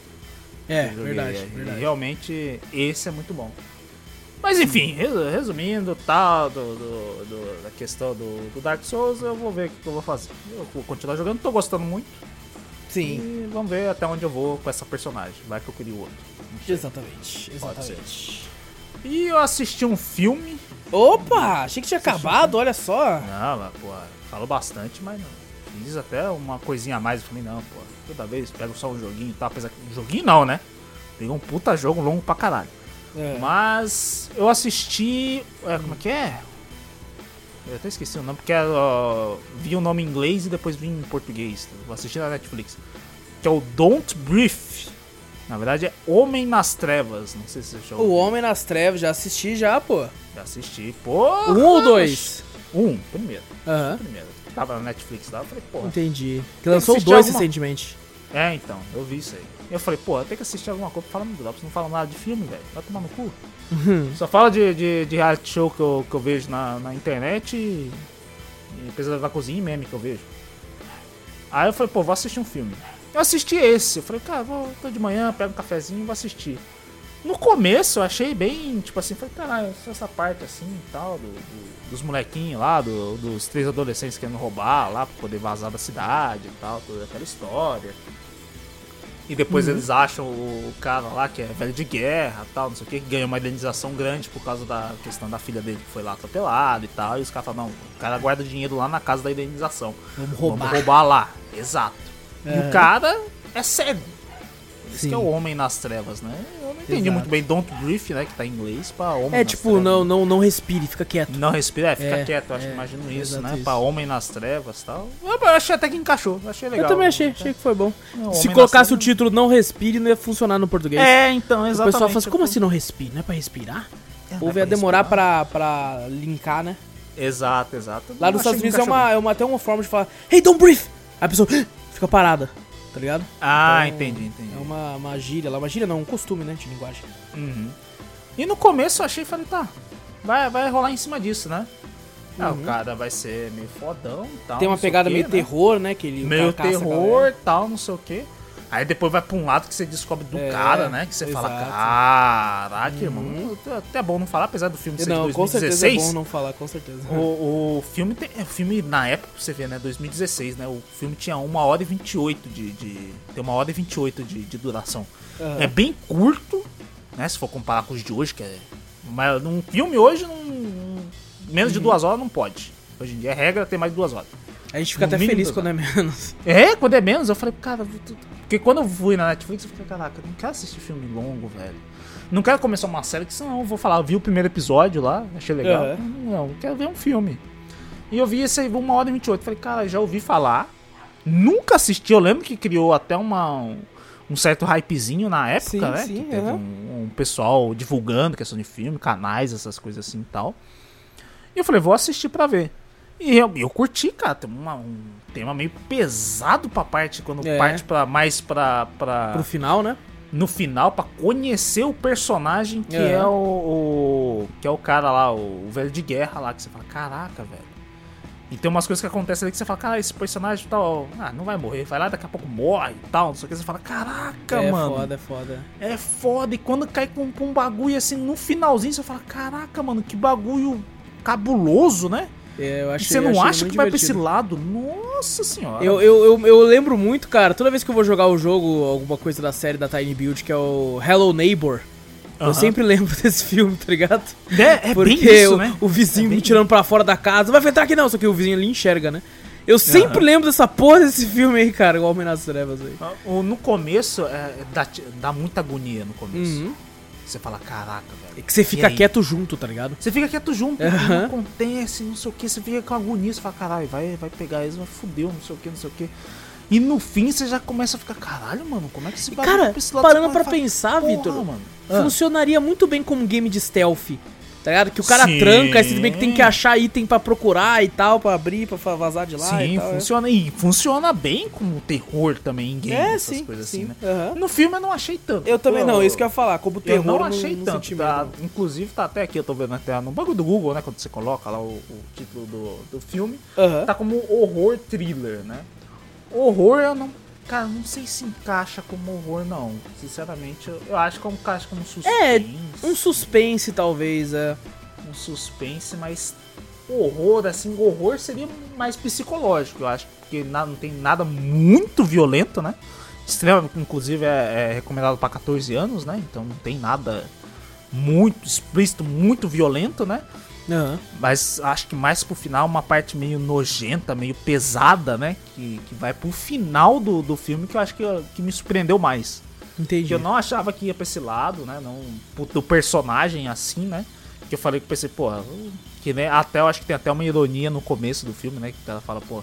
É, verdade, E verdade. Realmente, esse é muito bom. Mas enfim, resu- resumindo, tal, do, do- do- da questão do, do Dark Souls, eu vou ver o que eu vou fazer. Eu vou continuar jogando, tô gostando muito. Sim, E vamos ver até onde eu vou com essa personagem. Vai que eu queria outro. exatamente, exatamente. E eu assisti um filme. Opa, achei que tinha acabado, olha só. Não, mas, pô, falou bastante, mas não. Fiz até uma coisinha a mais. Eu falei, não, pô, toda vez pego só um joguinho e tal. Apesar que. Um joguinho não, né? Peguei um puta jogo longo pra caralho. É. Mas eu assisti. É, como é que é? Eu até esqueci o nome, porque vi o nome em inglês e depois vi em português. Eu assisti na Netflix. Que é o Don't Breathe. Na verdade é Homem nas Trevas. Não sei se você já O Homem nas Trevas, já assisti já, pô. Já assisti. Pô! Um ou dois? Um, primeiro. Aham, Primeiro. Tava na Netflix lá, eu falei, porra. entendi. Que lançou assistir dois alguma- recentemente. É, então, eu vi isso aí. Eu falei, pô, tenho que assistir alguma coisa pra falar no Drops. Não fala nada de filme, velho. Vai tomar no cu. Só fala de, de, de reality show que eu, que eu vejo na, na internet e, e Pesadelo da Cozinha e meme que eu vejo. Aí eu falei, pô, vou assistir um filme. Eu assisti esse. Eu falei, cara, vou, tô de manhã, pego um cafezinho e vou assistir. No começo eu achei bem, tipo assim, falei, caralho, essa parte assim e tal, do, do- dos molequinhos lá, do- dos três adolescentes querendo roubar lá pra poder vazar da cidade e tal, toda aquela história. E depois eles acham o cara lá que é velho de guerra tal, não sei o que, que ganhou uma indenização grande por causa da questão da filha dele que foi lá atropelada e tal. E os caras falam, não, o cara guarda dinheiro lá na casa da indenização. Vamos Vamos roubar. roubar lá. Exato. E É. o cara é cego. Isso que é o Homem nas Trevas, né? Eu não entendi Exato. muito bem Don't Breathe, né? Que tá em inglês, pra Homem É nas tipo, Trevas. não, não, não respire, fica quieto. Não respira, é, fica É, quieto, eu acho é, que imagino isso, né? isso. Pra Homem nas Trevas e tal. Eu eu achei até que encaixou, achei legal. Eu também achei, achei que foi bom. Não, Se colocasse o título Não Respire, não ia funcionar no português. É, então, o exatamente. pessoal fala assim, como assim não respire? Não é pra respirar? é, O povo é ia demorar pra, pra linkar, né? Exato, exato. Lá nos Estados Unidos é uma, é uma, até uma forma de falar, hey, don't breathe! Aí a pessoa fica parada, tá ligado? Ah, Então, entendi, entendi. É uma, uma gíria lá, uma gíria não, um costume, né, de linguagem. Uhum. E no começo eu achei, falei, tá, vai, vai rolar em cima disso, né? Ah, o Uhum. cara vai ser meio fodão e tal. Tem uma o pegada quê, meio né? terror, né, que ele o Meio terror e tal, não sei o quê. Aí depois vai pra um lado que você descobre do É, cara, né? Que você fala, exato. caraca, irmão. Uhum. Até é bom não falar, apesar do filme ser Não, de com certeza é 2016. bom não falar, com certeza. O, o filme tem. O filme, na época, você ver, né? 2016, né? O filme tinha 1 hora e 28 de. de tem uma hora e 28 de, de duração. Aham. É bem curto, né? Se for comparar com os de hoje, que é. Mas num filme hoje, num, menos Uhum. de duas horas não pode. Hoje em dia é regra ter mais de duas horas. A gente fica no até feliz quando é menos. É, quando é menos, eu falei, cara, porque quando eu fui na Netflix, eu falei, caraca, eu não quero assistir filme longo, velho. Não quero começar uma série que senão eu vou falar, eu vi o primeiro episódio lá, achei legal. Não, eu quero ver um filme. E eu vi esse aí, uma hora e 28. Falei, cara, já ouvi falar. Nunca assisti, eu lembro que criou até uma, um, um certo hypezinho na época, Sim, né? sim, que teve aham. um, um pessoal divulgando questão de filme, canais, essas coisas assim e tal. E eu falei, vou assistir pra ver. E eu, eu curti, cara. Tem uma- um tema meio pesado pra parte, quando É. parte pra, mais pra, pra. Pro final, né? No final, pra conhecer o personagem que É. é, o, o- Que é o cara lá, o, o velho de guerra lá, que você fala, caraca, velho. E tem umas coisas que acontecem ali que você fala, cara, esse personagem tal, ah, não vai morrer, vai lá, daqui a pouco morre e tal, não sei o que, você fala, caraca, é mano. foda, é foda. É foda. E quando cai com, com um bagulho assim no finalzinho, você fala: Caraca, mano, que bagulho cabuloso, né? É, eu E achei, você não acha que vai pra esse lado? Nossa senhora. Eu, eu, eu, eu lembro muito, cara, toda vez que eu vou jogar o jogo, alguma coisa da série da Tiny Build, que é o Hello Neighbor, eu sempre lembro <laughs> desse filme, tá ligado? É, é Porque bem isso, o, né? o vizinho É me tirando pra fora da casa, vai entrar aqui não, só que o vizinho ali enxerga, né? Eu sempre lembro dessa porra desse filme aí, cara, igual Homem nas Trevas aí. O- No começo, é, dá, dá muita agonia no começo. Uhum. Você fala: Caraca, É velho. que você fica quieto junto, tá ligado? Você fica quieto junto, Aham. não acontece, não sei o que. Você fica com agonia, você fala: Caralho, vai, vai pegar eles, vai fudeu, não sei o que, não sei o que. E no fim você já começa a ficar: Caralho, mano, como é que esse bagulho Cara, pra parando pra pensar, "Porra, Vitor, funcionaria muito bem como um game de stealth. Tá ligado? Que o cara Sim. tranca, aí você meio que tem que achar item pra procurar e tal, pra abrir, pra vazar de lá Sim, e tal. é. funciona. E funciona bem como terror também em game, É, essas sim, coisas sim. assim, né? No filme eu não achei tanto. Eu também Pô, não, isso que eu ia falar, como Eu terror não no- achei no tanto. sentimento. Tá, inclusive tá até aqui, eu tô vendo até no bagulho do Google, né? Quando você coloca lá o, o título do, do filme. Tá como horror thriller, né? Horror eu não. Cara, não sei se encaixa como horror, não. Sinceramente, eu, eu acho que encaixa como suspense. É, um suspense talvez, é. um suspense, mas horror, assim, horror seria mais psicológico, eu acho, porque não tem nada muito violento, né? Extrema, inclusive é, é recomendado pra 14 anos, né? Então não tem nada muito explícito, muito violento, né? Aham. Mas acho que mais pro final uma parte meio nojenta, meio pesada, né? Que, que vai pro final do, do filme que eu acho que, que me surpreendeu mais. Entendi. Que eu não achava que ia pra esse lado, né? Não, do personagem assim, né? Que eu falei que eu pensei, pô, que né, até eu acho que tem até uma ironia no começo do filme, né? Que ela fala, pô,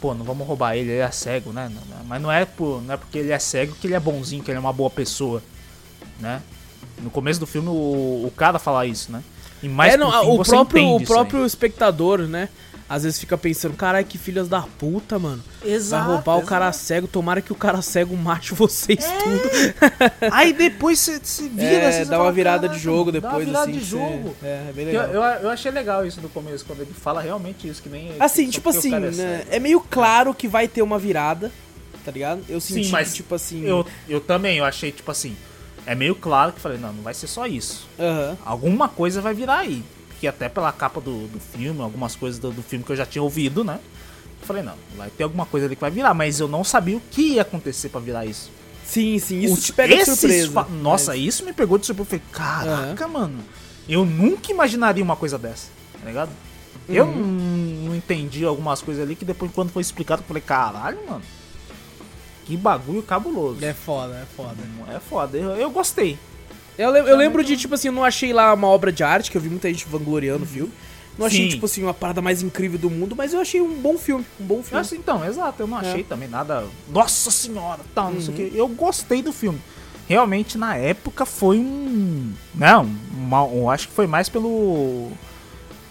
pô, não vamos roubar ele, ele é cego, né? Mas não é, por, não é porque ele é cego que ele é bonzinho, que ele é uma boa pessoa, né? No começo do filme o, o cara fala isso, né? E mais é, não, fim o próprio, o próprio espectador, né? Às vezes fica pensando, caralho, que filhas da puta, mano. Exato, Vai roubar o cara exato. cego, tomara que o cara cego mate <laughs> vocês É, tudo. <laughs> Aí depois você se vira, É, assim, dá uma fala, virada de "Caraca, jogo dá uma depois, virada assim. de jogo. você- É, é bem Eu, legal. eu, eu achei legal isso no começo, quando ele fala realmente isso, que nem. Assim, tipo assim, é né, é meio claro que vai ter uma virada, tá ligado? Eu Sim, senti, mas tipo assim... Eu, eu também, eu achei, tipo assim, é meio claro que falei, não, não vai ser só isso. Aham. Alguma coisa vai virar aí. Porque até pela capa do, do filme, algumas coisas do, do filme que eu já tinha ouvido, né? Eu falei, não, vai ter alguma coisa ali que vai virar, mas eu não sabia o que ia acontecer pra virar isso. Sim, sim, isso Os- te pega de surpresa. fa- Nossa, mas- isso me pegou de surpresa. Eu falei, caraca, mano. Eu nunca imaginaria uma coisa dessa, tá ligado? Eu Uhum. não, não entendi algumas coisas ali que depois, quando foi explicado, eu falei, caralho, mano. Que bagulho cabuloso. É foda, é foda. É foda, eu, eu gostei. Eu, eu lembro de, tipo assim, eu não achei lá uma obra de arte, que eu vi muita gente vangloriando o filme. Não achei, Sim. tipo assim, uma parada mais incrível do mundo, mas eu achei um bom filme. Um bom filme. Assim, então, exato, eu não É. achei também nada. Nossa senhora, tal, não sei o que. Eu gostei do filme. Realmente, na época, foi um. Não, uma, um- acho que foi mais pelo.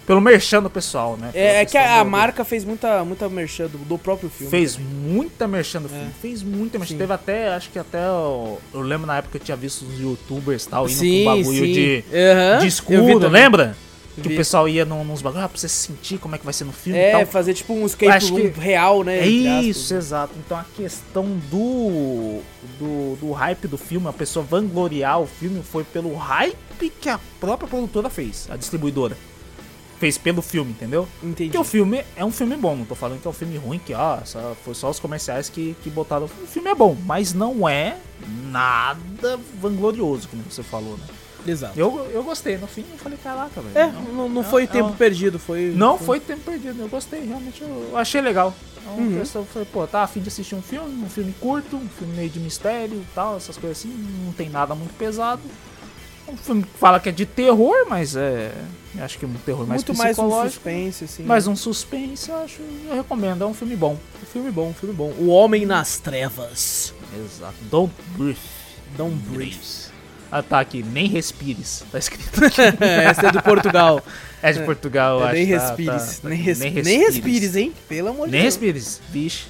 Pelo merchan do pessoal, né? É, é que a, do- marca fez muita, muita merchan do, do próprio filme. Fez também. muita merchan do É. filme. Fez muita merchan. Sim. Teve até, acho que até. Eu, eu lembro na época que eu tinha visto os youtubers e tal, indo Sim, com um bagulho sim. de, Aham, de escudo, lembra? Que Vi. o pessoal ia num- nos bagulhos, ah, pra você sentir como é que vai ser no filme e É, tal. fazer tipo um acho room que- real, né? É isso, exato. Então a questão do, do do hype do filme, a pessoa vangloriar o filme foi pelo hype que a própria produtora fez, a distribuidora. Fez pelo filme, entendeu? Entendi. Porque o filme é um filme bom, não tô falando que é um filme ruim, que ó, só, foi só os comerciais que, que botaram. O filme é bom, mas não é nada vanglorioso, como você falou, né? Exato. Eu, eu gostei, no fim eu falei, caraca, velho. É, não- não, não é- foi é tempo um- perdido, foi... não foi tempo perdido, eu gostei, realmente eu eu achei legal. É uma Uhum. questão, foi, pô, tá afim de assistir um filme, um filme curto, um filme meio de mistério e tal, essas coisas assim, não tem nada muito pesado. Um filme que fala que é de terror, mas é. Acho que um terror mais Muito mais um suspense, assim. Mas um suspense, eu acho, eu recomendo, é um filme bom. Um filme bom, um filme bom. O Homem nas Trevas. Exato. Don't breathe. Don't breathe. Ah, tá aqui, nem respires. Tá escrito. <laughs> Essa é do Portugal. É de Portugal, eu É, acho. nem tá- respires. tá- nem, tá- res- nem respires, hein? Pelo amor de Nem Deus. respires. Vixe.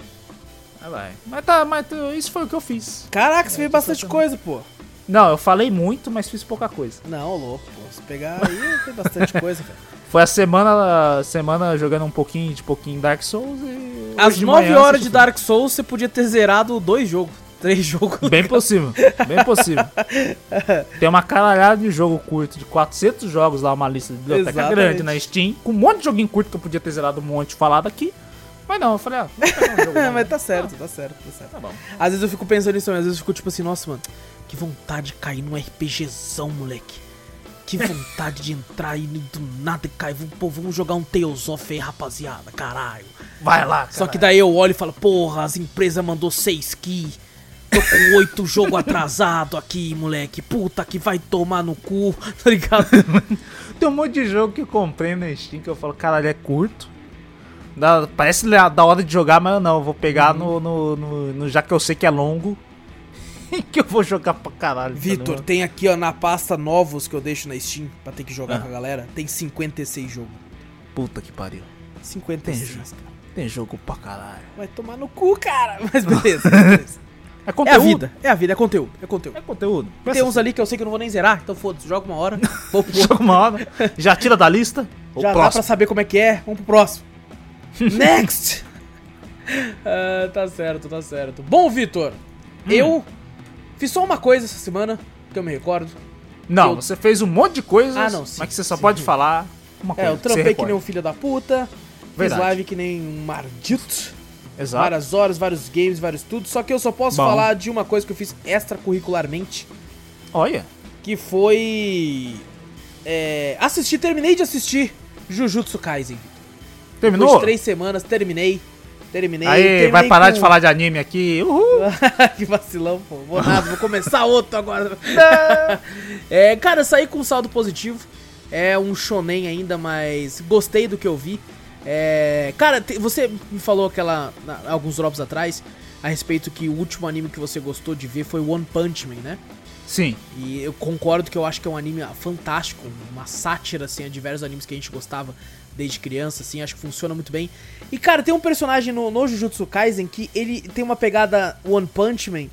Vai, vai. Mas tá, mas isso foi o que eu fiz. Caraca, você É, fez bastante coisa, pô. Não, eu falei muito, mas fiz pouca coisa. Não, louco, pô. Se pegar aí, tem bastante coisa, velho. <laughs> Foi a semana, a semana jogando um pouquinho de pouquinho Dark Souls e. Às hoje de 9 manhã horas de Dark Souls, você podia ter zerado dois jogos. <laughs> Três jogos. Bem possível, bem possível. <laughs> Tem uma caralhada de jogo curto, de 400 jogos lá, uma lista de biblioteca Exatamente. grande na Steam, com um monte de joguinho curto que eu podia ter zerado um monte falado aqui. Mas não, eu falei, ah, vou pegar um jogo. É, não. mas tá certo, tá certo, tá certo. Tá bom. Às vezes eu fico pensando nisso, às vezes eu fico tipo assim, nossa, mano, que vontade de cair num RPGzão, moleque. Que <laughs> vontade de entrar aí do nada e cair. Vamos- Pô, vamos jogar um Tales of aí, rapaziada, caralho. Vai lá, Só que daí eu olho e falo, porra, as empresas mandou 6 key. Tô com <laughs> oito jogo atrasado aqui, moleque. Puta que vai tomar no cu, <laughs> tá ligado? Tem um monte de jogo que eu comprei na Steam que eu falo, caralho, é curto. Dá- parece da hora de jogar, mas eu não, vou pegar no, no, no- no- Já que eu sei que é longo. <laughs> que eu vou jogar pra caralho. tá Vitor, tem aqui, ó, na pasta novos que eu deixo na Steam pra ter que jogar Ah. com a galera, tem 56 jogos. Puta que pariu. 56, Tem cara. Tem jogo pra caralho. Vai tomar no cu, cara. <laughs> Mas beleza. <laughs> beleza. É é conteúdo. a vida, é a vida, é conteúdo, é conteúdo. É conteúdo. Tem uns ali que eu sei que eu não vou nem zerar, então foda-se, joga uma hora. Joga uma hora. Já tira da lista. Já dá pra saber como é que é, vamos pro próximo. Next! Ah, tá certo, tá certo. Bom, Vitor, Hum. eu fiz só uma coisa essa semana, que eu me recordo. Não, eu- você fez um monte de coisas, Ah, não, sim, mas que você só sim. pode falar uma coisa. É, eu que trampei que recorda. nem um filho da puta, Verdade. fiz live que nem um mardito. Exato. Várias horas, vários games, vários tudo. Só que eu só posso Bom. falar de uma coisa que eu fiz extracurricularmente, Olha. que foi. É, assistir, terminei de assistir Jujutsu Kaisen. Terminou? Depois de três semanas, terminei. Terminei. Aí, terminei vai parar com- de falar de anime aqui. Uhul. <laughs> que vacilão, pô. Vou nada, vou começar <laughs> outro agora. <laughs> é, cara, saí com um saldo positivo. É um shonen ainda, mas gostei do que eu vi. É, cara, te- você me falou aquela alguns drops atrás a respeito que o último anime que você gostou de ver foi One Punch Man, né? Sim. E eu concordo que eu acho que é um anime fantástico, uma sátira assim a diversos animes que a gente gostava desde criança, assim, acho que funciona muito bem. E cara, tem um personagem no, no Jujutsu Kaisen que ele tem uma pegada One Punch Man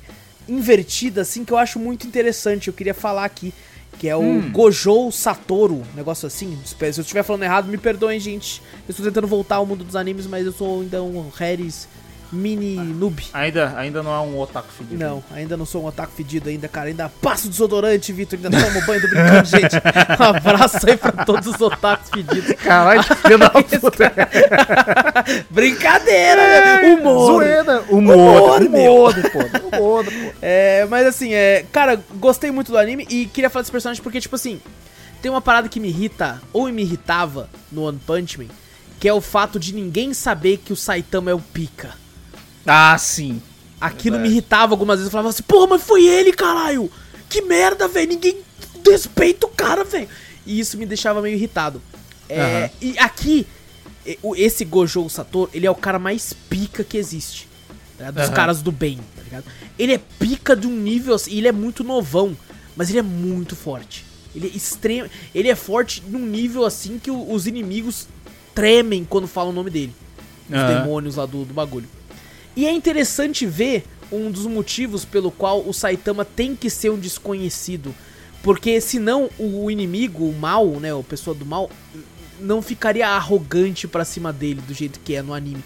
invertida assim que eu acho muito interessante. Eu queria falar aqui que é o Hum. Gojo Satoru, um negócio assim. Se eu estiver falando errado, me perdoem, gente. Eu estou tentando voltar ao mundo dos animes, mas eu sou ainda um Harris mini noob. Ainda, ainda não é um otaku fedido. Não, ainda não sou um otaku fedido ainda, cara. Ainda passo desodorante, Vitor. Ainda tomo banho, tô brincando, <laughs> gente. Um abraço aí pra todos os otakus fedidos. Caralho, <laughs> filho da puta. Brincadeira, né? Humor. Zoeira. Humor, Humor, humor, pô. Humor, pô. É, mas assim, é, cara, gostei muito do anime e queria falar desse personagem porque, tipo assim, tem uma parada que me irrita, ou me irritava no One Punch Man, que é o fato de ninguém saber que o Saitama é o pica. Ah, sim. Aquilo me Verdade. irritava algumas vezes. Eu falava assim, porra, mas foi ele, caralho! Que merda, velho! Ninguém respeita o cara, velho! E isso me deixava meio irritado. É, Aham. E aqui, esse Gojo Satoru, ele é o cara mais pica que existe. tá? Dos Aham. caras do bem, tá ligado? Ele é pica de um nível assim, ele é muito novão, mas ele é muito forte. Ele é extremo, ele é forte num nível assim que os inimigos tremem quando falam o nome dele. Os Aham. demônios lá do, do bagulho. E é interessante ver um dos motivos pelo qual o Saitama tem que ser um desconhecido. Porque senão o inimigo, o mal, né, a pessoa do mal, não ficaria arrogante pra cima dele do jeito que é no anime.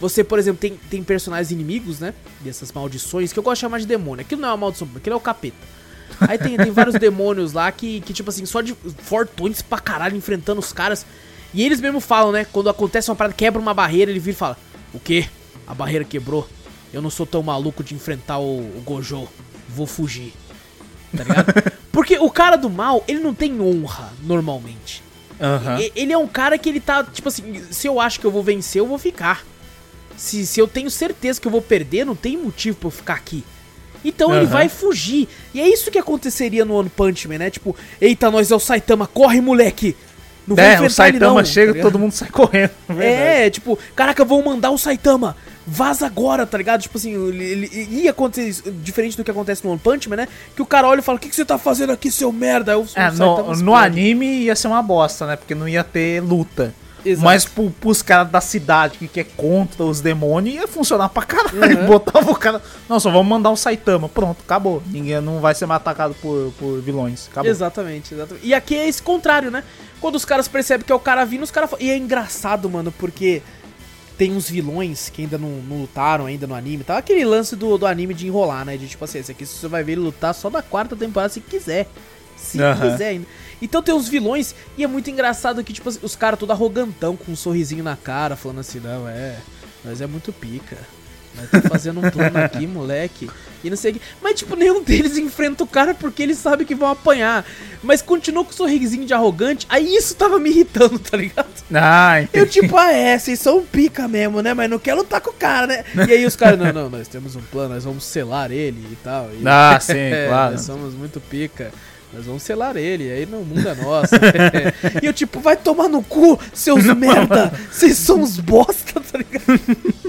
Você, por exemplo, tem, tem personagens inimigos, né? Dessas maldições, que eu gosto de chamar de demônio. Aquilo não é uma maldição, aquilo é o capeta. Aí tem, tem vários <laughs> demônios lá que, que, tipo assim, só de fortões pra caralho enfrentando os caras. E eles mesmo falam, né? Quando acontece uma parada, quebra uma barreira, ele vira e fala: O quê? A barreira quebrou? Eu não sou tão maluco de enfrentar o, o Gojo. Vou fugir. Tá ligado? <laughs> Porque o cara do mal, ele não tem honra normalmente. E- Ele é um cara que ele tá, tipo assim, se eu acho que eu vou vencer, eu vou ficar. Se, se eu tenho certeza que eu vou perder, não tem motivo pra eu ficar aqui. Então ele Aham. vai fugir. E é isso que aconteceria no One Punch Man, né? Tipo, eita, nós é o Saitama, corre, moleque! Não vou É, o Saitama não, chega tá e todo mundo sai correndo. <laughs> verdade. É, tipo, caraca, vão mandar o Saitama. Vaza agora, tá ligado? Tipo assim, ele, ele- ia acontecer isso, diferente do que acontece no One Punch Man, né? Que o cara olha e fala: O que, que você tá fazendo aqui, seu merda? O É, no, no anime ia ser uma bosta, né? Porque não ia ter luta. Exato. Mas pro, pros caras da cidade que, que é contra os demônios ia funcionar pra caralho. Uhum. Botava o cara. Não, só vamos mandar o Saitama. Pronto, acabou. Ninguém não vai ser mais atacado por, por vilões. Acabou. Exatamente, exatamente. E aqui é esse contrário, né? Quando os caras percebem que é o cara vindo, os caras. E é engraçado, mano, porque tem uns vilões que ainda não, não lutaram ainda no anime. Tá? Aquele lance do, do anime de enrolar, né? De tipo assim, esse aqui você vai ver ele lutar só na quarta temporada se quiser. Se Aham. quiser ainda. Então tem uns vilões, e é muito engraçado que, tipo, os caras todo arrogantão, com um sorrisinho na cara, falando assim, não, é. Nós é muito pica. Nós tá fazendo um plano aqui, <laughs> moleque. E não sei o que. Mas, tipo, nenhum deles <laughs> enfrenta o cara porque eles sabem que vão apanhar. Mas continua com o sorrisinho de arrogante. Aí isso tava me irritando, tá ligado? Ah, entendi. Eu, tipo, ah, é, vocês são pica mesmo, né? Mas não quer lutar com o cara, né? E aí os caras, não, não, nós temos um plano, nós vamos selar ele e tal. E, Ah, <laughs> sim, é, claro. Nós somos muito pica. Nós vamos selar ele, aí no mundo é nosso. <laughs> e eu, tipo, vai tomar no cu, seus merda! Vocês são uns bosta, tá ligado? <laughs>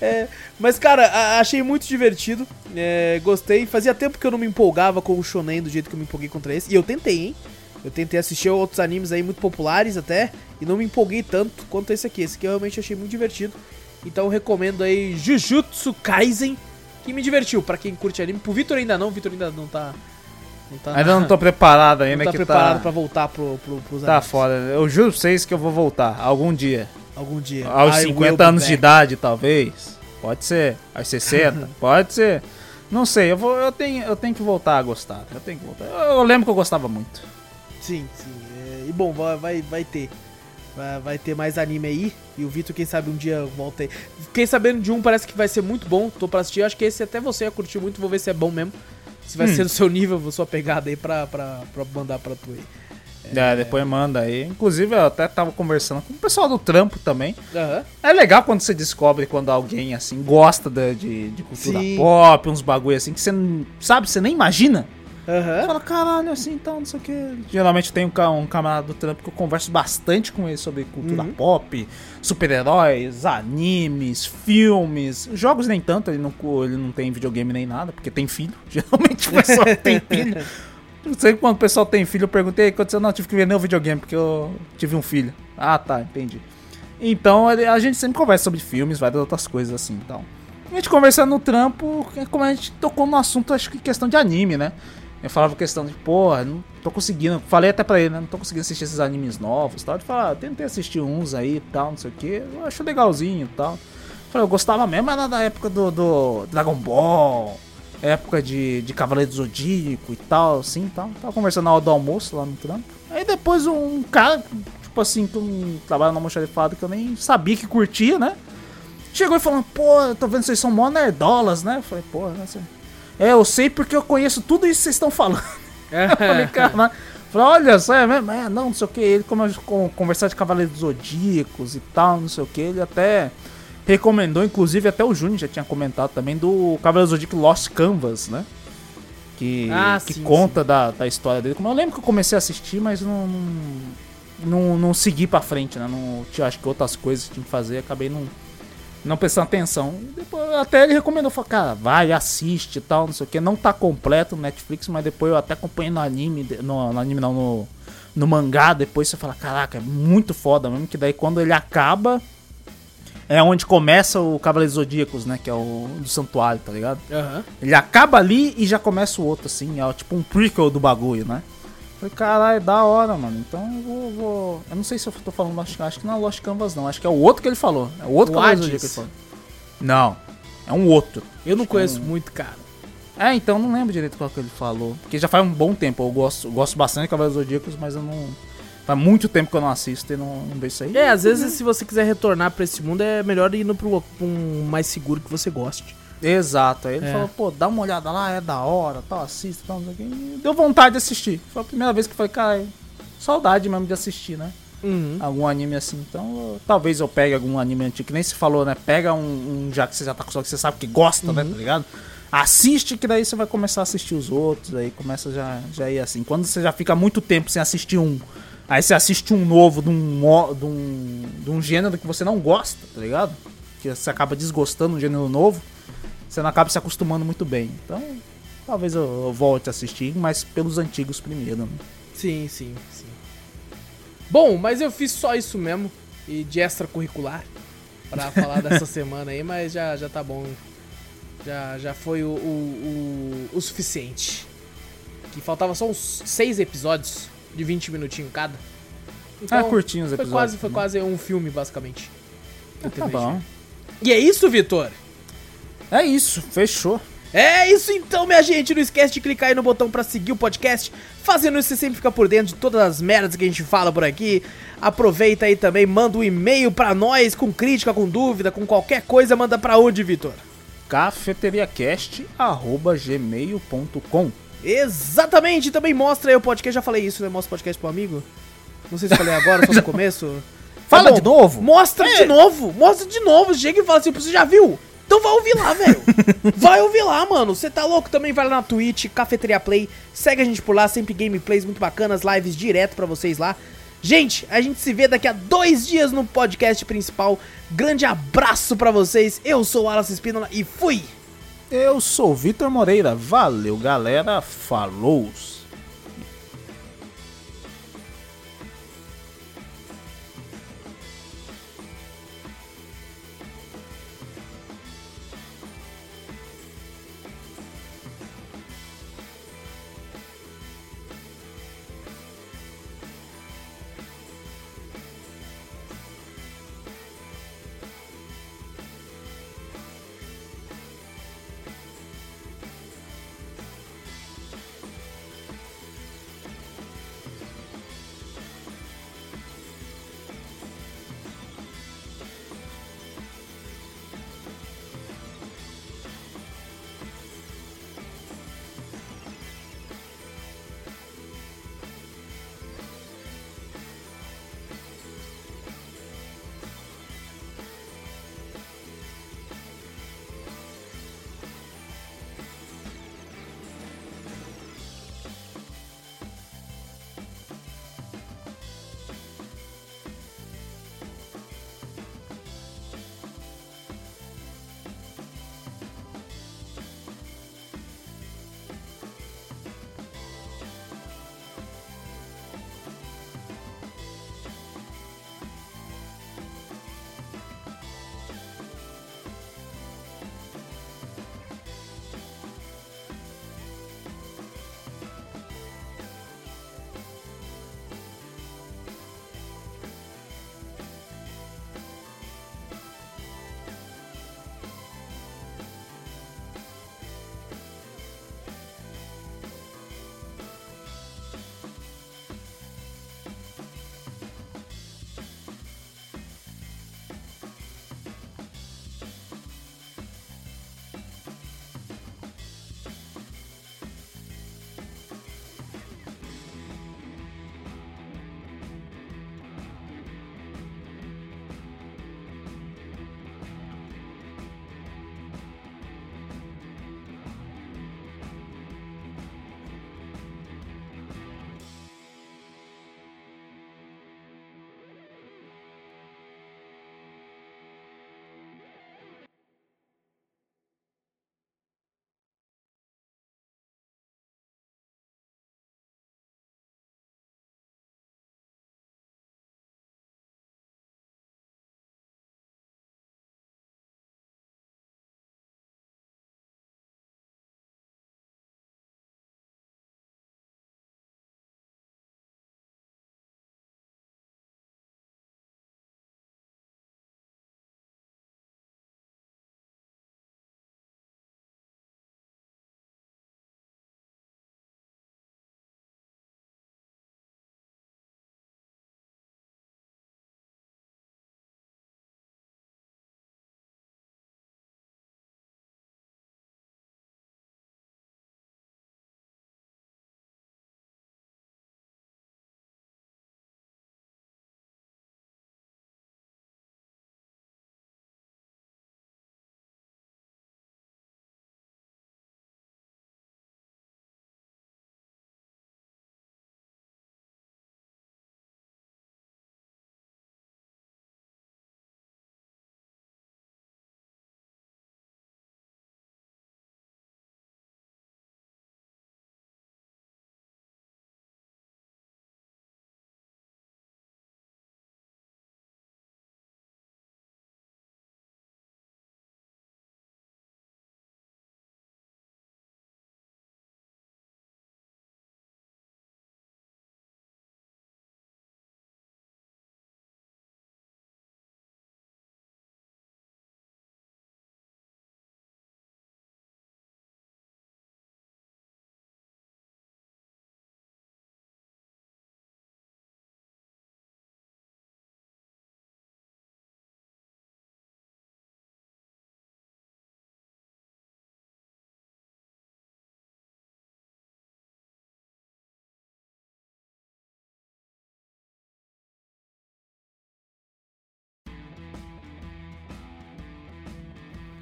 É, mas, cara, a- achei muito divertido. é, gostei. Fazia tempo que eu não me empolgava com o Shonen do jeito que eu me empolguei contra esse. E eu tentei, hein? Eu tentei assistir outros animes aí muito populares até. E não me empolguei tanto quanto esse aqui. Esse aqui eu realmente achei muito divertido. Então eu recomendo aí Jujutsu Kaisen. Que me divertiu, pra quem curte anime. Pro Vitor ainda não, o Vitor ainda não tá. Não tá, Ainda não tô preparado ainda não tá que preparado tá, pra voltar pro, pro, pros tá animes. foda. Eu juro pra vocês que eu vou voltar algum dia. Algum dia. Aos I will 50 be anos de idade, talvez. Pode ser. Aos 60, <laughs> pode ser. Não sei, eu, vou, eu, tenho, eu tenho que voltar a gostar. Eu tenho que voltar. Eu, eu lembro que eu gostava muito. Sim, sim. É, e bom, vai, vai, ter. Vai, vai ter mais anime aí. E o Vitor, quem sabe, um dia volta aí. Fiquei sabendo de um, parece que vai ser muito bom. Tô pra assistir. Acho que esse até você ia curtir muito. Vou ver se é bom mesmo. Se vai Hum. ser do seu nível, sua pegada aí pra, pra, pra mandar pra tu aí. É, depois manda aí. Inclusive, eu até tava conversando com o pessoal do trampo também. Aham. É legal quando você descobre quando alguém, assim, gosta de, de, de cultura Sim. pop, uns bagulho assim, que você, não- sabe, você nem imagina. Você Aham. fala, caralho, assim, então, não sei o que. Geralmente tem um, um camarada do trampo que eu converso bastante com ele sobre cultura Uhum. pop, super-heróis, animes, filmes. Jogos nem tanto, ele não, ele não tem videogame nem nada, porque tem filho. <laughs> Geralmente o pessoal <laughs> tem filho. Não sei quando o pessoal tem filho, eu perguntei, "E aconteceu? Não, tive que vender o videogame, porque eu tive um filho. Ah, tá, entendi. Então, a gente sempre conversa sobre filmes, várias outras coisas assim, então. A gente conversando no trampo, é como a gente tocou no assunto, acho que questão de anime, né? Eu falava questão de, porra, não tô conseguindo. Falei até pra ele, né? Não tô conseguindo assistir esses animes novos tal. Ele falou, ah, tentei assistir uns aí e tal, não sei o que. Eu acho legalzinho e tal. Falei, eu gostava mesmo, era da época do, do Dragon Ball, época de, de Cavaleiro do Zodíaco e tal, assim tal. Tava conversando na hora do almoço lá no trampo. Aí depois um cara, tipo assim, que um, trabalha na almoxarifado que eu nem sabia que curtia, né? Chegou e falou, pô, eu tô vendo vocês são mó nerdolas, né? Eu falei, pô, né? É, eu sei porque eu conheço tudo isso que vocês estão falando. <laughs> Eu falei, cara, falei, olha só, é mesmo? É, não, não sei o que. Ele começou a conversar de Cavaleiros Zodíacos e tal, não sei o que. Ele até recomendou, inclusive até o Júnior já tinha comentado também, do Cavaleiro Zodíaco Lost Canvas, né? Que, Ah, que sim, conta Da, da história dele. Como eu lembro que eu comecei a assistir, mas não, não, não, não segui pra frente, né? Não, tinha, acho que outras coisas que tinha que fazer, acabei não, não prestando atenção. Depois, até ele recomendou, falou, cara, vai, assiste e tal, não sei o que. Não tá completo no Netflix, mas depois eu até acompanhei no anime, no, no anime não, no, no mangá, depois você fala, caraca, é muito foda mesmo, que daí quando ele acaba, é onde começa o Cavaleiros Zodíacos, né, que é o do santuário, tá ligado? Aham. Ele acaba ali e já começa o outro, assim, é tipo um prequel do bagulho, né? Falei, caralho, é da hora, mano. Então eu vou, vou- Eu não sei se eu tô falando Lost Canvas, acho que não é Lost Canvas, não. Acho que é o outro que ele falou. É o outro O Cavaleiro. Zodíaco que ele falou. Não, é um outro. Eu não conheço Hum. muito, cara. É, então eu não lembro direito qual que ele falou. Porque já faz um bom tempo. Eu gosto, eu gosto bastante de Cavaleiros Zodíacos, mas eu não. Faz muito tempo que eu não assisto e não, não vejo isso aí. É, às vezes se você quiser retornar pra esse mundo, é melhor ir pro, pra um mais seguro que você goste. Exato. Aí ele É. falou, pô, dá uma olhada lá, é da hora, tal, assista, tal, não sei o quê. E Deu vontade de assistir. Foi a primeira vez que eu falei, cara, saudade mesmo de assistir, né? Uhum. Algum anime assim. Então, eu- talvez eu pegue algum anime antigo, que nem se falou, né? Pega um, um já que você já tá com que você sabe que gosta, né? Tá ligado? Assiste, que daí você vai começar a assistir os outros, aí começa já, já ir assim. Quando você já fica muito tempo sem assistir um, aí você assiste um novo de um, de um, de um gênero que você não gosta, tá ligado? Que você acaba desgostando um gênero novo, você não acaba se acostumando muito bem. Então, talvez eu, volte a assistir, mas pelos antigos primeiro, né? Sim, sim, sim. Bom, mas eu fiz só isso mesmo. E de extracurricular. Pra <laughs> falar dessa semana aí, mas já, já tá bom. Já, já foi o, o, o, o suficiente. Que faltava só uns seis episódios de 20 minutinhos cada. Ah, curtinho os foi episódios. quase, foi quase um filme, basicamente. Ah, tá bom. E é isso, Vitor? É isso, fechou. É isso então, minha gente. Não esquece de clicar aí no botão pra seguir o podcast. Fazendo isso, você sempre fica por dentro de todas as merdas que a gente fala por aqui. Aproveita aí também, manda um e-mail pra nós com crítica, com dúvida, com qualquer coisa. Manda pra onde, Vitor? cafeteriacast.gmail.com Exatamente, também mostra aí o podcast. Já falei isso, né? Mostra o podcast pro amigo. Não sei se falei agora, só no <laughs> começo. Fala de novo. Mostra É. de novo, mostra de novo. Chega e fala assim, você já viu? Então vai ouvir lá, velho. <laughs> vai ouvir lá, mano. Você tá louco? Também vai lá na Twitch, Cafeteria Play. Segue a gente por lá, sempre gameplays muito bacanas, lives direto pra vocês lá. Gente, a gente se vê daqui a dois dias no podcast principal. Grande abraço pra vocês. Eu sou o Alas Espínola e fui! Eu sou o Vitor Moreira. Valeu, galera. Falou.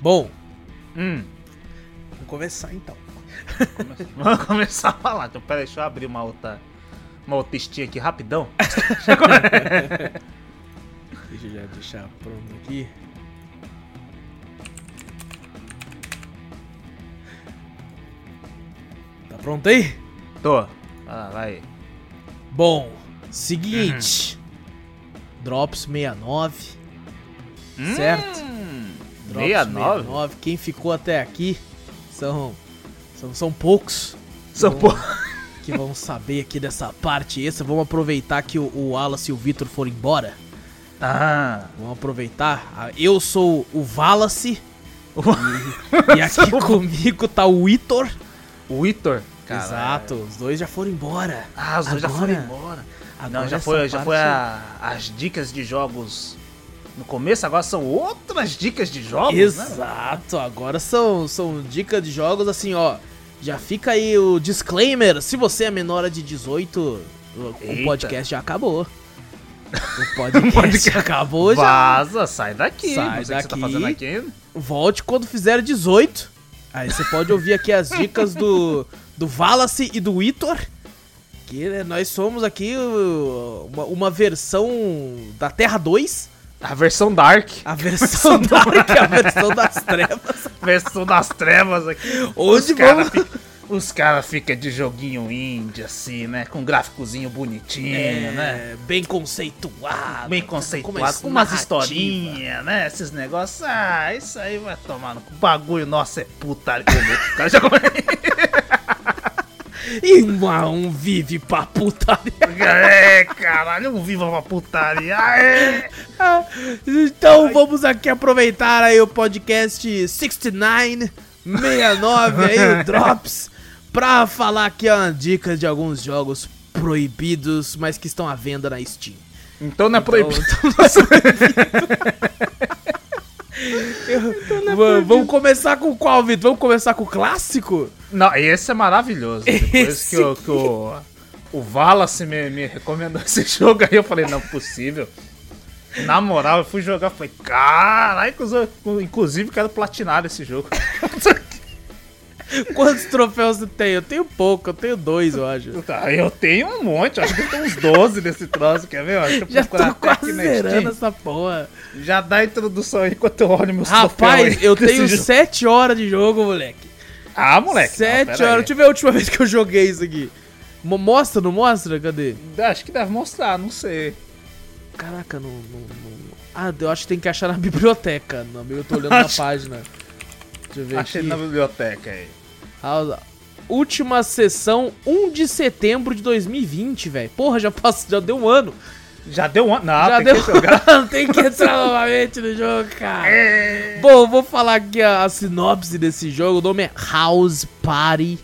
Bom, Hum. vamos começar então. Vamos começar <laughs> a falar. Então, pera aí, deixa eu abrir uma outra. Uma outra listinha aqui rapidão. <laughs> Deixa eu já deixar pronto aqui. Tá pronto aí? Tô. Ah, vai. Bom, seguinte. Drops 69. Certo. Hum, Drops 69? Quem ficou até aqui são, são, são poucos São pô. <laughs> que vão saber aqui dessa parte extra. Vamos aproveitar que o, o Wallace e o Victor foram embora. Ah. Vamos aproveitar. Ah, Eu sou o Wallace. E <laughs> aqui comigo tá o Vitor. O Vitor. Exato, os dois já foram embora. Ah, os dois já Agora- foram embora. Agora Não, já foi, já parte- foi a- as dicas de jogos no começo, agora são outras dicas de jogos, né? Exato, agora são, são dicas de jogos assim, ó. Já fica aí o disclaimer: se você é menor de 18, o, o podcast já acabou. O <laughs> podcast, podcast- acabou já. Vaza, sai daqui. Sai o tá daqui. fazendo aqui. Volte quando fizer 18. Aí você pode ouvir aqui as dicas do, do Wallace e do Vitor. Que né, nós somos aqui uma, uma versão da Terra 2. A versão Dark. A versão <laughs> Dark, a versão das trevas. versão das trevas aqui. Hoje os caras vamos- fica, os cara ficam de joguinho indie, assim, né? Com gráficozinho bonitinho, né? É, bem conceituado. Bem conceituado, com umas historinhas, né? Esses negócios. Ah, isso aí vai tomar no cu. bagulho. Nossa, é putaria. O cara já come- <laughs> E um vive pra putaria. <laughs> É, caralho, um viva pra putaria. É. Então vamos aqui aproveitar aí o podcast 69, 69 aí, o <laughs> Drops, pra falar aqui ó, dicas de alguns jogos proibidos, mas que estão à venda na Steam. Então não é proibido. Então, <laughs> Eu- Va- Vamos começar com qual, Vitor? Vamos começar com o clássico? Não, esse é maravilhoso. Depois Esse que, o, que o, o Wallace me, me recomendou esse <laughs> jogo aí, eu falei, não é possível. Na moral, eu fui jogar, falei, caralho, inclusive- inclusive quero platinar esse jogo. <laughs> <laughs> Quantos troféus você tem? Eu tenho pouco, eu tenho dois, eu acho. Tá, eu tenho um monte, acho que tem uns 12 desse troço, quer ver? Deixa eu Já procurar tô quase zerando essa porra. Já dá a introdução aí enquanto eu olho meus Rapaz, troféus aí eu tenho jogo. 7 horas de jogo, moleque. Ah, moleque. não, 7 pera horas. aí. Deixa eu ver a última <laughs> vez que eu joguei isso aqui. Mo- Mostra, não mostra? Cadê? Acho que deve mostrar, não sei. Caraca, não, não, não- Ah, eu acho que tem que achar na <laughs> biblioteca. Não, eu tô olhando na Acho- página. Deixa eu ver Achei aqui. na biblioteca aí. Ah, Última sessão, 1 de setembro de 2020, velho. Porra, já passou, já deu um ano. Já deu um ano. Não, já tem deu que jogar. <laughs> tem que entrar <laughs> novamente no jogo, cara. É. Bom, vou falar aqui a, a sinopse desse jogo. O nome é House Party.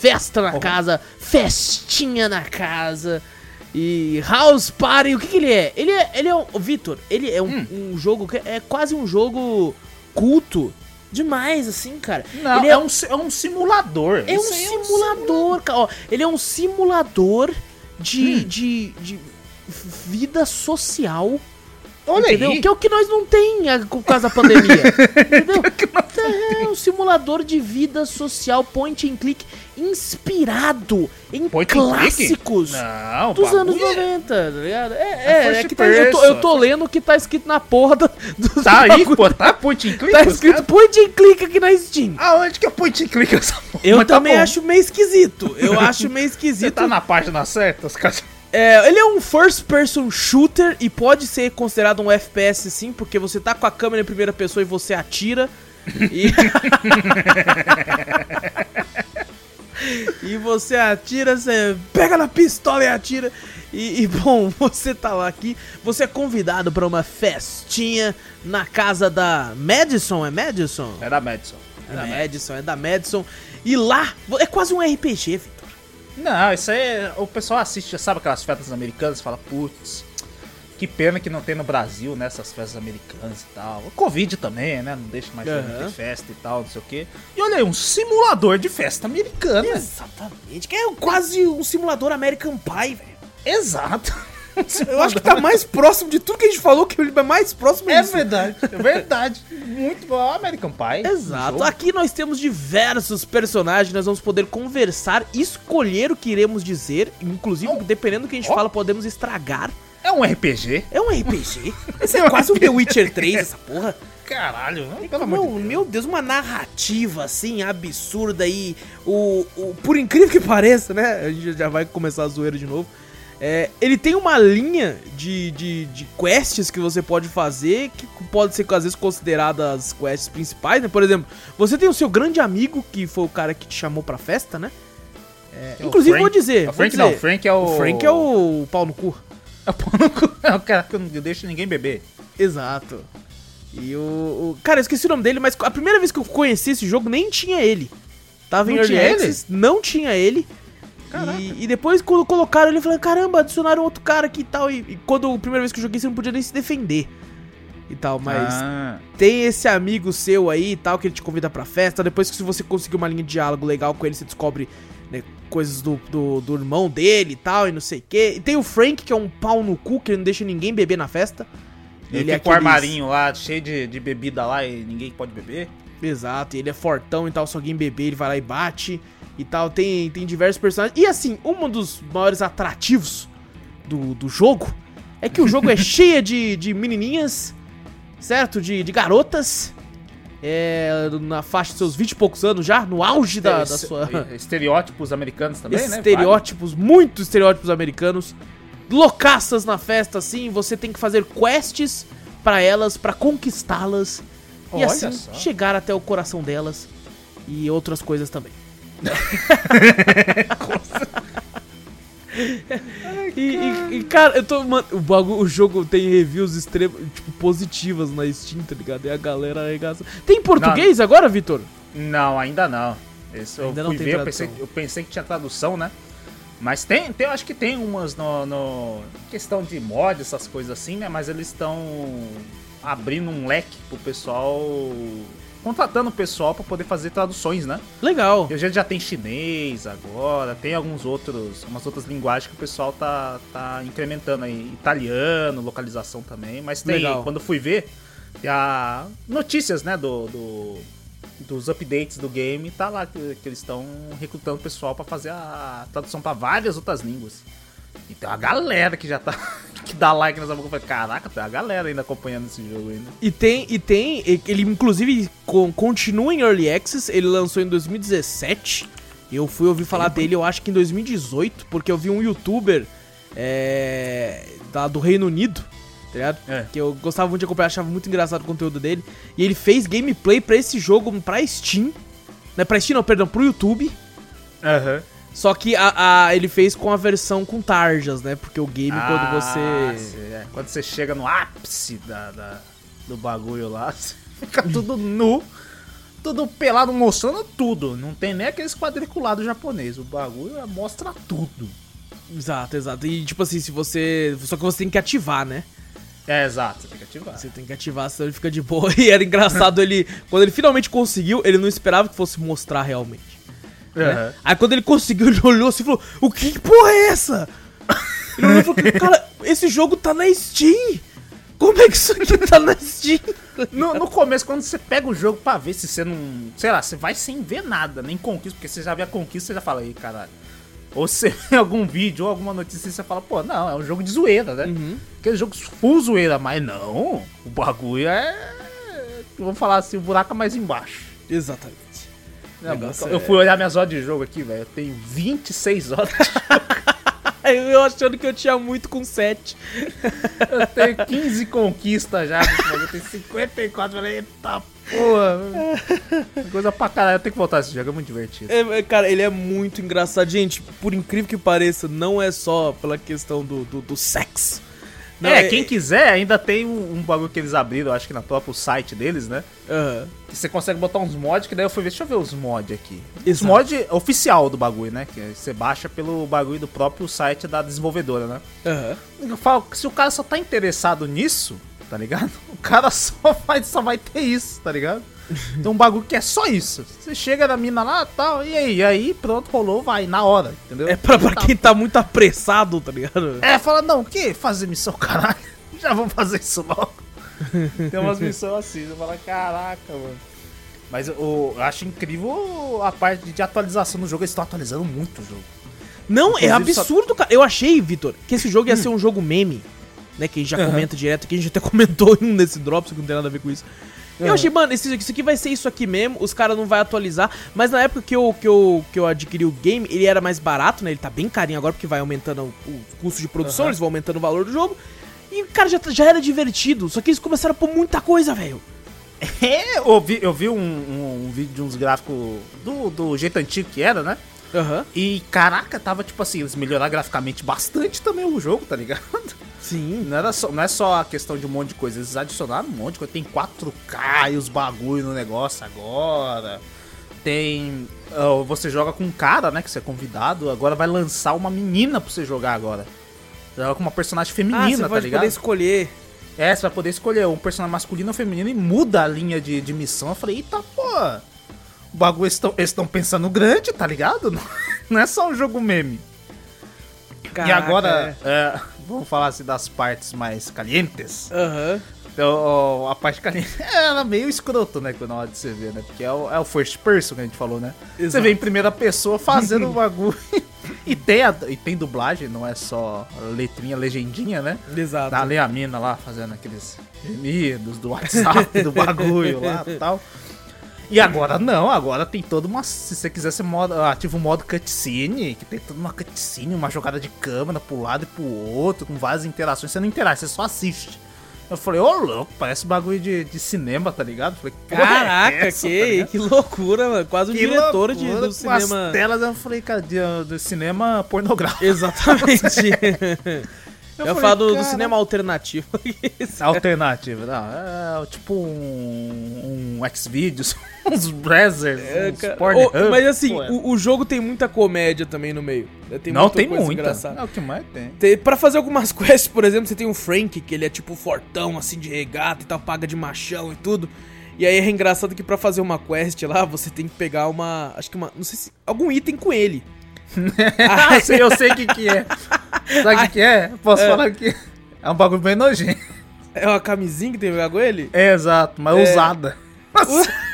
Festa na Oh. casa, festinha na casa. E House Party, o que, que ele é? Ele é, ele é um. Vitor, ele é um, Hum. um jogo que é quase um jogo culto. Demais, assim, cara. Não, ele é, um, si- é um simulador. é um Isso aí simulador, cara. Ó, ele é um simulador de, Hum. de, de vida social. Olha entendeu? aí. Que é o que nós não tem por causa da pandemia. <laughs> entendeu? É um simulador de vida social point and click inspirado em Point clássicos Não, dos anos é- 90, tá ligado? É, É é, é que tá- eu, tô, eu tô lendo o que tá escrito na porra do, do Tá aí, bagulho. pô, tá point and click? Tá escrito caras- point and click aqui na Steam. Aonde que é point and click essa porra? Eu Mas tá também bom. acho meio esquisito. Eu <laughs> acho meio Você esquisito. tá na página certa? Os caras... É, ele é um first person shooter e pode ser considerado um FPS sim, porque você tá com a câmera em primeira pessoa e você atira. E, <laughs> <laughs> e você atira, você pega na pistola e atira. E, e, bom, <laughs> você tá lá aqui, você é convidado pra uma festinha na casa da Madison, é Madison? É da Madison. É da Madison, é da Madison. E lá, é quase um RPG, Vitor. Não, isso aí é- o pessoal assiste, já sabe aquelas festas americanas fala, putz, que pena que não tem no Brasil, né, essas festas americanas e tal. O Covid também, né, não deixa mais Aham. ter festa e tal, não sei o quê. E olha aí, um simulador de festa americana. Exatamente, que é quase um simulador American Pie, velho. Exato. <laughs> Eu acho que tá mais próximo de tudo que a gente falou, que ele é mais próximo É disso. verdade, é verdade. Muito bom. American Pie. Exato. Aqui nós temos diversos personagens, nós vamos poder conversar, escolher o que iremos dizer, inclusive, Oh. dependendo do que a gente Oh. fala, podemos estragar. É um RPG. É um RPG. Esse é quase um The Witcher 3, essa porra. Caralho, não, pelo Meu, amor de Deus. meu Deus, uma narrativa assim absurda aí. O, o, por incrível que pareça, né? A gente já vai começar a zoeira de novo. É, ele tem uma linha de, de, de quests que você pode fazer, que pode ser às vezes consideradas quests principais, né? Por exemplo, você tem o seu grande amigo, que foi o cara que te chamou pra festa, né? É, É inclusive, Frank. vou dizer. O vou Frank dizer, não, o Frank é o. o Frank é o pau no cu. É o pau no cu. <laughs> É o cara que eu não deixo ninguém beber. Exato. E o, o- Cara, eu esqueci o nome dele, mas a primeira vez que eu conheci esse jogo nem tinha ele. Tava em Não Early tinha Access, não tinha ele. E, e depois, quando colocaram ele, eu falei: caramba, adicionaram outro cara aqui e tal. E, e quando a primeira vez que eu joguei, você não podia nem se defender. E tal, mas Ah, tem esse amigo seu aí e tal, que ele te convida pra festa. Depois que se você conseguir uma linha de diálogo legal com ele, você descobre coisas do, do, do irmão dele e tal, e não sei o quê. E tem o Frank, que é um pau no cu, que ele não deixa ninguém beber na festa. ele é com o aqueles- armarinho lá, cheio de, de bebida lá e ninguém pode beber. Exato, e ele é fortão e tal, se alguém beber, ele vai lá e bate e tal. Tem, tem diversos personagens. E assim, um dos maiores atrativos do, do jogo é que o jogo é <laughs> cheio de, de menininhas, certo? De, de garotas. É, na faixa de seus 20 e poucos anos já, no auge da, da Esse- sua. Estereótipos americanos também, né? estereótipos, muitos estereótipos americanos. Loucaças na festa, assim, você tem que fazer quests pra elas, pra conquistá-las. E assim, só. chegar até o coração delas. E outras coisas também. <laughs> <laughs> e, e- e, cara, eu tô. Mano, o, bagulho, o jogo tem reviews extremo, tipo, positivas na Steam, tá ligado? E a galera arregaça. Tem em português agora, Vitor? Não, ainda não. Esse eu Ainda não fui tem ver, eu pensei, eu pensei que tinha tradução, né? Mas tem, tem, eu acho que tem umas no, no- questão de mod, essas coisas assim, né? Mas eles estão abrindo um leque pro pessoal, contratando o pessoal pra poder fazer traduções, né? Legal. E a gente já tem chinês agora, tem alguns outros, umas outras linguagens que o pessoal tá, tá incrementando aí, italiano, localização também, mas tem, Legal. quando fui ver, a notícias, né, do, do- dos updates do game, tá lá que, que eles estão recrutando o pessoal pra fazer a tradução pra várias outras línguas. E tem uma galera que já tá, <laughs> que dá like nessa boca, caraca, tem uma galera ainda acompanhando esse jogo ainda. E tem, e tem, ele inclusive con- continua em Early Access, ele lançou em 2017. Eu fui ouvir falar dele, eu acho que em 2018, porque eu vi um youtuber é, da- do Reino Unido, tá ligado? É. Que eu gostava muito de acompanhar, achava muito engraçado o conteúdo dele. E ele fez gameplay pra esse jogo pra Steam. Né, pra Steam não, perdão, pro YouTube. Aham. Só que a, a- ele fez com a versão com tarjas, né? Porque o game, quando Ah, você. sim, é. Quando você chega no ápice da, da- do bagulho lá, <laughs> você fica tudo nu, tudo pelado, mostrando tudo. Não tem nem aqueles quadriculados japonês. O bagulho mostra tudo. Exato, exato. E tipo assim, se você. Só que você tem que ativar, né? É, exato, você tem que ativar. Você tem que ativar, senão ele fica de boa. <laughs> E era engraçado ele. Quando ele finalmente conseguiu, ele não esperava que fosse mostrar realmente. Né? Aí quando ele conseguiu, ele olhou assim e falou: O que, que porra é essa? Ele olhou e falou: Cara, esse jogo tá na Steam! Como é que isso aqui tá na Steam? No, no começo, quando você pega o jogo pra ver se você não. Sei lá, você vai sem ver nada, nem conquista, porque você já vê a conquista, você já fala, aí, caralho. Ou você <laughs> vê algum vídeo ou alguma notícia e você fala, pô, não, é um jogo de zoeira, né? Uhum. Aquele jogo full zoeira, mas não, o bagulho é. Vamos falar assim, o buraco é mais embaixo. Exatamente. Não, eu é- fui olhar minhas horas de jogo aqui, velho. Eu tenho 26 horas. <laughs> Eu achando que eu tinha muito com 7. eu tenho 15 conquistas já, mas eu tenho 54. Falei, eita porra. Coisa pra caralho. Eu tenho que voltar esse jogo, é muito divertido. É, é, cara, ele é muito engraçado. Gente, por incrível que pareça, não é só pela questão do, do, do sexo. Não, é, quem quiser, ainda tem um, um bagulho que eles abriram, acho que na próprio site deles, né? Aham. Que você consegue botar uns mods, que daí eu fui ver, deixa eu ver os mods aqui. Os mods oficial do bagulho, né? Que você baixa pelo bagulho do próprio site da desenvolvedora, né? Aham. Eu falo que se o cara só tá interessado nisso, tá ligado? <laughs> O cara só vai, só vai ter isso, tá ligado? Tem um bagulho que é só isso. Você chega na mina lá tal, e aí? E aí, pronto, rolou, vai, na hora, entendeu? É pra, pra quem tá muito apressado, tá ligado? É, fala, não, o que? Fazer missão, caralho. <laughs> Já vamos fazer isso logo. <laughs> Tem umas missões assim, você fala, caraca, mano. Mas eu, eu acho incrível a parte de atualização do jogo. Eles estão atualizando muito o jogo. Não, é Inclusive, só- absurdo, cara. Eu achei, Vitor, que esse jogo ia ser um jogo meme. Né, que a gente já Aham. comenta direto aqui, a gente até <laughs> comentou em um desse Drops, que não tem nada a ver com isso. Eu Aham. achei, mano, esse- isso aqui vai ser isso aqui mesmo, os caras não vai atualizar. Mas na época que eu, que, eu, que eu adquiri o game, ele era mais barato, né? Ele tá bem carinho agora, porque vai aumentando o, custo de produção, Aham. eles vão aumentando o valor do jogo. E, cara, já, já era divertido. Só que eles começaram a pôr muita coisa, velho. <laughs> É, eu vi, eu vi um, um- um vídeo de uns gráficos do, do jeito antigo que era, né? Aham. E caraca, tava tipo assim, eles melhoraram graficamente bastante também o jogo, tá ligado? Sim. Não, era só, não é só a questão de um monte de coisa, eles adicionaram um monte de coisa. Tem 4K e os bagulho no negócio agora. Tem. ah, você joga com um cara, né? Que você é convidado. Agora vai lançar uma menina pra você jogar agora. Joga com uma personagem Ah, feminina, você tá ligado? poder escolher. É, você vai poder escolher um personagem masculino ou feminino e muda a linha de, de missão. Eu falei, eita, pô. O bagulho eles estão pensando grande, tá ligado? <laughs> Não, é só um jogo meme. e Caraca, agora, é, vamos falar assim das partes mais calientes. é. Aham. Então, a parte caliente <laughs> ela é meio escroto, né? Na hora de você ver, né? Porque é o, é o first person que a gente falou, né? Você Exato. vê em primeira pessoa fazendo o bagulho. <laughs> e, tem a- e tem dublagem, não é só letrinha, legendinha, né? Exato. Tá ali a mina lá fazendo aqueles gemidos do WhatsApp, do bagulho lá e tal. E agora não, agora tem toda uma. Se você quiser, você modo, ativa o modo cutscene, que tem toda uma cutscene, uma jogada de câmera pro lado e pro outro, com várias interações. Você não interage, você só assiste. Eu falei, ô louco, parece bagulho de, de cinema, tá ligado? Eu falei, é Caraca, essa, tá que, ligado? que loucura, mano. Quase um Que diretor de, do com as cinema. telas, eu falei, cara, de, do cinema pornográfico. Exatamente. <laughs> <laughs> Eu, falei, falo do, do cara, cinema alternativo. <laughs> Alternativa, não, é tipo um, um Xvideos, <laughs> uns Brazzers, É, uns Pornhub, ô, mas assim, é. o, o jogo tem muita comédia também no meio. né? Tem não tem muita. engraçada. É o que mais tem. Tem, pra fazer algumas <laughs> quests, por exemplo, você tem o Frank, que ele é tipo fortão, assim, de regata e tal, paga de machão e tudo. E aí é engraçado que pra fazer uma quest lá, você tem que pegar uma. Acho que uma. Não sei se. Algum item com ele. <laughs> Ah, eu sei- o que que é. Sabe o que que é? Posso É. falar que é um bagulho bem nojento. É uma camisinha que tem com ele? É, exato, mas É. usada. <laughs>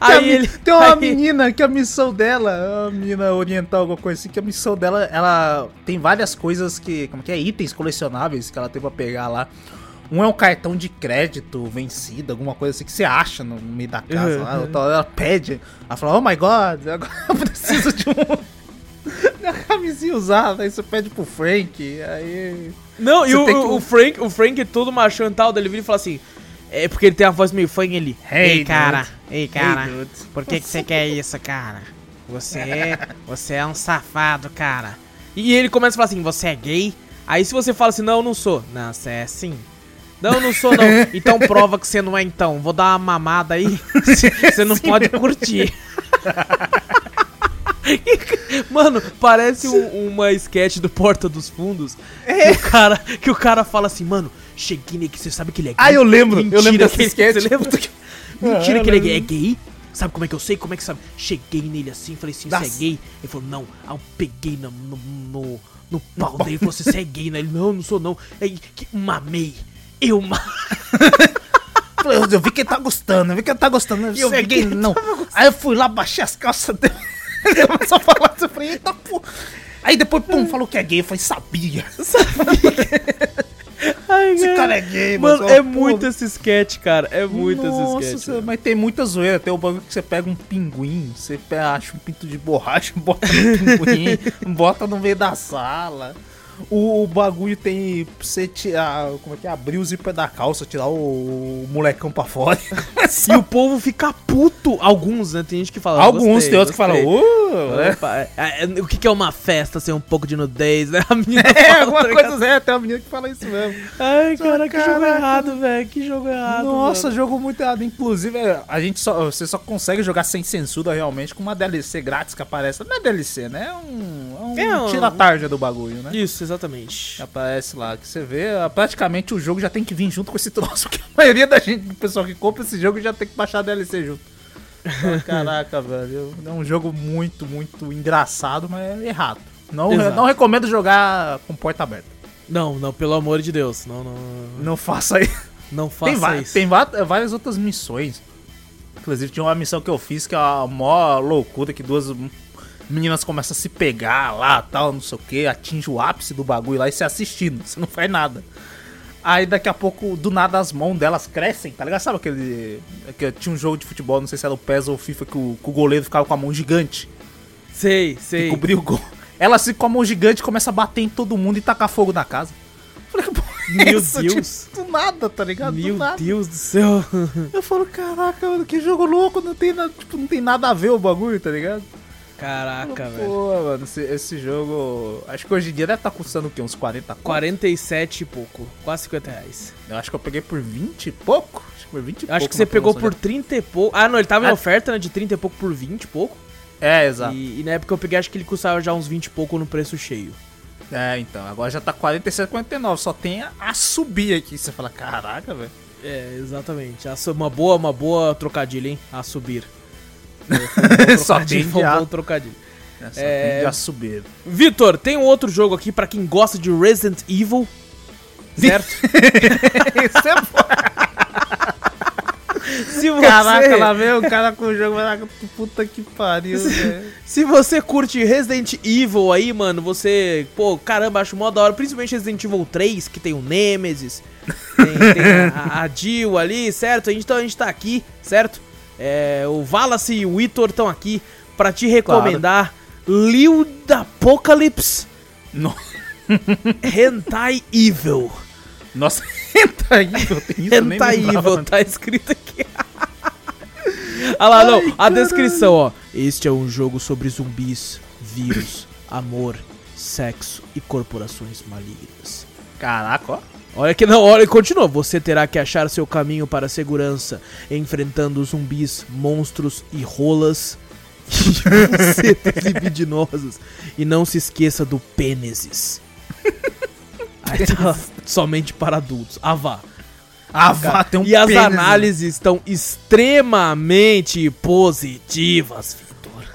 Aí Tem a mi- ele. Tem uma aí- menina que a missão dela, uma menina oriental, alguma coisa assim, que a missão dela, ela tem várias coisas que, como que é, itens colecionáveis que ela tem pra pegar lá. Um é um cartão de crédito vencido, alguma coisa assim que você acha no meio da casa lá. Uhum. Outra hora Ela pede, ela fala, oh my god, agora eu <laughs> preciso de um... <laughs> uma camisinha usada, aí você pede pro Frank, aí... Não, e o, que- o Frank, o Frank é todo machão e tal, ele vira e fala assim. É porque ele tem a voz meio fã ele. Hey, Ei, cara, dude. ei, cara, Hey, por que que você quer isso, cara? Você, <laughs> você é um safado, cara. E ele começa a falar assim: Você é gay? Aí se você fala assim, não, eu não sou. Não, você é sim. Não, não sou, não. Então prova que você não é, então. Vou dar uma mamada aí. <laughs> Você não pode curtir. <laughs> Mano, parece um- uma sketch do Porta dos Fundos. É. Que, o cara, que o cara fala assim, mano, cheguei nele que você sabe que ele é gay. Ah, eu lembro, eu lembro dessa sketch. Você lembra? <laughs> Mentira Ah, que ele é gay. É gay? Sabe como é que eu sei? Como é que sabe? Cheguei nele assim, falei assim, você é gay? Ele falou, não. Aí eu peguei no, no, no, no pau dele e falou, você é gay, né? Ele, não, não sou não. Aí, que, mamei. <laughs> Eu. Eu, vi que ele tá gostando, eu vi que ele tá gostando. Eu Eu ele não. Aí eu fui lá, baixei as calças dele. <laughs> Ele começou a falar eu falei, eita pô. Aí depois, pum, falou que é gay. Eu falei, sabia. Ai, Esse cara é gay, Mano, mas, é ó, muito pô. esse sketch, cara. É muito Nossa, esse sketch. senhora, mas tem muita zoeira. Tem o bagulho que você pega um pinguim, você acha um pinto de borracha, <laughs> bota no pinguim, bota no meio da sala. O, o bagulho tem pra você tirar. Como é que é? Abrir o zíper da calça, tirar o, o molecão pra fora. <laughs> E o povo fica puto. Alguns, né? Tem gente que fala. Alguns, "Gostei, tem outros que falam, gostei." uh, né? Opa, é, é, o que, que é uma festa sem um pouco de nudez, né? <laughs> A menina É, fala, alguma tá ligado? coisa é, tem uma menina que fala isso mesmo. Ai, cara, que jogo errado, velho. Que jogo errado. Nossa, mano. jogo muito errado. Inclusive, é, a gente só, você só consegue jogar sem censura realmente com uma DLC grátis que aparece. Não é DLC, né? É um, é um, É um- tira-tarja do bagulho, né? Isso, exatamente. Aparece lá, que você vê, ah, praticamente o jogo já tem que vir junto com esse <laughs> troço, porque a maioria da gente, do pessoal que compra esse jogo já tem que baixar a DLC junto. <laughs> Caraca, velho, é um jogo muito, muito engraçado, mas é errado. Não, Exato. não recomendo jogar com porta aberta. Não, não, pelo amor de Deus. Não, não, Não faça isso. não faça Tem, isso. tem várias outras missões. Inclusive, tinha uma missão que eu fiz que é a maior loucura que duas meninas começam a se pegar lá, tal, não sei o que, atinge o ápice do bagulho lá e se assistindo, você não faz nada. Aí daqui a pouco, do nada, as mãos delas crescem, tá ligado? Sabe aquele. Que tinha um jogo de futebol, não sei se era o PES ou o FIFA, que o, que o goleiro ficava com a mão gigante Sei, e sei. cobriu o gol. <laughs> Ela se com a mão gigante começa a bater em todo mundo e tacar fogo na casa. Falei, <laughs> que porra é Meu essa? Deus. Tipo, do nada, tá ligado? do Meu nada. Deus do céu. Eu falo, caraca, mano, que jogo louco, não tem, nada, tipo, não tem nada a ver o bagulho, tá ligado? Caraca, velho. Pô, mano, esse, esse jogo. Acho que hoje em dia deve estar custando o quê? Uns 40 conto? 47 e pouco. Quase 50 reais. Eu acho que eu peguei por 20 e pouco. Acho que por 20 e Eu acho pouco que você pegou por 30 e pouco. Ah, não, ele tava em Ah. oferta, né? De 30 e pouco por 20 e pouco. já. É, exato. E, e na época eu peguei, acho que ele custava já uns 20 e pouco no preço cheio. É, então. Agora já tá 47, 49. Só tem a, a subir aqui. Você fala, caraca, velho. É, exatamente. Uma boa, uma boa trocadilha, hein? A subir. <laughs> Só tem um a, bom trocadilho. é, só É. tem de a subir. Vitor, tem um outro jogo aqui pra quem gosta de Resident Evil. Certo? <laughs> Isso é. Se você, Caraca, lá vem o cara com o jogo. caraca, Puta que pariu, velho. se você curte Resident Evil aí, mano, você, pô, caramba, acho mó da hora, principalmente Resident Evil 3, que tem o Nemesis, tem, tem a, a Jill ali, certo? Então a gente tá aqui, certo? É, o Wallace e o Vitor estão aqui pra te recomendar Liu da Apocalypse No- <laughs> Hentai Evil. Nossa, <laughs> Hentai Evil, tem isso? Hentai Evil, tá escrito aqui. <laughs> Olha lá, não, a descrição, ó. Este é um jogo sobre zumbis, vírus, amor, sexo e corporações malignas. Caraca, ó. Olha que não, olha, continua. Você terá que achar seu caminho para a segurança, enfrentando zumbis, monstros e rolas <laughs> e libidinosas. E não se esqueça do pênesis. Aí tá, somente para adultos. Ah, vá. Ah, vá, tem um e as pênis, análises estão extremamente positivas, Vitor.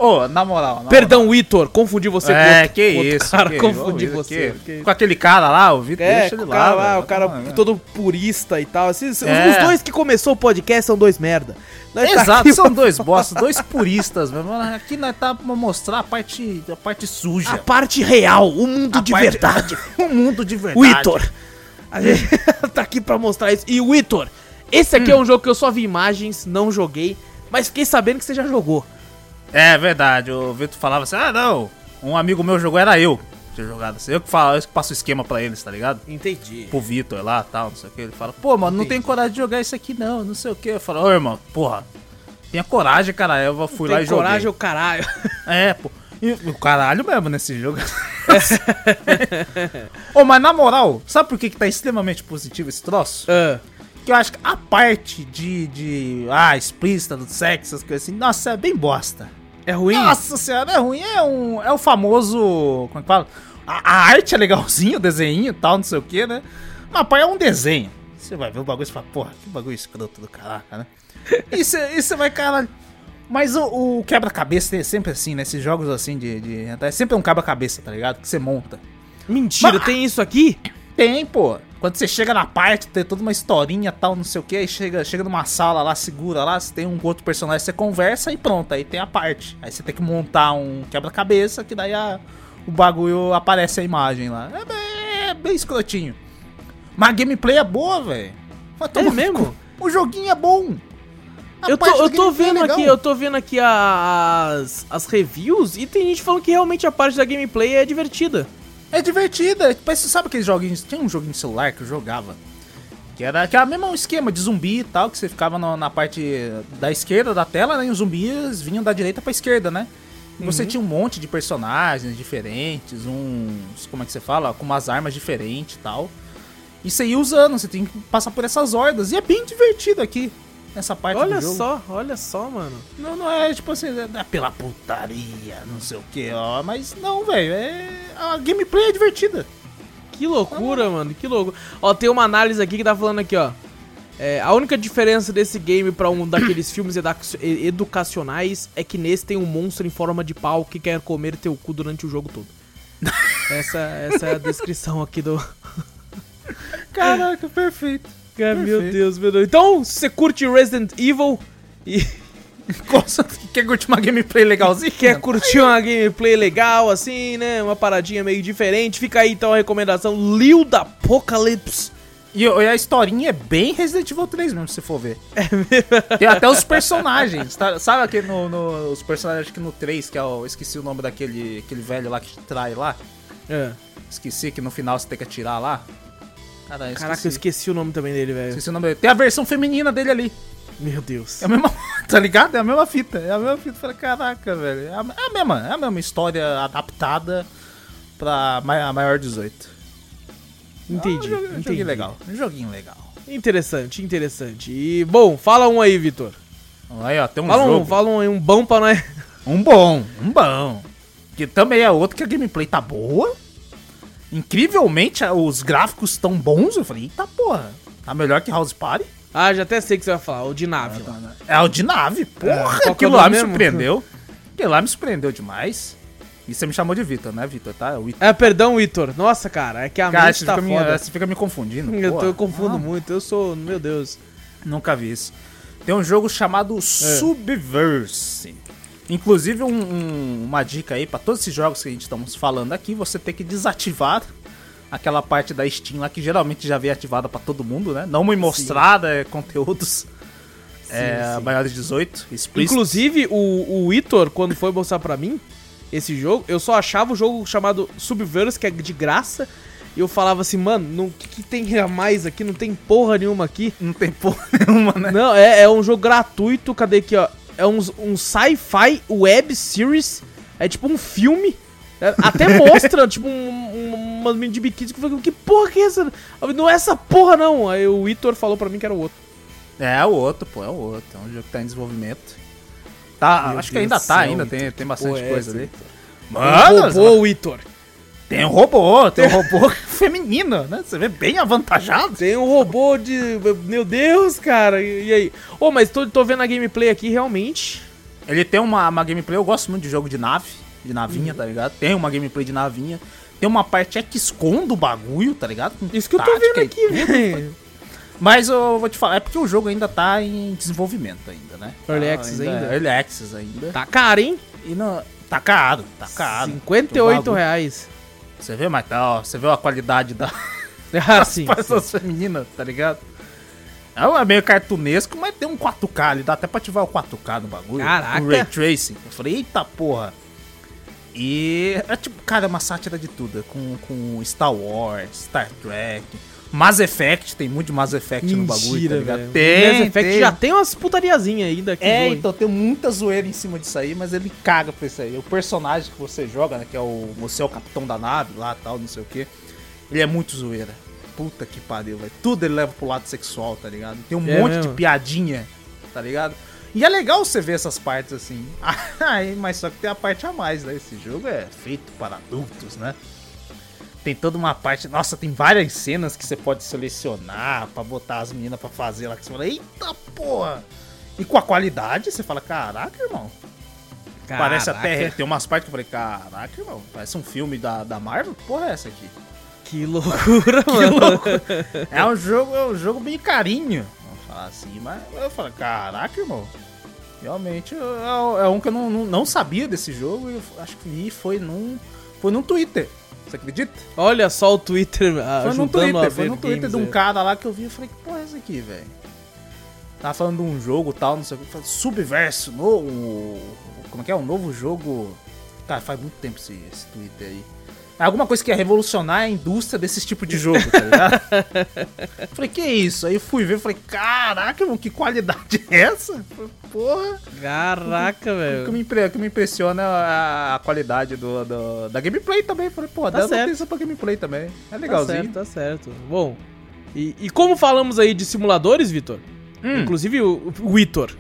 Ô, na moral. na Perdão, Vitor, confundi você com É, outro, que com outro isso. cara, que confundi isso, você. que- que- Com aquele cara lá, o Vitor, É, deixa com ele o cara lá, o cara Tá todo purista e tal. Esses- É. Os dois que começou o podcast são dois merda. Nós tá Exato, aqui são pra- dois bosta, dois puristas. Aqui nós tá pra mostrar a parte, a parte suja. A parte real, o mundo A de parte- verdade. <laughs> o mundo de verdade. Vitor, a gente <laughs> tá aqui pra mostrar isso. E Vitor, esse aqui é Hum. um jogo que eu só vi imagens, não joguei, mas fiquei sabendo que você já jogou. É verdade, o Vitor falava assim: ah, não, um amigo meu jogou, era eu. que Tinha jogado assim. Eu que falo, eu que passo o esquema pra eles, tá ligado? Entendi. Pro Vitor lá tal, não sei o que. Ele fala, pô, mano, não tem coragem de jogar isso aqui não, não sei o que. Eu falo, ô irmão, porra, tenha coragem, cara. Eu fui lá Tem e joguei. coragem, o caralho. <laughs> É, pô. E o caralho mesmo nesse jogo. <laughs> Ô, mas na moral, sabe por que, que tá extremamente positivo esse troço? Ah, Que eu acho que a parte de, de ah, explícita do sexo, essas coisas assim, nossa, é bem bosta. É ruim? Nossa senhora, é ruim. É, um, é o famoso. Como é que fala? A, a arte é legalzinho, <laughs> o desenho e tal, não sei o que, né? Mas, pai, é um desenho. Você vai ver o bagulho e fala, porra, que bagulho escroto do caraca, né? <laughs> E você vai, caralho. Mas o, o quebra-cabeça é sempre assim, né? Esses jogos assim de. de é sempre um quebra-cabeça, tá ligado? Que você monta. Mentira, Mas- tem isso aqui? Tem, pô. Quando você chega na parte, tem toda uma historinha tal, não sei o que, aí chega, chega numa sala lá, segura lá, você tem um outro personagem, você conversa e pronto, aí tem a parte. Aí você tem que montar um quebra-cabeça, que daí a, o bagulho aparece a imagem lá. É bem, é bem escrotinho. Mas a gameplay é boa, velho. É mesmo? O joguinho é bom. A Eu tô, eu tô é vendo legal. aqui, eu tô vendo aqui as, as reviews e tem gente falando que realmente a parte da gameplay é divertida. É divertida. Parece, sabe aqueles joguinhos? Tinha um joguinho de celular que eu jogava. Que era, que era mesmo um esquema de zumbi e tal, que você ficava na, na parte da esquerda da tela, né? E os zumbis vinham da direita pra esquerda, né? E você tinha um monte de personagens diferentes, uns. Como é que você fala? Com umas armas diferentes e tal. E você ia usando, você tem que passar por essas hordas. E é bem divertido aqui, nessa parte Olha do jogo. só, olha só, mano. Não, não é tipo assim, é pela putaria, não sei o que, ó. Mas não, velho, é. A gameplay é divertida. Que loucura, mano, que loucura. Ó, tem uma análise aqui que tá falando aqui, ó. É, a única diferença desse game pra um daqueles <coughs> filmes edu- educacionais é que nesse tem um monstro em forma de pau que quer comer teu cu durante o jogo todo. <laughs> Essa, essa é a descrição aqui do. Caraca, perfeito. Cara, meu Perfeito. Deus, meu Deus. Então, se você curte Resident Evil e <laughs> quer curtir uma gameplay legalzinha? quer curtir uma gameplay legal, assim, né? Uma paradinha meio diferente, fica aí então a recomendação Lil da Apocalypse. E, e a historinha é bem Resident Evil 3 mesmo, se você for ver. Tem até os personagens. tá? Sabe aquele no, no- os personagens que no 3, que é o. Esqueci o nome daquele aquele velho lá que te trai lá. É. Esqueci que no final você tem que atirar lá. Caralho, Caraca, eu esqueci o nome também dele, velho. Esqueci o nome dele. Tem a versão feminina dele ali. Meu Deus. É a mesma. <laughs> Tá ligado? É a mesma fita. É a mesma fita. Falei, caraca, velho. É a, é a mesma. É a mesma história adaptada pra maior 18. Entendi, É um um entendi. joguinho legal. Um joguinho legal. Interessante, interessante. E, bom, fala um aí, Vitor. Aí, ó, tem um Fala um, jogo. fala um, aí, um bom pra nós. Um bom, um bom. Que também é outro que a gameplay tá boa. Incrivelmente, os gráficos tão bons. Eu falei, eita porra. Tá melhor que House Party. Ah, já até sei o que você vai falar, o de nave lá. É o de nave, porra. qual que é aquilo lá me mesmo? surpreendeu. Aquilo lá me surpreendeu demais. E você me chamou de Vitor, né, Vitor? Tá? O Vitor. É, perdão, Vitor. Nossa, cara, é que a Cara, mente tá fica me, foda. você fica me confundindo. <laughs> Eu, tô, eu confundo Ah, muito, eu sou, meu Deus. Nunca vi isso. Tem um jogo chamado É. Subverse. Inclusive, um- um- uma dica aí pra todos esses jogos que a gente estamos falando aqui, você tem que desativar aquela parte da Steam lá que geralmente já vem ativada pra todo mundo, né? Não me mostrada, é conteúdos é, sim. maiores de 18, explícitos. Inclusive, o, o Vitor, quando foi mostrar pra mim esse jogo, eu só achava o jogo chamado Subverse, que é de graça. E eu falava assim, mano, o que, que tem a mais aqui? Não tem porra nenhuma aqui. Não tem porra nenhuma, né? Não, é, é um jogo gratuito, cadê aqui, ó? É um, um sci-fi web series. É tipo um filme. É, até mostra, <laughs> tipo, um, um, umas meninas de biquíni que eu falei, que porra que é essa? Não é essa porra, não. Aí o Vitor falou pra mim que era o outro. É o outro, pô, é o outro. É um jogo que tá em desenvolvimento. Tá, Meu acho que Deus ainda do tá, céu, ainda Vitor, tem, que tem bastante é coisa essa, ali. Um robô, Vitor. Tem um robô, tem um robô <laughs> feminino, né? Você vê bem avantajado. Tem um robô de. Meu Deus, cara. E, aí? Ô, mas tô, tô vendo a gameplay aqui, realmente. Ele tem uma, uma gameplay, eu gosto muito de jogo de nave, de navinha, tá ligado? Tem uma gameplay de navinha. Tem uma parte que esconde o bagulho, tá ligado? Com Isso que eu tô vendo aqui, velho. Mas eu vou te falar, é porque o jogo ainda tá em desenvolvimento ainda, né? Early Tá access ainda? Early access ainda. Tá caro, hein? E não, tá caro, tá caro. 58 O bagulho- reais. Você vê, mas ó, você vê a qualidade da, <laughs> Ah, das sim. pessoas femininas, tá ligado? É meio cartunesco, mas tem um 4K ali, dá até pra ativar o 4K no bagulho. Caraca. Com Ray Tracing. Eu falei, eita porra. E é tipo, cara, é uma sátira de tudo. é Com, com Star Wars, Star Trek, Mass Effect, tem muito Mass Effect no bagulho, tá Mentira, ligado? velho. Tem, Mass Effect tem. já tem umas putariazinhas ainda que É, zoam. então tem muita zoeira em cima disso aí, mas ele caga pra isso aí. O personagem que você joga, né, que é o... Você é o capitão da nave lá, tal, não sei o que. Ele é muito zoeira. Puta que pariu, velho. Tudo ele leva pro lado sexual, tá ligado? Tem um É monte mesmo? de piadinha, tá ligado? E é legal você ver essas partes assim. <laughs> Aí, mas só que tem a parte a mais, né? Esse jogo é feito para adultos, né? Tem toda uma parte. Nossa, tem várias cenas que você pode selecionar pra botar as meninas pra fazer lá. Que você fala, eita porra! E com a qualidade, você fala, caraca, irmão. Parece até. Caraca, Tem umas partes que eu falei, caraca, irmão. Parece um filme da, da Marvel. Que porra é essa aqui? Que loucura, <laughs> mano. É um jogo, é um jogo bem carinho. Vamos falar assim, mas eu falo, caraca, irmão. Realmente é, é um que eu não, não, não sabia desse jogo e eu acho que vi foi num. Foi num Twitter. Você acredita? Olha só o Twitter ah, Foi no Twitter, foi no Twitter games, de um cara lá que eu vi e falei, que porra é essa aqui, velho? Tava falando de um jogo tal, não sei o que. falei, Subverso, no, como é que é? Um novo jogo. Cara, faz muito tempo esse, esse Twitter aí. Alguma coisa que ia revolucionar a indústria desse tipo de jogo, tá ligado? <laughs> falei, que isso? Aí fui ver, falei, caraca, irmão, que qualidade é essa? Falei, Porra. Caraca, O que velho. me, impre- o que me impressiona é a, a qualidade do, do- da gameplay também. Falei, pô, Tá dá certo. atenção pra gameplay também. É Tá legalzinho. certo, tá certo. Bom, e, e como falamos aí de simuladores, Vitor? Hum. Inclusive o, o Vitor.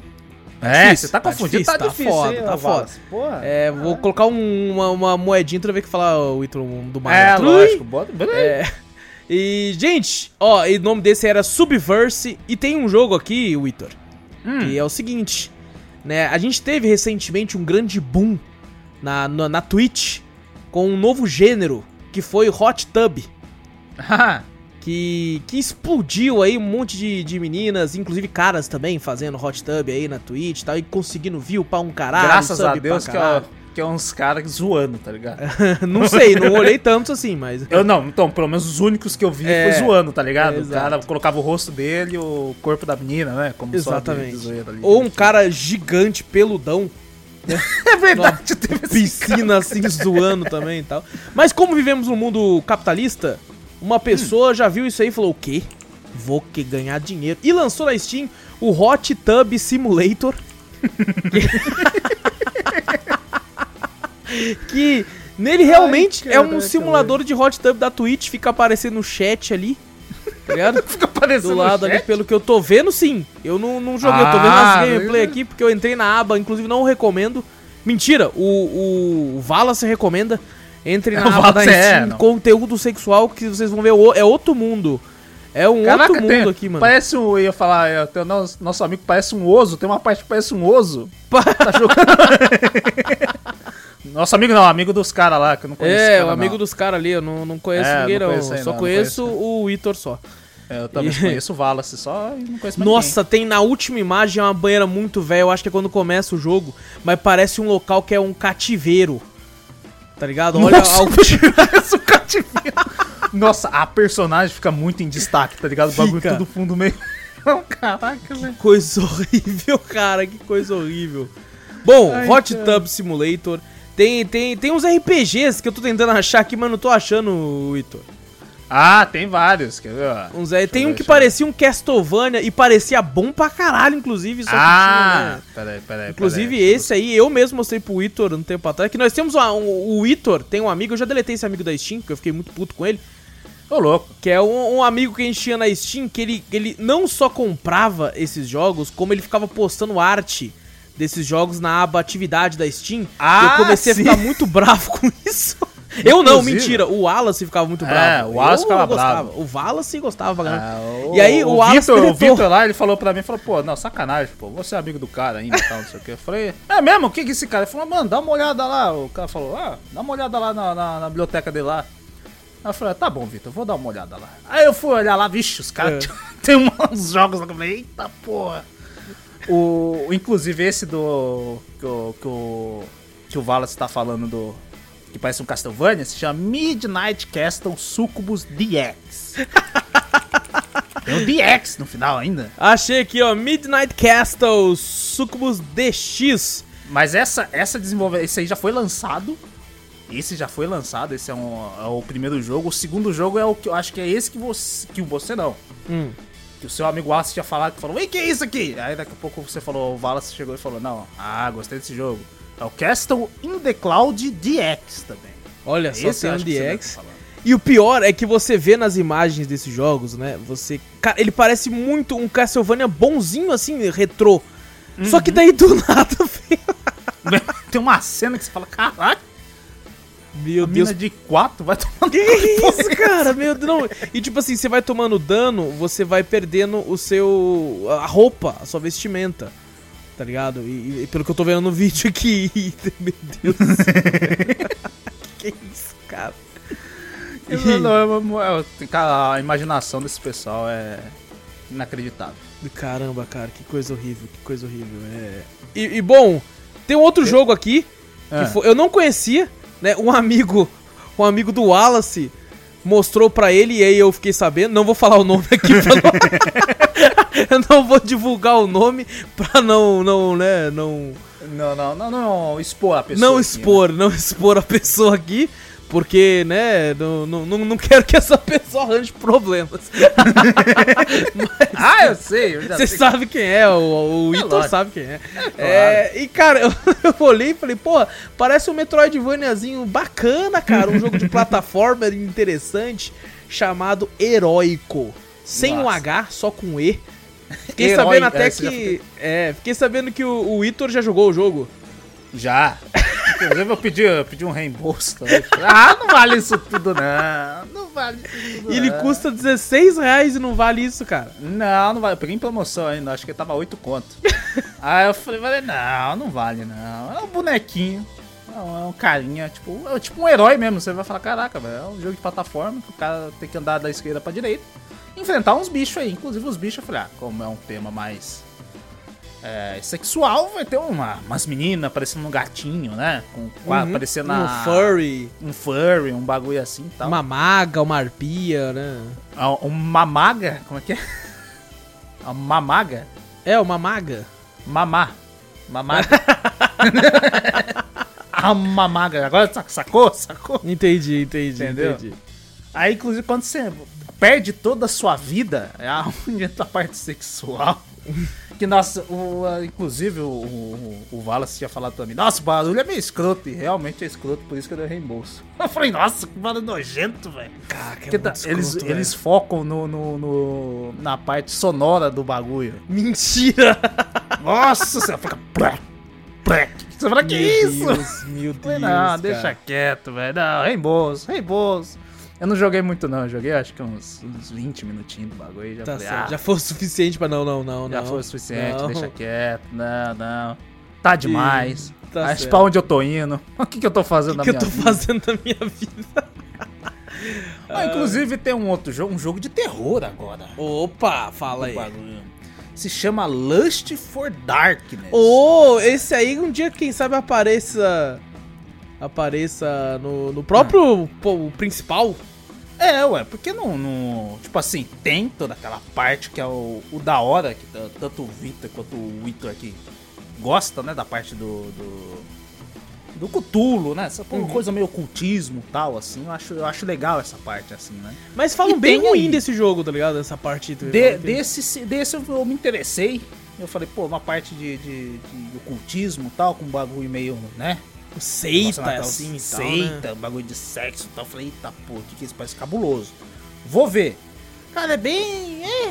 É, difícil, você tá tá confundido, tá, difícil, tá difícil. foda, hein, tá foda. Porra. É, vou colocar um- uma, uma moedinha toda vez que falar o um do É, Mario. lógico. Bota... É, E, gente, ó, e o nome desse era Subverse. E tem um jogo aqui, Vitor, que é o seguinte, né? A gente teve recentemente um grande boom na, na, na Twitch com um novo gênero, que foi Hot Tub. <laughs> que, que explodiu aí um monte de, de meninas, inclusive caras também, fazendo hot tub aí na Twitch e tal, e conseguindo view pra um caralho. Graças a Deus que é, que é uns caras zoando, tá ligado? <laughs> não sei, não olhei tanto assim, mas. Eu não, então, pelo menos os únicos que eu vi É, foi zoando, tá ligado? é, o cara colocava o rosto dele e o corpo da menina, né? Como Exatamente. zoeira ali. Ou um cara gigante, peludão, <laughs> É verdade, teve piscina assim, zoando também e tal. Mas como vivemos num mundo capitalista, uma pessoa já viu isso aí e falou: o quê? Vou que ganhar dinheiro. E lançou na Steam o Hot Tub Simulator. <laughs> que nele realmente é um simulador de hot tub da Twitch, fica aparecendo no chat ali. Tá ligado? <laughs> Fica aparecendo Do lado ali, pelo que eu tô vendo, sim. Eu não, não joguei, eu tô vendo Ah, as gameplay aqui porque eu entrei na aba, inclusive não recomendo. Mentira, o, o Wallace recomenda. Entre na <laughs> aba da Steam, não. conteúdo sexual que vocês vão ver, é outro mundo. É um Caraca, outro tem- mundo aqui, mano. Parece um. Eu ia falar, tem o nosso, nosso amigo parece um oso, tem uma parte que parece um oso. Tá jogando. <laughs> nosso amigo não, amigo dos caras lá, que eu não conheço. É, cara, o amigo não. dos caras ali, eu não, não conheço É, ninguém não conheço aí, só não, conheço conheço. o Vitor só. É, eu também E- conheço o Wallace só e não conheço mais Nossa, tem na última imagem uma banheira muito velha, eu acho que é quando começa o jogo, mas parece um local que é um cativeiro. Tá ligado? Olha Nossa, parece um cativeiro. Nossa, a personagem fica muito em destaque, tá ligado? O bagulho Fica. tudo fundo meio. <laughs> Caraca, velho. coisa <laughs> horrível, cara, que coisa horrível. Bom, Ai, Hot cara. Tub Simulator. Tem, tem, tem uns RPGs que eu tô tentando achar aqui, mas não tô achando, Vitor. Ah, tem vários, quer ver? Uns, tem um que parecia um Castlevania e parecia bom pra caralho, inclusive. Só que tinha, Ah, né? peraí, peraí. Inclusive, peraí. esse aí eu mesmo mostrei pro Vitor um tempo atrás. Que nós temos uma- um, o Vitor, tem um amigo, eu já deletei esse amigo da Steam, porque eu fiquei muito puto com ele. Ô, louco. Que é um, um amigo que a gente tinha na Steam, que ele, ele não só comprava esses jogos, como ele ficava postando arte desses jogos na aba atividade da Steam. Ah, eu comecei sim. a ficar muito <laughs> bravo com isso. Eu não, Inclusive. mentira. O Wallace ficava muito É, bravo. o Wallace eu ficava gostava. bravo. O Wallace gostava pra caramba. Ah, E aí, o Wallace Vitor, o. Vitor lá, ele falou pra mim, falou, pô, não, sacanagem, pô, você é amigo do cara ainda e tal, não sei o que. Eu falei, é mesmo? O que que esse cara? Ele falou, mano, dá uma olhada lá. O cara falou, ah, dá uma olhada lá na, na- na biblioteca dele lá. Aí eu falei, tá bom, Vitor, vou dar uma olhada lá. Aí eu fui olhar lá, vixe, os caras É. <laughs> tem uns jogos lá que eu falei, eita porra. O, inclusive esse do. que o, que o, que o Wallace tá falando do. Que parece um Castlevania, se chama Midnight Castle Succubus DX. Tem o DX no final ainda. Achei aqui, ó. Midnight Castle Succubus DX. Mas essa, essa desenvolvedora. Esse aí já foi lançado. Esse já foi lançado. Esse é, um- é o primeiro jogo. O segundo jogo é o que eu acho que é esse que você. Que você não. Hum. Que o seu amigo Wallace tinha falado que falou, ei, que é isso aqui? Aí daqui a pouco você falou, o Wallace chegou e falou, não, ah, gostei desse jogo. É o Castle in the Cloud DX também. Olha só, Esse tem um DX. E o pior é que você vê nas imagens desses jogos, né? Você. Cara, ele parece muito um Castlevania bonzinho, assim, retrô. Só Uhum. que daí do <laughs> nada. <laughs> Tem uma cena que você fala, caraca, Meu a Deus. mina de 4 vai tomando... Que <laughs> isso, cara? Meu Deus. Não. E tipo assim, você vai tomando dano, você vai perdendo o seu. a roupa, a sua vestimenta. Tá ligado? E, e pelo que eu tô vendo no <laughs> vídeo aqui. <laughs> Meu Deus. <laughs> que isso, cara? Não, não, é- é- cara, a imaginação desse pessoal é inacreditável. Caramba, cara, que coisa horrível, que coisa horrível. É... E, e, bom, tem um outro jogo aqui que Ah. foi- eu não conhecia, né? Um amigo, um amigo do Wallace mostrou pra ele e aí eu fiquei sabendo. Não vou falar o nome aqui <laughs> pra não... <laughs> eu não vou divulgar o nome pra não, não, né? Não, Não, não, não, não, expor a pessoa. não aqui, né? expor, não expor a pessoa aqui. Porque, né, não, não, não quero que essa <laughs> pessoa arranje problemas. <laughs> Ah, eu sei, Você sabe quem é, o, o É Ito sabe quem é. É, e cara, eu, <laughs> eu olhei e falei, pô, parece um Metroidvaniazinho bacana, cara. Um jogo de plataforma interessante chamado Heróico. Sem um Nossa. H, só com E. Fiquei Herói, sabendo até é, que. É, fiquei sabendo que o, o Itor já jogou o jogo. Já. Inclusive eu pedi, eu pedi um reembolso também. Ah, não vale isso tudo não. Não vale isso tudo, E ele não. custa 16 reais e não vale isso, cara. Não, não vale. Eu peguei em promoção ainda, acho que tava 8 conto. <laughs> Aí eu falei, falei, não, não vale não. É um bonequinho. É um, é um carinha, tipo, é tipo um herói mesmo. Você vai falar, caraca, velho, é um jogo de plataforma que o cara tem que andar da esquerda pra direita. Enfrentar uns bichos aí. Inclusive os bichos, eu falei, ah, como é um tema mais é, sexual, vai ter uma, umas meninas parecendo um gatinho, né? Com, com Uhum. parecendo Um a- furry, um furry, um bagulho assim e tal. uma maga, uma arpia, né? Ah, Uma maga? Como é que é? <laughs> Uma maga? É, uma maga. Mamá. Mamaga. a mamaga. Agora sac- sacou? Sacou? Entendi, entendi, Entendeu? entendi. Aí, inclusive, quando você perde toda a sua vida, é <laughs> onde entra a parte sexual. Que, nossa, o, inclusive o, o, o Wallace tinha falado pra mim, nossa, o barulho é meio escroto, e realmente é escroto, por isso que eu dei reembolso. <laughs> Eu falei, nossa, que barulho nojento, velho. Caraca, Porque tá- eles, eles focam no, no, no- na parte sonora do bagulho. <laughs> Mentira! Nossa, você fica. Você fala, que Meu isso? Deus, meu falei, Deus, não, cara. deixa quieto, velho. Não, reembolso, reembolso. Eu não joguei muito, não. Eu joguei acho que uns, uns 20 minutinhos do bagulho. e Já Tá falei, certo, ah, já foi o suficiente pra não, não, não, já não. foi o suficiente, Não. deixa quieto. Não, não. Tá demais. Tá acho certo. pra onde eu tô indo. <laughs> O que, que eu tô fazendo O na que eu minha tô vida? fazendo na minha vida? Ah, inclusive tem um outro jogo, um jogo de terror agora. Opa, fala aí. O bagulho. Se chama Lust for Darkness. Ô, esse aí um dia, quem sabe, apareça. Apareça no, no próprio pô, o principal. É, ué, porque não, não. Tipo assim, tem toda aquela parte que é o, o da hora, que tanto o Vitor quanto o Vitor aqui gosta, né? Da parte do. do. Do Cthulhu, né? Essa Uhum. coisa meio ocultismo e tal, assim. Eu acho, eu acho legal essa parte, assim, né? Mas falam E bem ruim aí. desse jogo, tá ligado? Dessa parte. De- que- desse, desse eu, me interessei. Eu falei, pô, uma parte de, de, de ocultismo e tal, com um bagulho meio, né? Seita, ao assim tal, Seita, né? bagulho de sexo e tal. Falei, eita, pô, o que que é isso? Parece cabuloso. Vou ver. Cara, é bem. É.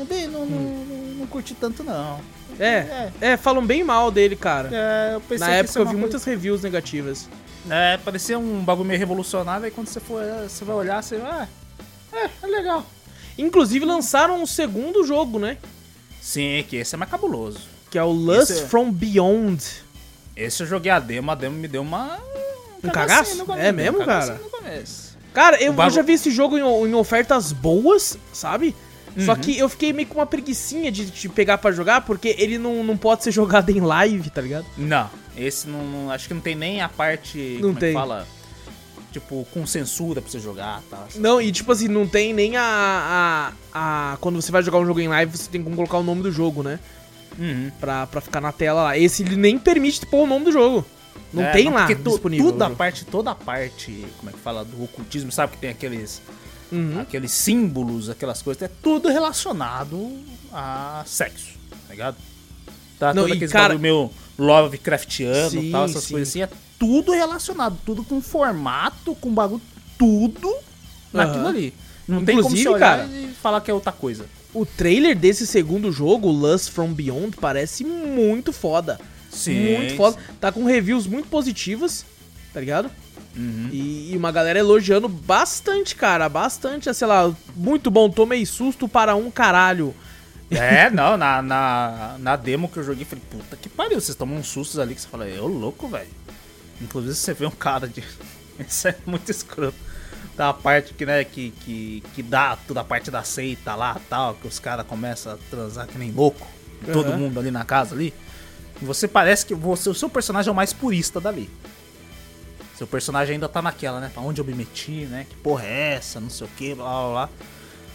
é bem, não, não, não, não curti tanto, não. É, é, falam bem mal dele, cara. É, eu pensei Na que época é eu vi coisa- muitas reviews negativas. É, parecia um bagulho meio revolucionário. Aí quando você for, você vai olhar, você vai. Ah, é, é legal. Inclusive lançaram um segundo jogo, né? Sim, que esse é mais cabuloso. Que é o Lust é- from Beyond. Esse eu joguei a demo, a demo me deu uma. Um cagacinho cagaço? É mesmo, um cara? Cara, eu, O bagu- eu já vi esse jogo em, em ofertas boas, sabe? Só Uhum. que eu fiquei meio com uma preguicinha de, de pegar pra jogar, porque ele não, não pode ser <laughs> jogado em live, tá ligado? Não, esse não, não- Acho que não tem nem a parte. Não é tem. que fala? Tipo, com censura pra você jogar e tal. Não, e tipo assim, não tem nem a, a, a- Quando você vai jogar um jogo em live, você tem como colocar o nome do jogo, né? Uhum. Pra, pra ficar na tela lá. Esse ele nem permite pôr o nome do jogo. Não É, tem lá porque tu- disponível. Toda a jogo. parte, toda a parte, como é que fala, do ocultismo, sabe que tem aqueles, Uhum. aqueles símbolos, aquelas coisas, é tudo relacionado a sexo, tá ligado? Tá Não, todo aquele cara- meio Lovecraftiano Sim, e tal, essas sim. coisas assim, é tudo relacionado, tudo com formato, com bagulho, tudo naquilo Aham. ali. Não tem como Inclusive, você olhar cara, e falar que é outra coisa. O trailer desse segundo jogo, Lust from Beyond, parece muito foda. Sim, muito foda. Tá com reviews muito positivas, tá ligado? Uhum. E, e uma galera elogiando bastante, cara. Bastante, sei lá, muito bom. Tomei susto para um caralho. É, <laughs> não, na, na, na demo que eu joguei, falei, puta que pariu, vocês tomam uns sustos ali que você fala, eu louco, velho. Inclusive você vê um cara de. <laughs> Isso é muito escroto. Tá a parte que, né, que, que, que dá toda a parte da seita lá tal, que os caras começam a transar que nem louco. e Todo mundo ali na casa ali. Você parece que você, o seu personagem é o mais purista dali. Seu personagem ainda tá naquela, né? Pra onde eu me meti, né? Que porra é essa? Não sei o que, blá blá blá.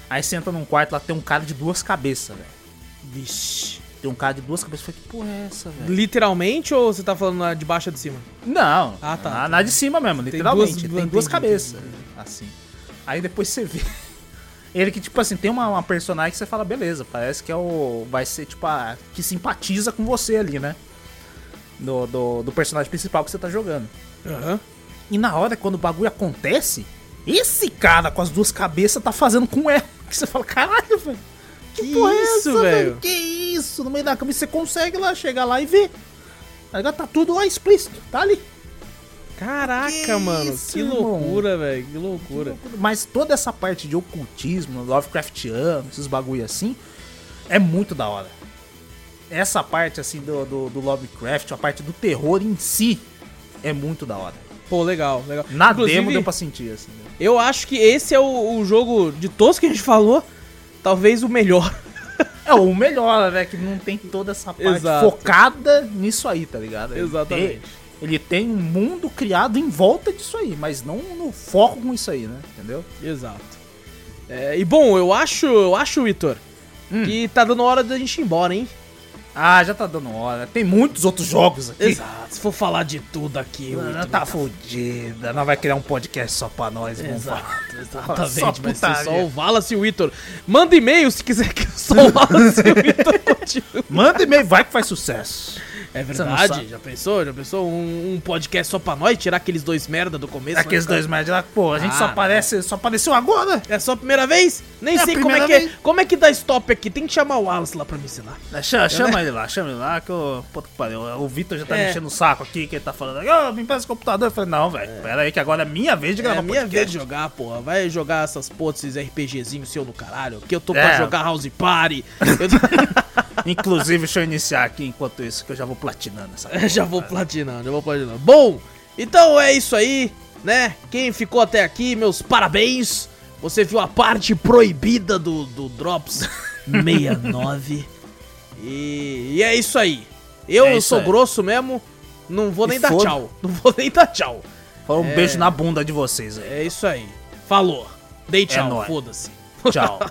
Aí você entra num quarto lá, tem um cara de duas cabeças, velho. Vixe. Tem um cara de duas cabeças. Eu falei, que porra é essa, velho? Literalmente ou você tá falando na de baixo ou de cima? Não, Ah, tá. na, na de cima mesmo, Tem literalmente. duas- Tem duas- duas, entendi, cabeças, assim. Aí depois você vê. <laughs> Ele que, tipo assim, tem uma, uma personagem que você fala, beleza, parece que é o. Vai ser, tipo, a. que simpatiza com você ali, né? Do, do, do personagem principal que você tá jogando. Aham. E na hora, quando o bagulho acontece, esse cara com as duas cabeças tá fazendo com ela. Que <laughs> você fala, caralho, velho. Que, Que porra é isso, essa, velho? Que isso? No meio da cama você consegue lá chegar lá e ver. Tá? Tá tudo lá explícito, tá ali. Caraca, Que mano, isso, que loucura, velho, que loucura. Mas toda essa parte de ocultismo, Lovecraftiano, esses bagulho assim, é muito da hora. Essa parte assim do, do, do Lovecraft, a parte do terror em si, é muito da hora. Pô, legal, legal. Na Inclusive, demo deu pra sentir, assim. né? Eu acho que esse é o, o jogo de todos que a gente falou, talvez o melhor. <laughs> É o melhor, né? Que não tem toda essa parte Exato. focada nisso aí, tá ligado? Ele Exatamente. Ele tem um mundo criado em volta disso aí, mas não no foco com isso aí, né? Entendeu? Exato. É, e bom, eu acho, eu acho, Vitor, Hum. que tá dando hora da gente ir embora, hein? Ah, já tá dando hora. Tem muitos outros jogos aqui. Exato. Se for falar de tudo aqui, Mano, Vitor, tá fodida. Não vai criar um podcast só pra nós, Exato, <laughs> exatamente. Só só o Wallace e o Vitor. Manda e-mail se quiser que só o Wallace e o Vitor <laughs> continue. Manda e-mail, vai que faz sucesso. É verdade, já pensou? Já pensou um, um podcast só pra nós, tirar aqueles dois merda do começo? Aqueles né, dois médios lá, pô, a gente Ah, só não. aparece, só apareceu agora. É só a primeira vez? Nem É sei como é, que é, vez. como é que dá stop aqui. Tem que chamar o Wallace lá pra me ensinar. Chama, chama ele lá, chama ele lá, que o. Puta que pariu. O Vitor já tá É. me enchendo o saco aqui, que ele tá falando, ô, me empresta o computador. Eu falei, não, velho, pera aí, que agora é minha vez de É gravar a minha podcast. vez de jogar, porra. Vai jogar essas porra, esses RPGzinhos seu no caralho. Que eu tô É. pra jogar House Party. <laughs> Eu Inclusive, deixa eu iniciar aqui enquanto isso, que eu já vou platinando essa <laughs> É, já vou platinando, já vou platinando. Bom, então é isso aí, né? Quem ficou até aqui, meus parabéns. Você viu a parte proibida do, do Drops <laughs> 69. E, e é isso aí. Eu É isso sou aí. grosso mesmo, não vou E nem dar foda- tchau. Não vou nem dar tchau. Fala um beijo na bunda de vocês aí. É isso aí. Falou. Dei tchau, nóis. foda-se. Tchau. <laughs>